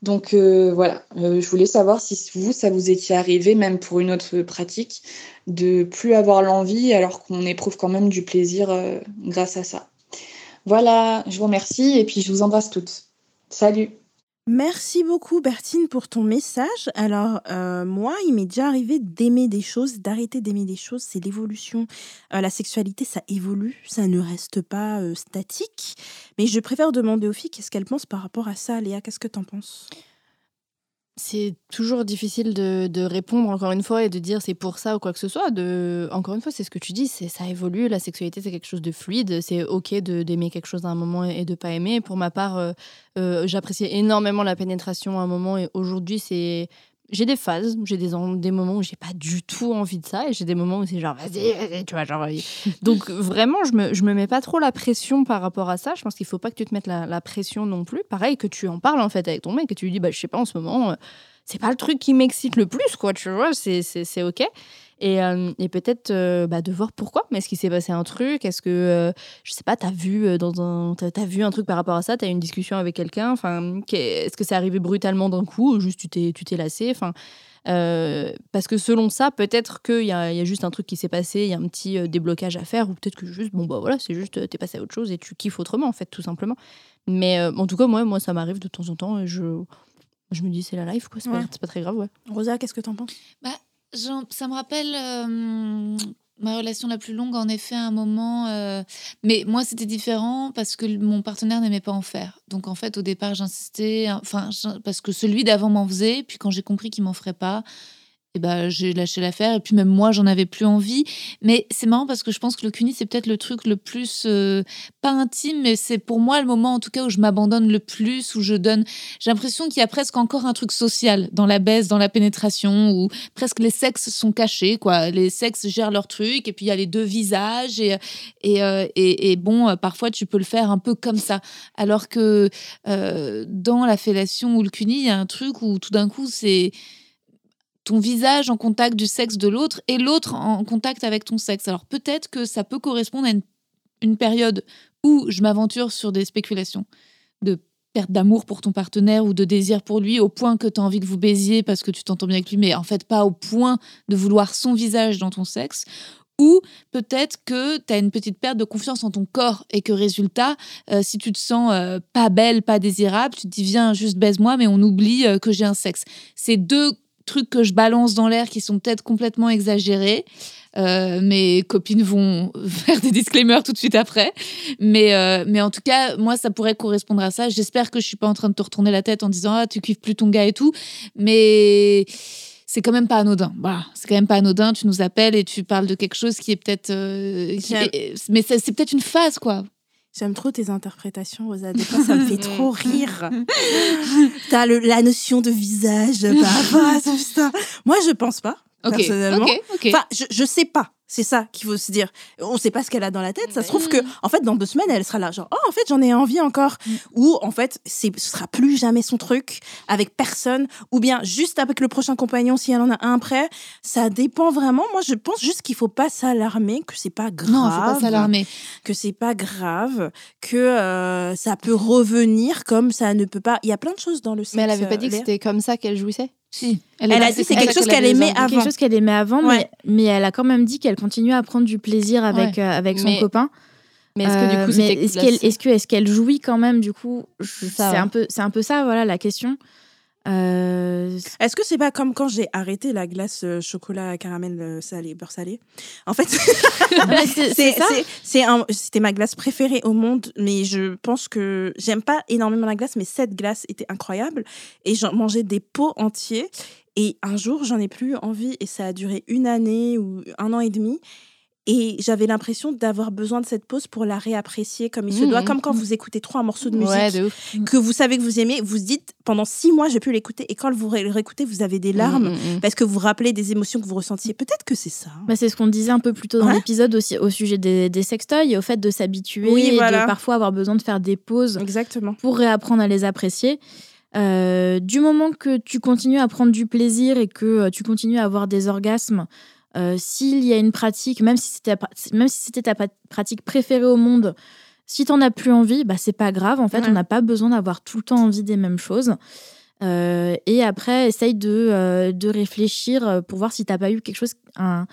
Donc euh, voilà, je voulais savoir si vous, ça vous était arrivé, même pour une autre pratique, de plus avoir l'envie alors qu'on éprouve quand même du plaisir grâce à ça. Voilà, je vous remercie et puis je vous embrasse toutes. Salut Merci beaucoup Bertine pour ton message. Alors euh, moi, il m'est déjà arrivé d'aimer des choses, d'arrêter d'aimer des choses. C'est l'évolution. Euh, la sexualité, ça évolue, ça ne reste pas euh, statique. Mais je préfère demander aux filles qu'est-ce qu'elles pensent par rapport à ça. Léa, qu'est-ce que tu en penses? C'est toujours difficile de, répondre encore une fois et de dire c'est pour ça ou quoi que ce soit. De, encore une fois, c'est ce que tu dis, c'est ça évolue. La sexualité, c'est quelque chose de fluide. C'est ok de d'aimer quelque chose à un moment et de pas aimer. Pour ma part, euh, euh, j'appréciais énormément la pénétration à un moment et aujourd'hui, c'est j'ai des phases, j'ai des, des moments où j'ai pas du tout envie de ça et j'ai des moments où c'est genre vas-y, vas-y, tu vois, genre. Donc vraiment, je me, je me mets pas trop la pression par rapport à ça. Je pense qu'il faut pas que tu te mettes la, pression non plus. Pareil, que tu en parles en fait avec ton mec et tu lui dis, bah je sais pas, en ce moment, euh, c'est pas le truc qui m'excite le plus, quoi, tu vois, c'est ok. Et, euh, et peut-être euh, bah, de voir pourquoi. Mais est-ce qu'il s'est passé un truc? Est-ce que, euh, je sais pas, tu as vu, dans un, as, vu un truc par rapport à ça? Tu as eu une discussion avec quelqu'un? Enfin, Est-ce que c'est arrivé brutalement d'un coup ou juste tu t'es lassé? Enfin, Parce que selon ça, peut-être qu'il y, y a, juste un truc qui s'est passé, il y a un petit déblocage à faire, ou peut-être que juste, bon, bah voilà, c'est juste, t'es passé à autre chose et tu kiffes autrement, en fait, tout simplement. Mais en tout cas, moi, moi ça m'arrive de temps en temps et je, je me dis, c'est la life, quoi, c'est pas, pas, très grave, ouais. Rosa, qu'est-ce que t'en penses? Bah, ça me rappelle euh, ma relation la plus longue, en effet, à un moment. Euh, mais moi, c'était différent parce que mon partenaire n'aimait pas en faire. Donc, en fait, au départ, j'insistais, enfin, parce que celui d'avant m'en faisait. Puis, quand j'ai compris qu'il m'en ferait pas, et ben j'ai lâché l'affaire et puis même moi j'en avais plus envie. Mais c'est marrant parce que je pense que le cuni c'est peut-être le truc le plus euh, pas intime mais c'est pour moi le moment en tout cas où je m'abandonne le plus où je donne j'ai l'impression qu'il y a presque encore un truc social dans la baisse dans la pénétration où presque les sexes sont cachés quoi. Les sexes gèrent leur truc et puis il y a les deux visages et et, euh, et, bon parfois tu peux le faire un peu comme ça. Alors que euh, dans la fellation ou le cuni il y a un truc où tout d'un coup c'est ton visage en contact du sexe de l'autre et l'autre en contact avec ton sexe. Alors peut-être que ça peut correspondre à une, période où je m'aventure sur des spéculations de perte d'amour pour ton partenaire ou de désir pour lui au point que tu as envie que vous baisiez parce que tu t'entends bien avec lui, mais en fait pas au point de vouloir son visage dans ton sexe. Ou peut-être que tu as une petite perte de confiance en ton corps et que résultat, euh, si tu te sens euh, pas belle, pas désirable, tu te dis viens juste baise-moi, mais on oublie euh, que j'ai un sexe. C'est deux trucs que je balance dans l'air qui sont peut-être complètement exagérés. Euh, mes copines vont faire des disclaimers tout de suite après. Mais, euh, mais en tout cas, moi, ça pourrait correspondre à ça. J'espère que je suis pas en train de te retourner la tête en disant Ah, tu kiffes plus ton gars et tout. Mais c'est quand même pas anodin. Voilà, c'est quand même pas anodin. Tu nous appelles et tu parles de quelque chose qui est peut-être. Euh, mais c'est peut-être une phase, quoi. J'aime trop tes interprétations, Rosa. Des fois, ça me fait trop rire. T'as la notion de visage bah, bah, Moi, je pense pas. Personnellement. Enfin, je, je sais pas. C'est ça qu'il faut se dire. On ne sait pas ce qu'elle a dans la tête. Ça se trouve que, en fait, dans deux semaines, elle sera là, genre, oh, en fait, j'en ai envie encore. Mm. Ou, en fait, ce sera plus jamais son truc avec personne. Ou bien juste avec le prochain compagnon, si elle en a un après. Ça dépend vraiment. Moi, je pense juste qu'il faut pas s'alarmer, que c'est pas grave. Non, faut pas s'alarmer. Que c'est pas grave, que euh, ça peut revenir comme ça ne peut pas. Il y a plein de choses dans le sexe. Mais elle avait pas dit que c'était comme ça qu'elle jouissait? Si. Elle, a dit c'est quelque chose qu'elle aimait avant. Quelque chose qu'elle aimait avant, mais, mais, elle a quand même dit qu'elle continuait à prendre du plaisir avec, euh, avec son copain. Mais est-ce que du coup, euh, est-ce qu'elle est -ce est qu'elle jouit quand même du coup? C'est un peu c'est un peu ça voilà la question. Euh, Est-ce que c'est pas comme quand j'ai arrêté la glace euh, chocolat caramel euh, salé beurre salé? En fait, c'était ma glace préférée au monde, mais je pense que j'aime pas énormément la glace, mais cette glace était incroyable et j'en mangeais des pots entiers Et un jour, j'en ai plus envie et ça a duré une année ou un an et demi. Et j'avais l'impression d'avoir besoin de cette pause pour la réapprécier comme il se doit, Mhm. comme quand vous écoutez trop un morceau de musique Ouais, de ouf. que vous savez que vous aimez, vous se dites pendant six mois, j'ai pu l'écouter. Et quand vous le réécoutez, vous avez des larmes parce que vous vous rappelez des émotions que vous ressentiez. Peut-être que c'est ça. hein. Bah, c'est ce qu'on disait un peu plus tôt dans Ouais. l'épisode aussi au sujet des, des sextoys et au fait de s'habituer Oui, et de parfois avoir besoin de faire des pauses Exactement. pour réapprendre à les apprécier. Euh, du moment que tu continues à prendre du plaisir et que euh, tu continues à avoir des orgasmes, euh, s'il y a une pratique, même si c'était ta- même si c'était ta pa- pratique préférée au monde, si t'en as plus envie, bah c'est pas grave. En fait, Ouais. on n'a pas besoin d'avoir tout le temps envie des mêmes choses. Euh, et après, essaye de, euh, de réfléchir pour voir si t'as pas eu quelque chose, un,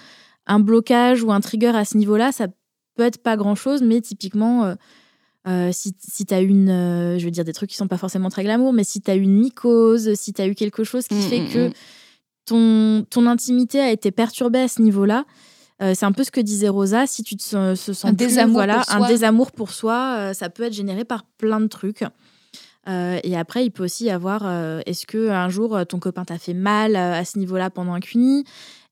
un blocage ou un trigger à ce niveau-là. Ça peut être pas grand-chose, mais typiquement, euh, si, si tu as une, je veux dire des trucs qui sont pas forcément très glamour, mais si tu as une mycose, si tu as eu quelque chose qui Mm, fait mm, que mm. Ton, ton intimité a été perturbée à ce niveau-là, euh, c'est un peu ce que disait Rosa, si tu te se, se sens Un plus, désamour voilà, pour un soi. désamour pour soi, euh, ça peut être généré par plein de trucs. Euh, et après, il peut aussi y avoir, est-ce que un jour ton copain t'a fait mal à ce niveau-là pendant un CUNY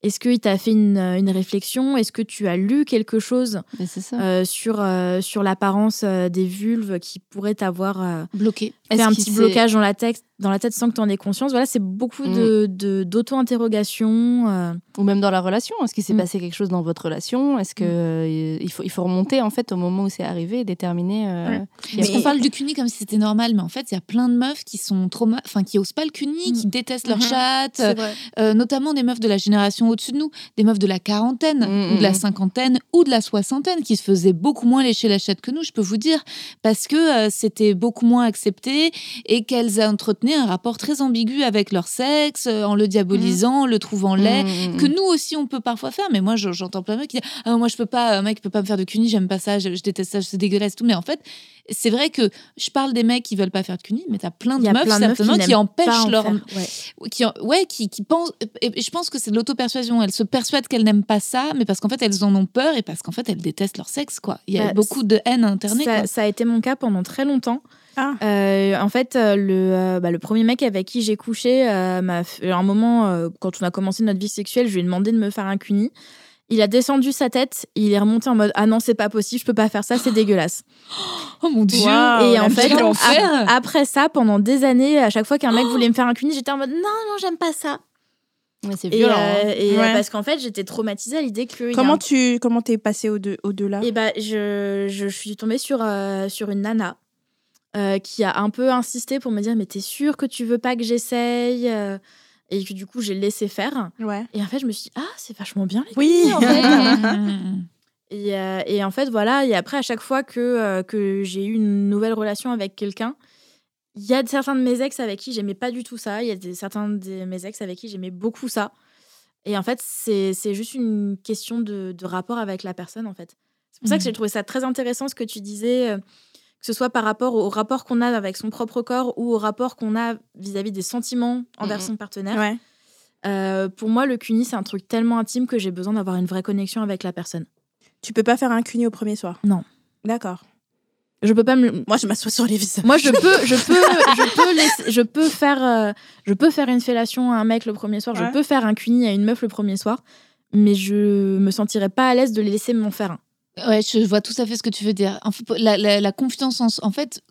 Est-ce qu'il t'a fait une, euh, une réflexion? Est-ce que tu as lu quelque chose ça. euh, sur, euh, sur l'apparence des vulves qui pourraient t'avoir euh, Bloqué. fait un petit blocage dans la, tête, dans la tête sans que tu en aies conscience? Voilà, c'est beaucoup Mm. de, de, d'auto-interrogation. euh. Ou même dans la relation. Est-ce qu'il s'est Mm. passé quelque chose dans votre relation? Est-ce que euh, il faut il faut remonter en fait au moment où c'est arrivé et déterminer. euh, Ouais. Parce qu'on parle du cuni comme si c'était normal, mais en fait, il y a plein de meufs qui sont enfin, qui osent pas le cuni, qui détestent leur Mhm. vrai. euh, notamment des meufs de la génération au-dessus de nous, des meufs de la quarantaine, Mhm, ou de la mhm. cinquantaine, ou de la soixantaine, qui se faisaient beaucoup moins lécher la chatte que nous, je peux vous dire, parce que euh, c'était beaucoup moins accepté et qu'elles entretenaient un rapport très ambigu avec leur sexe, euh, en le diabolisant, en le trouvant laid, Mm, mm, que mm. nous aussi on peut parfois faire mais moi je- j'entends plein de mecs qui disent ah moi je peux pas un mec peut pas me faire de cuni j'aime pas ça je, je déteste ça c'est dégueulasse tout mais en fait c'est vrai que je parle des mecs qui veulent pas faire de cuni mais t'as plein de meufs plein de meufs qui empêchent en leur ouais. qui en- ouais qui, qui pensent et je pense que c'est de l'auto-persuasion elles se persuadent qu'elles n'aiment pas ça mais parce qu'en fait elles en ont peur et parce qu'en fait elles détestent leur sexe quoi il y a Bah, beaucoup de haine internée ça, quoi. ça a été mon cas pendant très longtemps. Ah. Euh, en fait, euh, le, euh, bah, le premier mec avec qui j'ai couché, euh, m'a fait- à un moment, euh, quand on a commencé notre vie sexuelle, je lui ai demandé de me faire un cuni. Il a descendu sa tête, il est remonté en mode Ah non, c'est pas possible, je peux pas faire ça, c'est dégueulasse. oh mon dieu et en fait, après ça, pendant des années, à chaque fois qu'un mec voulait me faire un cuni, j'étais en mode Non, non, j'aime pas ça. Ouais, c'est Et, violent. euh, hein. et, euh, Ouais. parce qu'en fait, j'étais traumatisée à l'idée que. Comment tu comment t'es passé au de- au-delà Et bah, je, je suis tombée sur, euh, sur une nana euh, qui a un peu insisté pour me dire Mais t'es sûre que tu veux pas que j'essaye Et que du coup, j'ai laissé faire. Ouais. Et en fait, je me suis dit Ah, c'est vachement bien les Oui. en fait. Et, euh, et en fait, voilà. Et après, à chaque fois que, euh, que j'ai eu une nouvelle relation avec quelqu'un, il y a certains de mes ex avec qui j'aimais pas du tout ça. Il y a des, certains de mes ex avec qui j'aimais beaucoup ça. Et en fait, c'est c'est juste une question de, de rapport avec la personne, en fait. C'est pour ça que Mhm. j'ai trouvé ça très intéressant ce que tu disais, euh, que ce soit par rapport au, au rapport qu'on a avec son propre corps ou au rapport qu'on a vis-à-vis des sentiments envers Mhm. son partenaire. Ouais. Euh, pour moi, le CUNY, c'est un truc tellement intime que j'ai besoin d'avoir une vraie connexion avec la personne. Tu peux pas faire un cuni au premier soir? Non. D'accord. Je peux pas me. Moi, je m'assois sur les visages. Moi, je peux, je peux, je peux, laisser- je peux faire, euh, je peux faire une fellation à un mec le premier soir. Ouais. Je peux faire un CUNY à une meuf le premier soir, mais je me sentirais pas à l'aise de les laisser m'en faire un. Ouais, je vois tout à fait ce que tu veux dire. En fait, la, la- la confiance en en fait,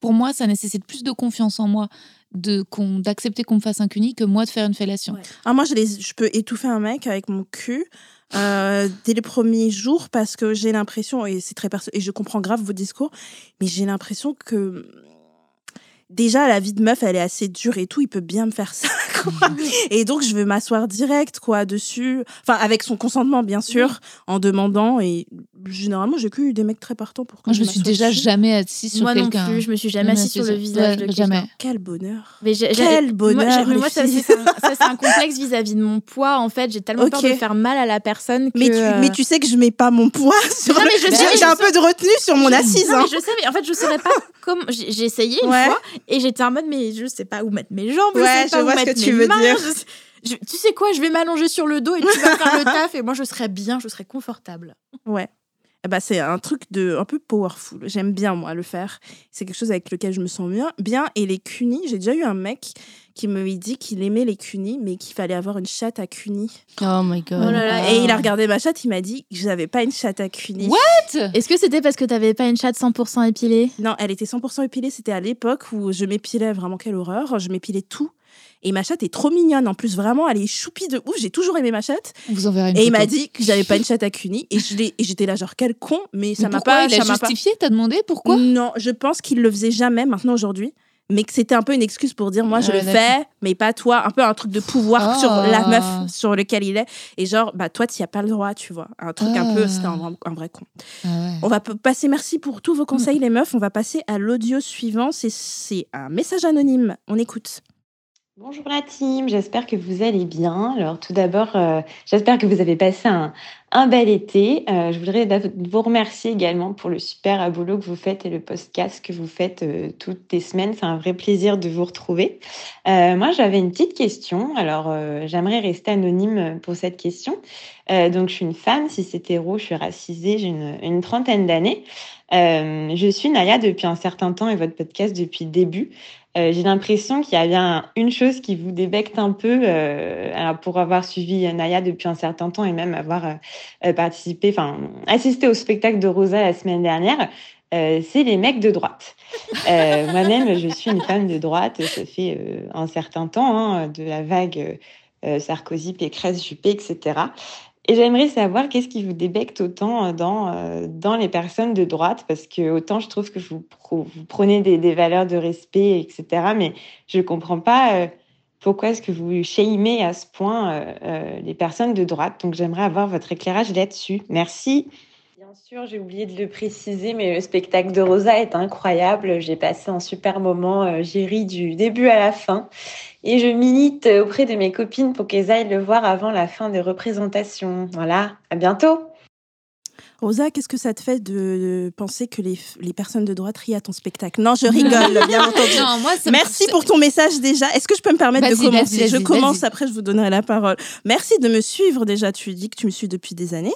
pour moi, ça nécessite plus de confiance en moi d'accepter qu'on me fasse un cuni que moi de faire une fellation. Ouais. Ah, moi, je, les, je peux étouffer un mec avec mon cul euh, dès les premiers jours parce que j'ai l'impression, et c'est très perso, et je comprends grave vos discours, mais j'ai l'impression que déjà la vie de meuf, elle est assez dure et tout, il peut bien me faire ça. Quoi. et donc, je vais m'asseoir direct quoi dessus, enfin avec son consentement bien sûr, en demandant. Et généralement, j'ai que eu des mecs très partants pour que Moi, je me suis déjà dessus. jamais assise sur Moi non quelqu'un. plus, je me suis jamais assise sur le visage de quelqu'un. jamais. Quel bonheur. Mais Quel bonheur, Moi, ça, c'est un, ça, c'est un complexe vis-à-vis de mon poids. En fait, j'ai tellement peur de faire mal à la personne que. Mais tu, euh, mais tu sais que je mets pas mon poids sur Non, le- mais je sais, J'ai un peu de retenue sur mon assise. Non, hein. mais je sais, mais en fait, je saurais pas comment. J'ai essayé une Ouais. fois et j'étais en mode, mais je sais pas où mettre mes jambes, je Ouais, je où vois ce que tu veux mains, dire. je sais- je- tu sais quoi, je vais m'allonger sur le dos et tu vas faire le taf et moi je serai bien, je serai confortable. Ouais. Ben, c'est un truc de un peu powerful. J'aime bien, moi, le faire. C'est quelque chose avec lequel je me sens bien. bien. Et les cunis, j'ai déjà eu un mec qui me dit qu'il aimait les cunis, mais qu'il fallait avoir une chatte à cunis. Oh my god. Et il a regardé ma chatte, il m'a dit que je n'avais pas une chatte à cunis. What? Est-ce que c'était parce que tu n'avais pas une chatte 100% épilée? Non, elle était 100% épilée. C'était à l'époque où je m'épilais vraiment, quelle horreur. Je m'épilais tout. Et ma chatte est trop mignonne. En plus, vraiment, elle est choupie de ouf. J'ai toujours aimé ma chatte. Vous enverrez une Et il m'a dit que j'avais pas une chatte à cunis. Et j'étais là, genre, quel con. Mais ça m'a pas. il a justifié T'as demandé pourquoi? Non, je pense qu'il le faisait jamais maintenant aujourd'hui. Mais que c'était un peu une excuse pour dire moi je le fais, mais pas toi. Un peu un truc de pouvoir Ah. sur la meuf sur lequel il est. Et genre, bah toi, tu as pas le droit, tu vois. Un truc un peu, Ah. c'était un, vrai- un vrai con. Ah ouais. On va passer, merci pour tous vos conseils, les meufs. On va passer à l'audio suivant. C'est un message anonyme. On écoute. Bonjour la team, j'espère que vous allez bien. Alors tout d'abord, euh, j'espère que vous avez passé un, bel été. Euh, je voudrais vous remercier également pour le super boulot que vous faites et le podcast que vous faites euh, toutes les semaines. C'est un vrai plaisir de vous retrouver. Moi, j'avais une petite question. Alors, j'aimerais rester anonyme pour cette question. Donc, je suis une femme, si c'est hétéro, je suis racisée, j'ai une, une trentaine d'années. Je suis Naya depuis un certain temps et votre podcast depuis le début. Euh, j'ai l'impression qu'il y a bien une chose qui vous débecte un peu, euh, alors pour avoir suivi Naya depuis un certain temps et même avoir euh, euh, participé, enfin assisté au spectacle de Rosa la semaine dernière, euh, c'est les mecs de droite. Euh, Moi-même, je suis une femme de droite, ça fait euh, un certain temps, hein, de la vague euh, Sarkozy, Pécresse, Juppé, etc. Et j'aimerais savoir qu'est-ce qui vous débecte autant euh, dans, euh, dans les personnes de droite, parce que autant je trouve que vous, prenez des, valeurs de respect, etc., mais je ne comprends pas euh, pourquoi est-ce que vous shamez à ce point les personnes de droite? Donc j'aimerais avoir votre éclairage là-dessus. Merci. Bien sûr, j'ai oublié de le préciser, mais le spectacle de Rosa est incroyable. J'ai passé un super moment, euh, j'ai ri du début à la fin. Et je milite auprès de mes copines pour qu'elles aillent le voir avant la fin des représentations. Voilà, à bientôt. Rosa, qu'est-ce que ça te fait de, penser que les, les personnes de droite rient à ton spectacle? Non, je rigole, bien entendu. Non, moi, Merci pour ton message déjà. Est-ce que je peux me permettre de commencer? Je commence, après je vous donnerai la parole. Merci de me suivre déjà. Tu dis que tu me suis depuis des années.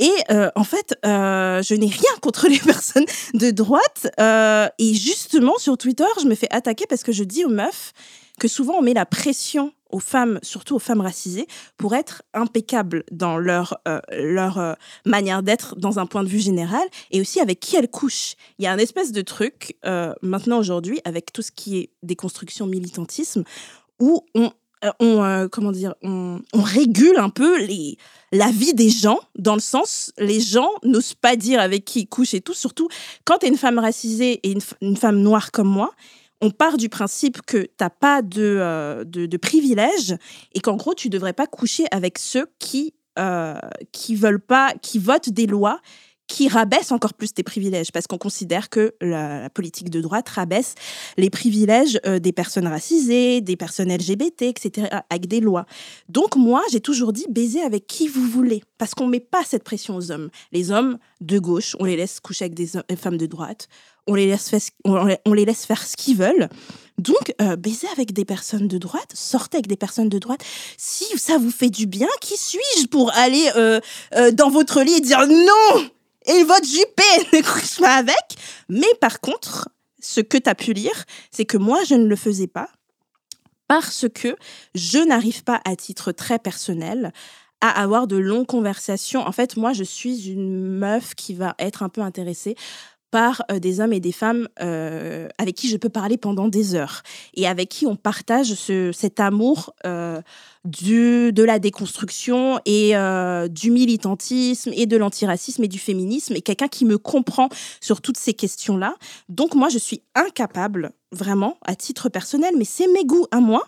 Et euh, en fait, euh, je n'ai rien contre les personnes de droite. Euh, et justement, sur Twitter, je me fais attaquer parce que je dis aux meufs que souvent on met la pression aux femmes, surtout aux femmes racisées, pour être impeccables dans leur, leur manière d'être dans un point de vue général et aussi avec qui elles couchent. Il y a un espèce de truc, maintenant aujourd'hui, avec tout ce qui est déconstruction militantisme, où on, on euh, comment dire, on, régule un peu la vie des gens, dans le sens, les gens n'osent pas dire avec qui ils couchent et tout, surtout quand tu es une femme racisée et une, femme noire comme moi, on part du principe que t'as pas de, euh, de, privilèges et qu'en gros, tu devrais pas coucher avec ceux qui, euh, qui veulent pas, qui votent des lois qui rabaissent encore plus tes privilèges, parce qu'on considère que la, politique de droite rabaisse les privilèges euh, des personnes racisées, des personnes LGBT, etc., avec des lois. Donc moi, j'ai toujours dit baiser avec qui vous voulez, parce qu'on met pas cette pression aux hommes. Les hommes de gauche, on les laisse coucher avec des, femmes de droite, on les laisse faire, on les- laisse faire ce qu'ils veulent. Donc, euh, baiser avec des personnes de droite, sortez avec des personnes de droite. Si ça vous fait du bien, qui suis-je pour aller euh, dans votre lit et dire non? Et votre Juppé ne couche pas avec Mais par contre, ce que tu as pu lire, c'est que moi, je ne le faisais pas parce que je n'arrive pas à titre très personnel à avoir de longues conversations. En fait, moi, je suis une meuf qui va être un peu intéressée par euh, des hommes et des femmes euh, avec qui je peux parler pendant des heures et avec qui on partage ce, cet amour euh, du, de la déconstruction et du militantisme et de l'antiracisme et du féminisme et quelqu'un qui me comprend sur toutes ces questions-là. Donc moi, je suis incapable, vraiment, à titre personnel, mais c'est mes goûts à moi,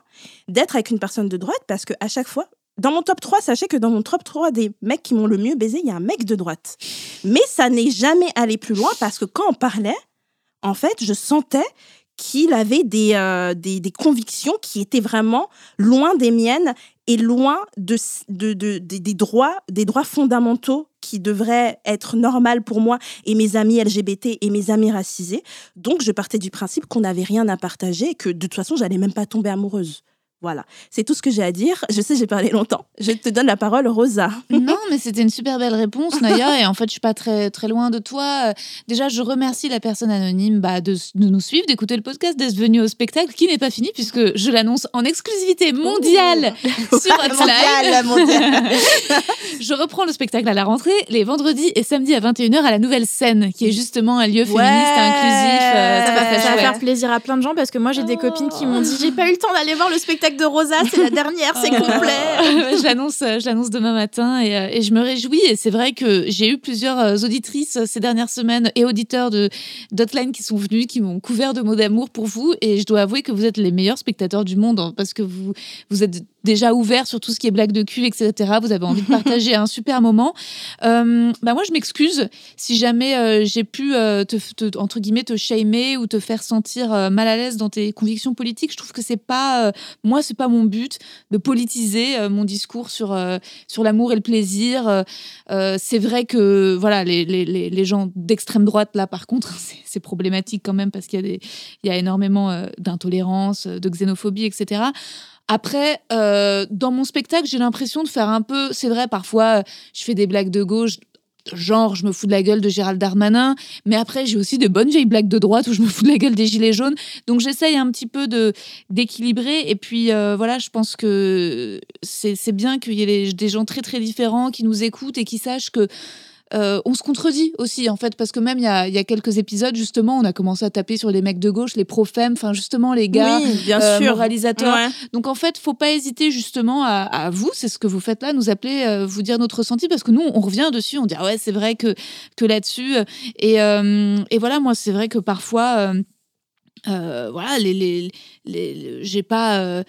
d'être avec une personne de droite parce que à chaque fois, dans mon top 3, sachez que dans mon top 3 des mecs qui m'ont le mieux baisé, il y a un mec de droite. Mais ça n'est jamais allé plus loin parce que quand on parlait, en fait, je sentais qu'il avait des, euh, des, convictions qui étaient vraiment loin des miennes et loin de, de, de- des- droits, des droits fondamentaux qui devraient être normaux pour moi et mes amis LGBT et mes amis racisés. Donc, je partais du principe qu'on n'avait rien à partager et que de toute façon, j'allais même pas tomber amoureuse. Voilà, c'est tout ce que j'ai à dire. Je sais, j'ai parlé longtemps. Je te donne la parole, Rosa. Non, mais c'était une super belle réponse, Naya. Et en fait, je suis pas très, très loin de toi. Déjà, je remercie la personne anonyme bah, de, de nous suivre, d'écouter le podcast, d'être venue au spectacle qui n'est pas fini puisque je l'annonce en exclusivité mondiale sur Hotline. Mondial, mondial. je reprends le spectacle à la rentrée les vendredis et samedis à 21h à la Nouvelle Scène, qui est justement un lieu féministe, Ouais. inclusif. euh, Ça va, ça faire plaisir à plein de gens parce que moi j'ai des copines qui m'ont dit j'ai pas eu le temps d'aller voir le spectacle de Rosa, c'est la dernière, c'est complet. je l'annonce, je l'annonce demain matin et, euh, et je me réjouis. Et c'est vrai que j'ai eu plusieurs euh, auditrices euh, ces dernières semaines et auditeurs de d'Hotline qui sont venus, qui m'ont couvert de mots d'amour pour vous. Et je dois avouer que vous êtes les meilleurs spectateurs du monde hein, parce que vous vous êtes déjà ouverts sur tout ce qui est blague de cul, etc. Vous avez envie de partager un super moment. Euh, bah moi, je m'excuse si jamais euh, j'ai pu euh, te, te- entre guillemets te shamer ou te faire sentir euh, mal à l'aise dans tes convictions politiques. Je trouve que c'est pas moi, c'est pas mon but de politiser mon discours sur sur l'amour et le plaisir. C'est vrai que voilà, les, les, les, gens d'extrême droite là, par contre, c'est- problématique quand même parce qu'il y a des il y a énormément d'intolérance, de xénophobie, etc. Après, euh, dans mon spectacle, j'ai l'impression de faire un peu. C'est vrai, parfois, euh, je fais des blagues de gauche. Genre, je me fous de la gueule de Gérald Darmanin, mais après, j'ai aussi de bonnes vieilles blagues de droite où je me fous de la gueule des Gilets jaunes. Donc, j'essaye un petit peu de d'équilibrer. Et puis, euh, voilà, je pense que c'est bien qu'il y ait des gens très, très différents qui nous écoutent et qui sachent que euh, on se contredit aussi, en fait, parce que même il y a, il y a quelques épisodes, justement, on a commencé à taper sur les mecs de gauche, les profèmes, enfin, justement, les gars Oui, bien euh, sûr. moralisateurs. Ouais. Donc, en fait, faut pas hésiter, justement, à, à vous, c'est ce que vous faites là, nous appeler, euh, vous dire notre ressenti, parce que nous, on revient dessus, on dit, ah ouais, c'est vrai que, que là-dessus. Et, et voilà, moi, c'est vrai que parfois, voilà, les, les, les- les- j'ai pas.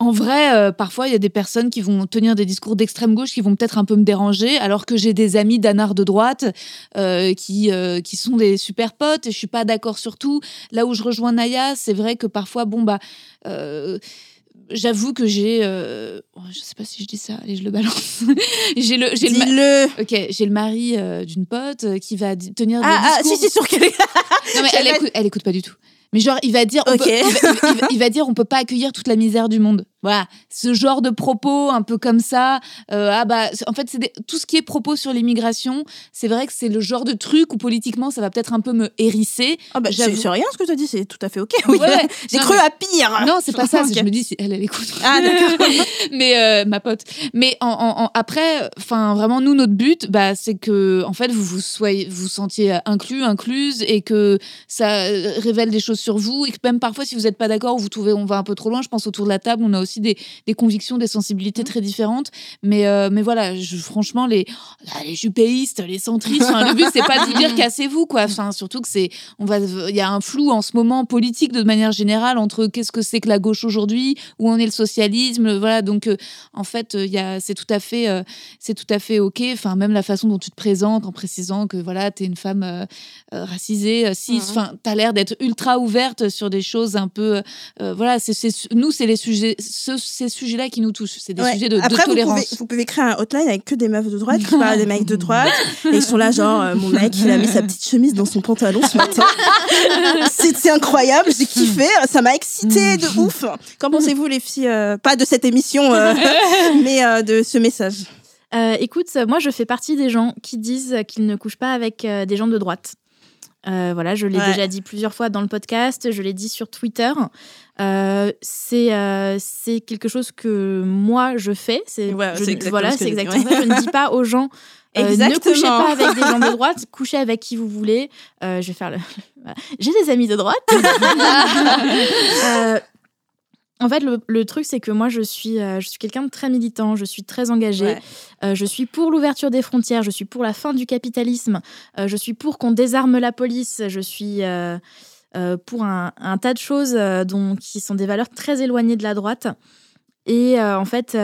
En vrai, euh, parfois, il y a des personnes qui vont tenir des discours d'extrême gauche qui vont peut-être un peu me déranger, alors que j'ai des amis d'anard de droite euh, qui, euh, qui sont des super potes et je suis pas d'accord sur tout. Là où je rejoins Naya, c'est vrai que parfois, bon, bah. J'avoue que j'ai, euh, oh, je sais pas si je dis ça, allez je le balance. j'ai le, j'ai le, ma- Dis-le. ok, j'ai le mari d'une pote qui va tenir des Ah, ah, discours. si, c'est sûr qu'elle est. Non, mais elle écoute, elle écoute pas du tout. Mais genre, il va dire, on Ok. peut- il, va, il va- il va dire, on peut pas accueillir toute la misère du monde. Voilà, ce genre de propos un peu comme ça. euh, ah bah, en fait, c'est des- tout ce qui est propos sur l'immigration. C'est vrai que c'est le genre de truc où politiquement, ça va peut-être un peu me hérisser. Ah bah, c'est J'avoue. c'est rien ce que tu as dit, c'est tout à fait ok. Oui. Ouais, J'ai cru mais- à pire. Non, c'est pas ça. Je me dis, si elle, elle écoute. Ah, d'accord. mais euh, ma pote. Mais en, en- en- après, enfin, vraiment, nous, notre but, bah, c'est que, en fait, vous vous soyez, vous sentiez inclus, incluse, et que ça euh, révèle des choses sur vous, et que même parfois, si vous n'êtes pas d'accord ou vous trouvez on va un peu trop loin, je pense autour de la table, on a aussi des, des convictions, des sensibilités très différentes. Mais, euh, mais voilà, je- franchement, les, ah, les jupéistes, les centristes, enfin, le but, c'est pas de dire cassez-vous, quoi. Enfin, surtout que c'est, on va, il y a un flou en ce moment politique de manière générale entre qu'est-ce que c'est que la gauche aujourd'hui, où en est le socialisme, voilà. Donc, euh, en fait, il y a, c'est tout à fait, euh, c'est tout à fait ok. Enfin, même la façon dont tu te présentes en précisant que voilà, t'es une femme racisée, cis. Enfin, t'as l'air d'être ultra ouverte sur des choses un peu, voilà. C'est- nous, c'est les sujets, ce- ces sujets-là qui nous touchent. C'est des Ouais. sujets de, de Après, vous tolérance. pouvez, vous pouvez créer un hotline avec que des meufs de droite qui parlent des mecs de droite. Et ils sont là, genre, euh, mon mec, il a mis sa petite chemise dans son pantalon ce matin. C'est c'est incroyable, j'ai kiffé, ça m'a excité de ouf. Qu'en pensez-vous, les filles euh, Pas de cette émission, euh, mais euh, de ce message? Euh, écoute, moi je fais partie des gens qui disent qu'ils ne couchent pas avec euh, des gens de droite. Euh, voilà, je l'ai Ouais. déjà dit plusieurs fois dans le podcast, je l'ai dit sur Twitter. Euh, c'est euh, c'est quelque chose que moi je fais. C'est Ouais, voilà, c'est exactement ça. Je ne dis pas aux gens. euh, ne couchez pas avec des gens de droite, couchez avec qui vous voulez. Euh, je vais faire le. J'ai des amis de droite. En fait, le, le truc, c'est que moi, je suis, euh, je suis quelqu'un de très militant, je suis très engagée. Ouais. Euh, je suis pour l'ouverture des frontières, je suis pour la fin du capitalisme, euh, je suis pour qu'on désarme la police, je suis pour un, un tas de choses dont, qui sont des valeurs très éloignées de la droite. Et en fait,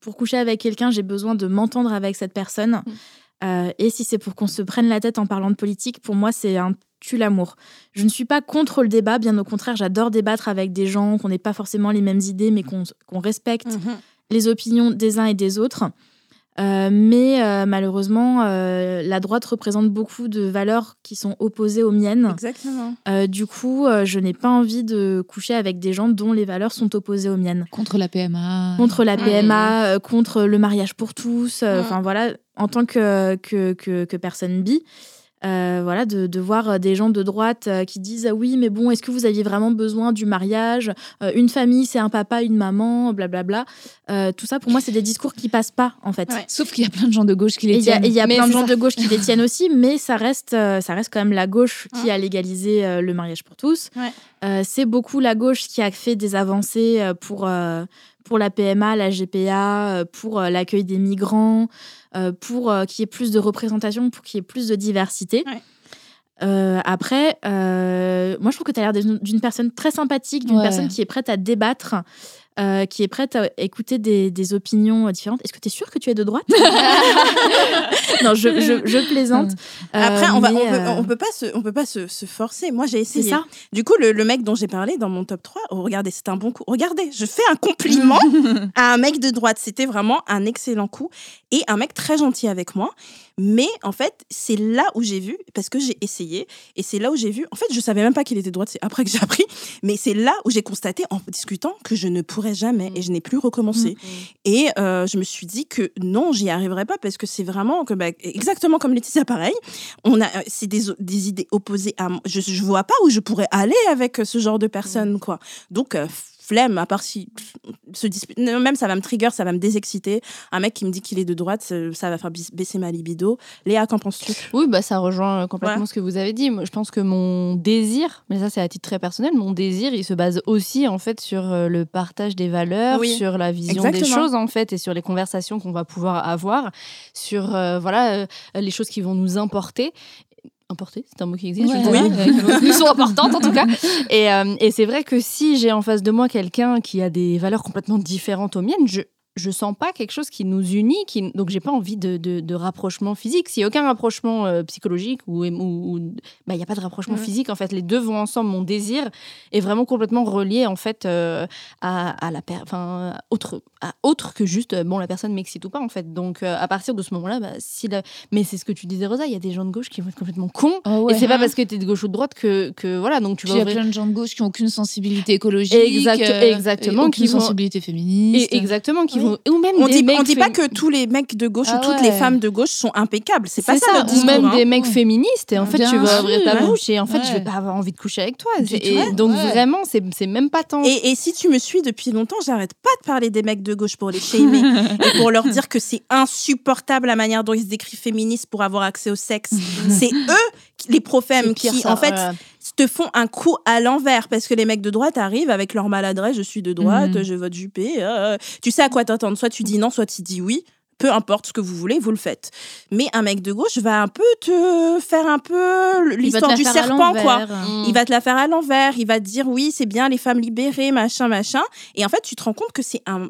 pour coucher avec quelqu'un, j'ai besoin de m'entendre avec cette personne. Euh, et si c'est pour qu'on se prenne la tête en parlant de politique, pour moi, c'est un tue l'amour. Je ne suis pas contre le débat, bien au contraire, j'adore débattre avec des gens qu'on n'ait pas forcément les mêmes idées, mais qu'on respecte les opinions des uns et des autres. Euh, mais euh, malheureusement, euh, la droite représente beaucoup de valeurs qui sont opposées aux miennes. Exactement. du coup, je n'ai pas envie de coucher avec des gens dont les valeurs sont opposées aux miennes. Contre la PMA. Contre la PMA, contre le mariage pour tous. Enfin voilà, en tant que, que, que, que personne bi. Euh, voilà, de, voir euh, des gens de droite euh, qui disent ah oui, mais bon, est-ce que vous aviez vraiment besoin du mariage? Une famille, c'est un papa, une maman, blablabla. tout ça, pour moi, c'est des discours qui passent pas, en fait. Sauf qu'il y a plein de gens de gauche qui les tiennent. Il y a, plein de gens de gauche qui les tiennent aussi, mais ça reste, ça reste quand même la gauche qui a légalisé le mariage pour tous. c'est beaucoup la gauche qui a fait des avancées pour, pour la PMA, la GPA, pour l'accueil des migrants. Euh, pour euh, qu'il y ait plus de représentation, pour qu'il y ait plus de diversité. Euh, après, moi je trouve que tu as l'air d'une personne très sympathique, d'une personne qui est prête à débattre euh, qui est prête à écouter des, opinions différentes. Est-ce que tu es sûre que tu es de droite Non, je, je, plaisante. Après, on, va, on, peut, on peut pas, se, on peut pas se, se forcer. Moi, j'ai essayé. Ça. Du coup, le, le, mec dont j'ai parlé dans mon top 3, regardez, c'est un bon coup. Regardez, je fais un compliment à un mec de droite. C'était vraiment un excellent coup. Et un mec très gentil avec moi. Mais en fait, c'est là où j'ai vu, parce que j'ai essayé, et c'est là où j'ai vu, en fait, je savais même pas qu'il était de droite, c'est après que j'ai appris, mais c'est là où j'ai constaté en discutant que je ne pourrais jamais et je n'ai plus recommencé. Mm. Et euh, je me suis dit que non, j'y arriverai pas parce que c'est vraiment que, bah, exactement comme Laetitia, pareil, on a, c'est des, des, idées opposées à moi. Je, je vois pas où je pourrais aller avec ce genre de personnes, mm. quoi. Donc, euh, flemme, à part si se dispute. Même ça va me trigger, ça va me désexciter. Un mec qui me dit qu'il est de droite, ça va faire baisser ma libido. Léa, qu'en penses-tu? Oui, bah ça rejoint euh, complètement ce que vous avez dit. Moi, je pense que mon désir, mais ça c'est à titre très personnel, mon désir, il se base aussi en fait sur euh, le partage des valeurs, sur la vision des choses en fait, et sur les conversations qu'on va pouvoir avoir, sur euh, voilà les choses qui vont nous importer importé, c'est un mot qui existe, oui. Euh, sont importantes en tout cas. Et, euh, et c'est vrai que si j'ai en face de moi quelqu'un qui a des valeurs complètement différentes aux miennes, je, je sens pas quelque chose qui nous unit, qui... donc j'ai pas envie de, de, rapprochement physique. S'il n'y a aucun rapprochement euh, psychologique ou il ou, bah, y a pas de rapprochement physique en fait, les deux vont ensemble. Mon désir est vraiment complètement relié en fait euh, à, à, la enfin autre, à autre que juste euh, bon la personne m'excite ou pas en fait. Donc à partir de ce moment-là, bah, si mais c'est ce que tu disais Rosa, il y a des gens de gauche qui vont être complètement cons oh et c'est pas parce que tu es de gauche ou de droite que, que voilà donc tu vas. Il y a plein de gens de gauche qui ont aucune sensibilité écologique, exact, exactement, aucune qui sensibilité féministe, et exactement qui ou même on des dit, mecs on dit pas que tous les mecs de gauche ou ah toutes les femmes de gauche sont impeccables. C'est pas ça, Ou même des mecs féministes. Et en fait, tu vas ouvrir ta bouche et en fait, je vais pas avoir envie de coucher avec toi. Et donc vraiment, c'est même pas tant. Et, si tu me suis depuis longtemps, j'arrête pas de parler des mecs de gauche pour les shamer et pour leur dire que c'est insupportable la manière dont ils se décrivent féministes pour avoir accès au sexe. c'est eux, les profèmes, qui en fait te font un coup à l'envers parce que les mecs de droite arrivent avec leur maladresse, je suis de droite, mhm. je vote Juppé. Euh, tu sais à quoi t'attendre, soit tu dis non, soit tu dis oui peu importe ce que vous voulez, vous le faites. Mais un mec de gauche va un peu te faire un peu l'histoire du serpent, quoi. Il va te la faire à l'envers. Il va te dire oui, c'est bien les femmes libérées, machin, machin. Et en fait, tu te rends compte que c'est un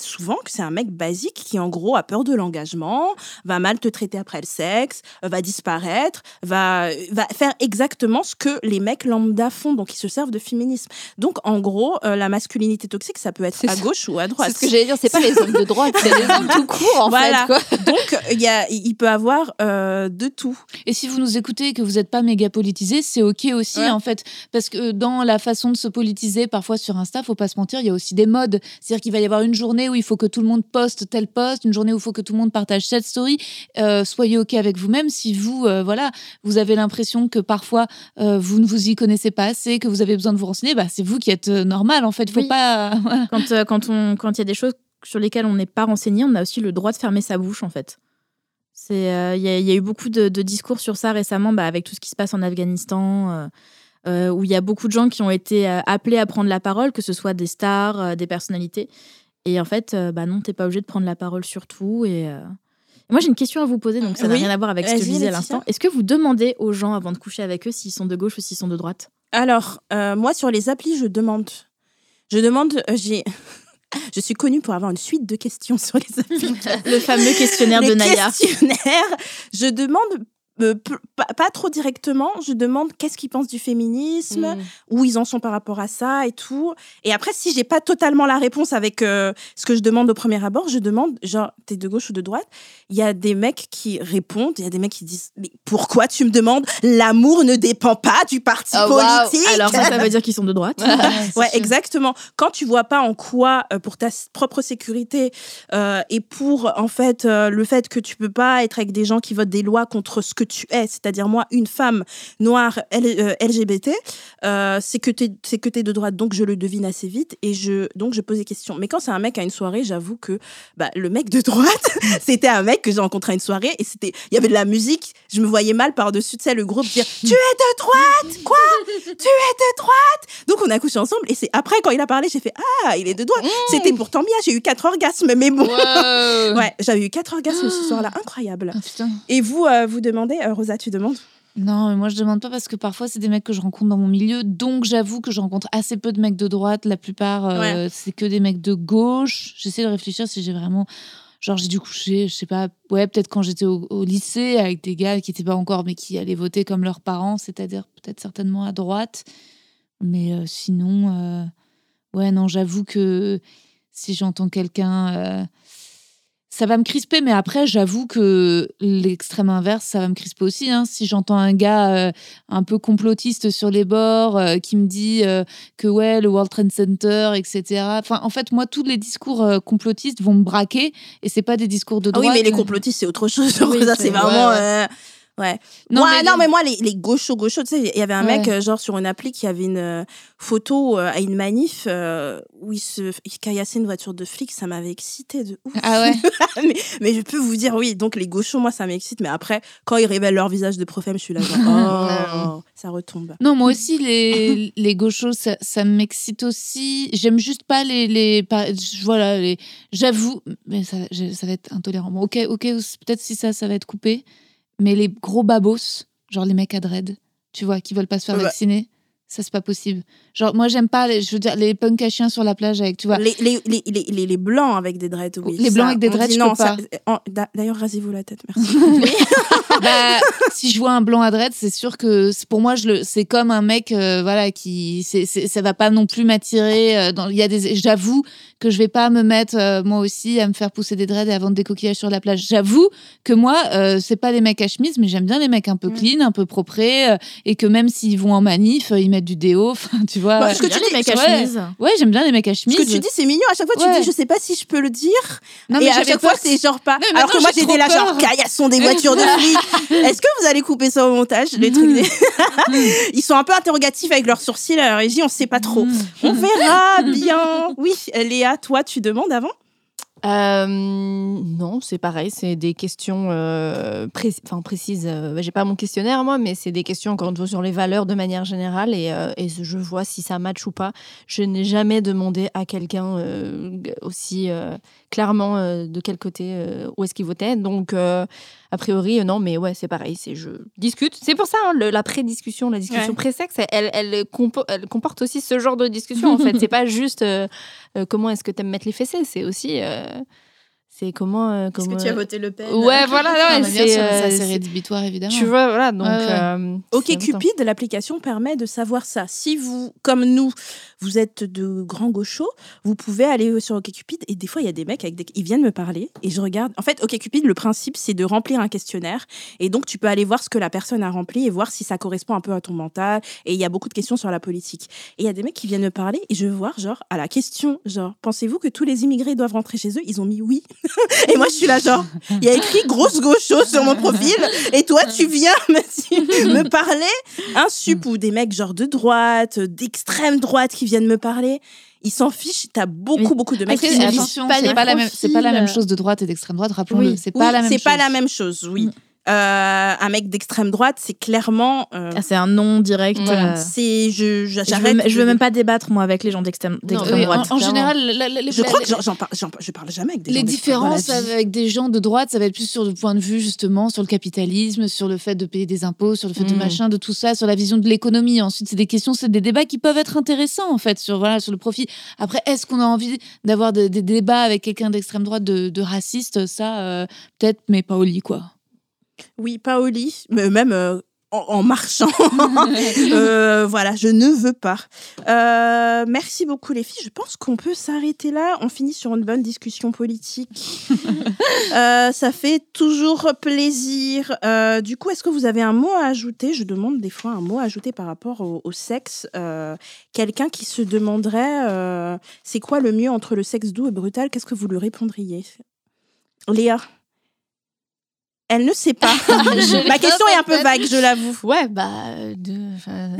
souvent que c'est un mec basique qui en gros a peur de l'engagement, va mal te traiter après le sexe, va disparaître, va va faire exactement ce que les mecs lambda font. Donc ils se servent de féminisme. Donc en gros, euh, la masculinité toxique, ça peut être à gauche ou à droite. C'est ce que j'allais dire. C'est pas les hommes de droite, c'est les hommes tout voilà. Donc, il, y a, il peut avoir euh, de tout. Et si vous nous écoutez et que vous n'êtes pas méga politisé, c'est OK aussi, en fait. Parce que dans la façon de se politiser, parfois sur Insta, faut pas se mentir, il y a aussi des modes. C'est-à-dire qu'il va y avoir une journée où il faut que tout le monde poste tel post, une journée où il faut que tout le monde partage cette story. Euh, soyez OK avec vous-même. Si vous, euh, voilà, vous avez l'impression que parfois vous ne vous y connaissez pas assez, que vous avez besoin de vous renseigner, bah, c'est vous qui êtes normal, en fait. Faut pas. Quand, quand, on, quand il y a des choses sur lesquels on n'est pas renseigné, on a aussi le droit de fermer sa bouche, en fait. Il euh, y, a eu beaucoup de, discours sur ça récemment, bah, avec tout ce qui se passe en Afghanistan, euh, euh, où il y a beaucoup de gens qui ont été appelés à prendre la parole, que ce soit des stars, des personnalités. Et en fait, bah non, t'es pas obligé de prendre la parole sur tout. Et, moi, j'ai une question à vous poser, donc ça n'a rien à voir avec ce que je disais à l'instant. Est-ce que vous demandez aux gens avant de coucher avec eux s'ils sont de gauche ou s'ils sont de droite? Alors, moi, sur les applis, je demande. Je demande, j'ai je suis connue pour avoir une suite de questions sur les. Le fameux questionnaire de Naya. Questionnaire. Je demande euh, pas, trop directement. Je demande qu'est-ce qu'ils pensent du féminisme, mm. où ils en sont par rapport à ça et tout. Et après, si j'ai pas totalement la réponse avec euh, ce que je demande au premier abord, je demande genre t'es de gauche ou de droite. Il y a des mecs qui répondent, il y a des mecs qui disent mais pourquoi tu me demandes? L'amour ne dépend pas du parti oh, politique. Alors ça, ça veut dire qu'ils sont de droite. ouais, exactement. Quand tu vois pas en quoi pour ta propre sécurité et pour en fait le fait que tu peux pas être avec des gens qui votent des lois contre ce que tu es, c'est-à-dire moi, une femme noire LGBT, euh, euh, c'est que tu es, de droite, donc je le devine assez vite et je, donc je pose des questions. Mais quand c'est un mec à une soirée, j'avoue que bah, le mec de droite, c'était un mec que j'ai rencontré à une soirée et c'était, il y avait de la musique, je me voyais mal par-dessus, tu sais, le groupe dire Tu es de droite Quoi Tu es de droite Donc on a couché ensemble et c'est après, quand il a parlé, j'ai fait Ah, il est de droite. Mmh. C'était pourtant bien, j'ai eu quatre orgasmes, mais bon. ouais, j'avais eu quatre orgasmes ce soir-là, incroyable. Ah, et vous, euh, vous demandez, euh, Rosa, tu demandes? Non, mais moi je demande pas parce que parfois c'est des mecs que je rencontre dans mon milieu, donc j'avoue que je rencontre assez peu de mecs de droite. La plupart, euh, c'est que des mecs de gauche. J'essaie de réfléchir si j'ai vraiment. Genre, j'ai dû coucher, je sais pas, ouais, peut-être quand j'étais au, lycée avec des gars qui n'étaient pas encore, mais qui allaient voter comme leurs parents, c'est-à-dire peut-être certainement à droite. Mais sinon, ouais, non, j'avoue que si j'entends quelqu'un ça va me crisper, mais après, j'avoue que l'extrême inverse, ça va me crisper aussi. Hein. Si j'entends un gars euh, un peu complotiste sur les bords euh, qui me dit euh, que ouais, le World Trade Center, etc. Enfin, en fait, moi, tous les discours complotistes vont me braquer et c'est pas des discours de droite. Ah oui, mais les complotistes, c'est autre chose. ça, c'est vraiment. Ouais. Non, mais non, mais moi, les, les gauchos, gauchos, tu sais, il y avait un mec, euh, genre, sur une appli qui avait une euh, photo euh, à une manif où il se caillassait une voiture de flic, ça m'avait excité de ouf. Ah ouais mais, mais, je peux vous dire, oui, donc les gauchos, moi, ça m'excite, mais après, quand ils révèlent leur visage de profème, je suis là, genre, oh, ça retombe. Non, moi aussi, les, les gauchos, ça, ça m'excite aussi. J'aime juste pas les. les voilà, les, j'avoue, mais ça, ça va être intolérant. Bon, ok, ok, peut-être si ça, ça va être coupé mais les gros babos, genre les mecs à dread, tu vois, qui veulent pas se faire vacciner, ça c'est pas possible. Genre moi j'aime pas, les, je veux dire, les punks à chiens sur la plage avec, tu vois. Les, les, les, les blancs avec des dreads, oui. Les blancs avec des dreads, je non, pas. D'ailleurs, rasez-vous la tête, merci. bah, si je vois un blanc à dread, c'est sûr que pour moi, c'est comme un mec, euh, voilà, qui, c'est ça va pas non plus m'attirer. Euh, il y a des, j'avoue que je vais pas me mettre euh, moi aussi à me faire pousser des dreads et à vendre des coquillages sur la plage. J'avoue que moi, c'est pas les mecs à chemise, mais j'aime bien les mecs un peu mm. clean, un peu proprés, et que même s'ils vont en manif, ils mettent du déo, tu vois. Bah, ce que tu dis, les mecs à chemise. Ouais, j'aime bien les mecs à chemise. Ce que tu dis, c'est mignon. À chaque fois, tu dis, je sais pas si je peux le dire. Non, mais et à chaque fois, c'est genre pas. Alors que moi, j'étais là, genre, caillasson des voitures de flics. Est-ce que vous allez couper ça au montage Les trucs. Ils sont un peu interrogatifs avec leurs sourcils à la régie. On sait pas trop. Mm. On verra bien. Oui, Léa, toi, tu demandes avant euh, non, c'est pareil, c'est des questions euh, enfin, précises. Euh, j'ai pas mon questionnaire moi, mais c'est des questions encore une fois sur les valeurs de manière générale et, et je vois si ça match ou pas. Je n'ai jamais demandé à quelqu'un aussi clairement de quel côté où est-ce qu'il votait. Donc a priori non, mais ouais, c'est pareil, c'est je discute. C'est pour ça hein, la pré-discussion, la discussion pré-sexe, elle, elle, elle, comporte aussi ce genre de discussion en fait. C'est pas juste comment est-ce que tu aimes mettre les fessées, c'est aussi c'est comment, euh, Est-ce que tu as voté Le Pen Ouais, voilà, ouais, c'est euh, rédhibitoire évidemment. Tu vois, voilà, donc. Euh, ok Cupid, l'application permet de savoir ça. Si vous, comme nous, vous êtes de grands gauchos, vous pouvez aller sur OkCupid et des fois il y a des mecs avec des... ils viennent me parler et je regarde. En fait, OkCupid, le principe c'est de remplir un questionnaire et donc tu peux aller voir ce que la personne a rempli et voir si ça correspond un peu à ton mental. Et il y a beaucoup de questions sur la politique. Et il y a des mecs qui viennent me parler et je veux voir genre à la question genre pensez-vous que tous les immigrés doivent rentrer chez eux? Ils ont mis oui. et moi je suis là genre il y a écrit grosse gaucho sur mon profil et toi tu viens me, me parler un sup ou des mecs genre de droite, d'extrême droite qui viennent me parler. Ils s'en fichent. T'as beaucoup, beaucoup de mecs qui attention, c'est pas, la même, c'est pas la même chose de droite et d'extrême droite. Rappelons-le, c'est pas la même. C'est pas la même chose. Oui. Euh, un mec d'extrême droite, c'est clairement. Euh, ah, c'est un nom direct. Euh, c'est je j'arrête. Je, veux, même pas débattre moi avec les gens d'extrême droite. En, général, je crois que j'en parle, je parle jamais avec des les différences avec des gens de droite, ça va être plus sur le point de vue justement sur le capitalisme, sur le fait de payer des impôts, sur le fait de mm. machin, de tout ça, sur la vision de l'économie. Ensuite, c'est des questions, c'est des débats qui peuvent être intéressants en fait sur voilà sur le profit. Après, est-ce qu'on a envie d'avoir des, débats avec quelqu'un d'extrême droite de, raciste? Ça, peut-être, mais pas au lit quoi. Oui, pas au lit, mais même euh, en, en marchant. Euh, voilà, je ne veux pas. Euh, merci beaucoup les filles. Je pense qu'on peut s'arrêter là. On finit sur une bonne discussion politique. Ça fait toujours plaisir. Du coup, est-ce que vous avez un mot à ajouter? Je demande des fois un mot à ajouter par rapport au, au sexe. Quelqu'un qui se demanderait c'est quoi le mieux entre le sexe doux et brutal? Qu'est-ce que vous lui répondriez? Léa elle ne sait pas. Ma question est un peu vague, je l'avoue. Ouais, bah, de, enfin,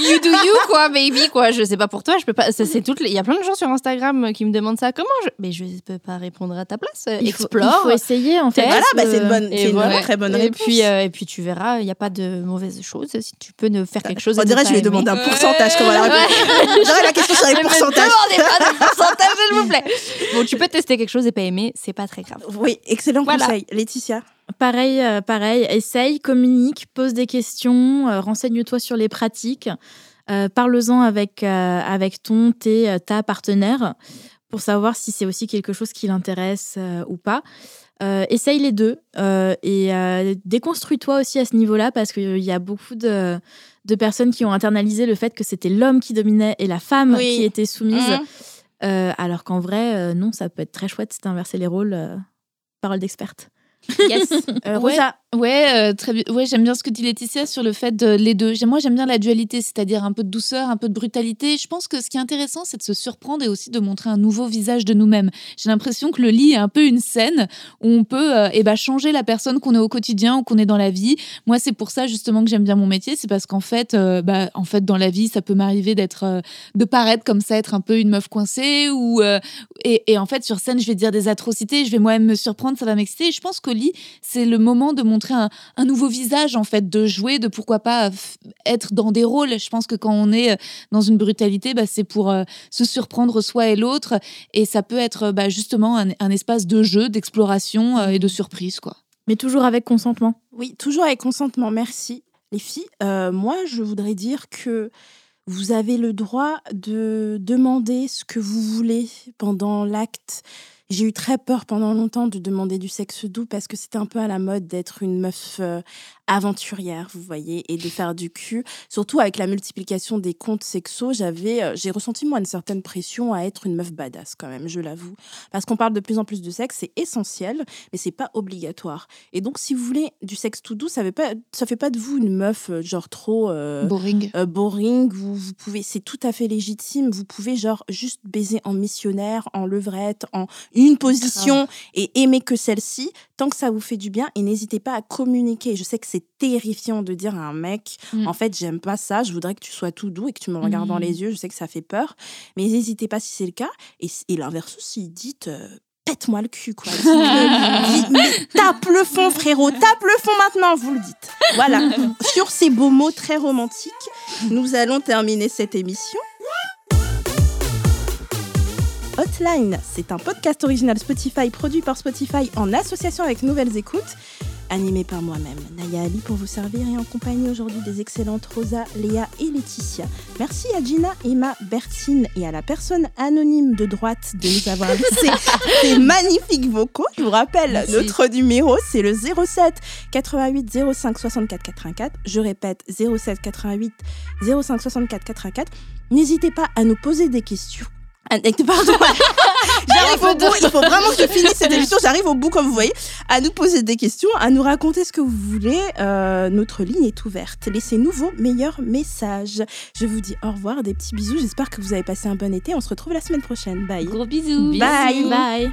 you do you quoi, baby quoi. Je sais pas pour toi, je peux pas. C'est toutes. Il y a plein de gens sur Instagram qui me demandent ça. Comment je Mais je peux pas répondre à ta place. Il faut- Explore. il faut essayer, en fait. Voilà, bah, c'est une bonne- une très bonne Et réponse. puis, euh, et puis tu verras, il n'y a pas de mauvaises choses. Si tu peux ne faire quelque chose. On ne dirait, je lui demandé un pourcentage, comment elle a répondu. Je dirais la question sur les Ne pourcentages. demandez pas de pourcentage, s'il vous plaît. Bon, tu peux tester quelque chose et pas aimer, c'est pas très grave. Oui, excellent Voilà. conseil. Laetitia Pareil, euh, pareil. Essaye, communique, pose des questions, euh, renseigne-toi sur les pratiques. Euh, Parle-en avec, euh, avec ton, tes, ta partenaire pour savoir si c'est aussi quelque chose qui l'intéresse ou pas. Essaye les deux et déconstruis-toi aussi à ce niveau-là parce qu'il y a beaucoup de, de personnes qui ont internalisé le fait que c'était l'homme qui dominait et la femme Oui. qui était soumise. Euh, alors qu'en vrai, non, ça peut être très chouette si d'inverser les rôles. parole d'experte. Yes. Euh, Ouais. Rosa Ouais, euh, très. Ouais, j'aime bien ce que dit Laetitia sur le fait de les deux. Moi, j'aime bien la dualité, c'est-à-dire un peu de douceur, un peu de brutalité. Je pense que ce qui est intéressant, c'est de se surprendre et aussi de montrer un nouveau visage de nous-mêmes. J'ai l'impression que le lit est un peu une scène où on peut euh, eh ben, changer la personne qu'on est au quotidien ou qu'on est dans la vie. Moi, c'est pour ça justement que j'aime bien mon métier, c'est parce qu'en fait, euh, bah, en fait, dans la vie, ça peut m'arriver d'être, euh, de paraître comme ça, être un peu une meuf coincée ou euh, et, et en fait, sur scène, je vais dire des atrocités, je vais moi-même me surprendre, ça va m'exciter. Je pense qu'au lit, c'est le moment de montrer un, un nouveau visage, en fait, de jouer, de pourquoi pas f- être dans des rôles. Je pense que quand on est euh, dans une brutalité, bah, c'est pour euh, se surprendre soi et l'autre. Et ça peut être bah, justement un, un espace de jeu, d'exploration euh, et de surprise, quoi. Mais toujours avec consentement. Oui, toujours avec consentement, merci. Les filles, euh, moi, je voudrais dire que vous avez le droit de demander ce que vous voulez pendant l'acte. J'ai eu très peur pendant longtemps de demander du sexe doux parce que c'était un peu à la mode d'être une meuf euh, aventurière, vous voyez, et de faire du cul. Surtout avec la multiplication des comptes sexos, j'avais, euh, j'ai ressenti moi une certaine pression à être une meuf badass quand même, je l'avoue, parce qu'on parle de plus en plus de sexe, c'est essentiel, mais c'est pas obligatoire. Et donc, si vous voulez du sexe tout doux, ça fait pas, ça fait pas de vous une meuf euh, genre trop euh, Boring. euh, boring. Vous, vous pouvez, c'est tout à fait légitime. Vous pouvez genre juste baiser en missionnaire, en levrette, en une position et aimer que celle-ci, tant que ça vous fait du bien. Et n'hésitez pas à communiquer. Je sais que c'est terrifiant de dire à un mec, Mm. en fait, j'aime pas ça. Je voudrais que tu sois tout doux et que tu me regardes dans Mm. les yeux. Je sais que ça fait peur, mais n'hésitez pas si c'est le cas. Et, et l'inverse aussi, dites. euh, Pète-moi le cul, quoi. Mais tape le fond, frérot. Tape le fond maintenant, vous le dites. Voilà. Sur ces beaux mots très romantiques, nous allons terminer cette émission. Hotline, c'est un podcast original Spotify produit par Spotify en association avec Nouvelles Écoutes, animé par moi-même, Naya Ali, pour vous servir et en compagnie aujourd'hui des excellentes Rosa, Léa et Laetitia. Merci à Gina, Emma, Bertine et à la personne anonyme de droite de nous avoir laissé ces magnifiques vocaux. Je vous rappelle, Merci. notre numéro, c'est le 07 88 05 64 84. Je répète, 07 88 05 64 84. N'hésitez pas à nous poser des questions. Ah, Pardon, j'arrive au bout. Il faut vraiment que je finisse cette émission. J'arrive au bout, comme vous voyez, à nous poser des questions, à nous raconter ce que vous voulez. Euh, notre ligne est ouverte. Laissez-nous vos meilleurs messages. Je vous dis au revoir, des petits bisous. J'espère que vous avez passé un bon été. On se retrouve la semaine prochaine. Bye. Gros bisous. Bye. Bye.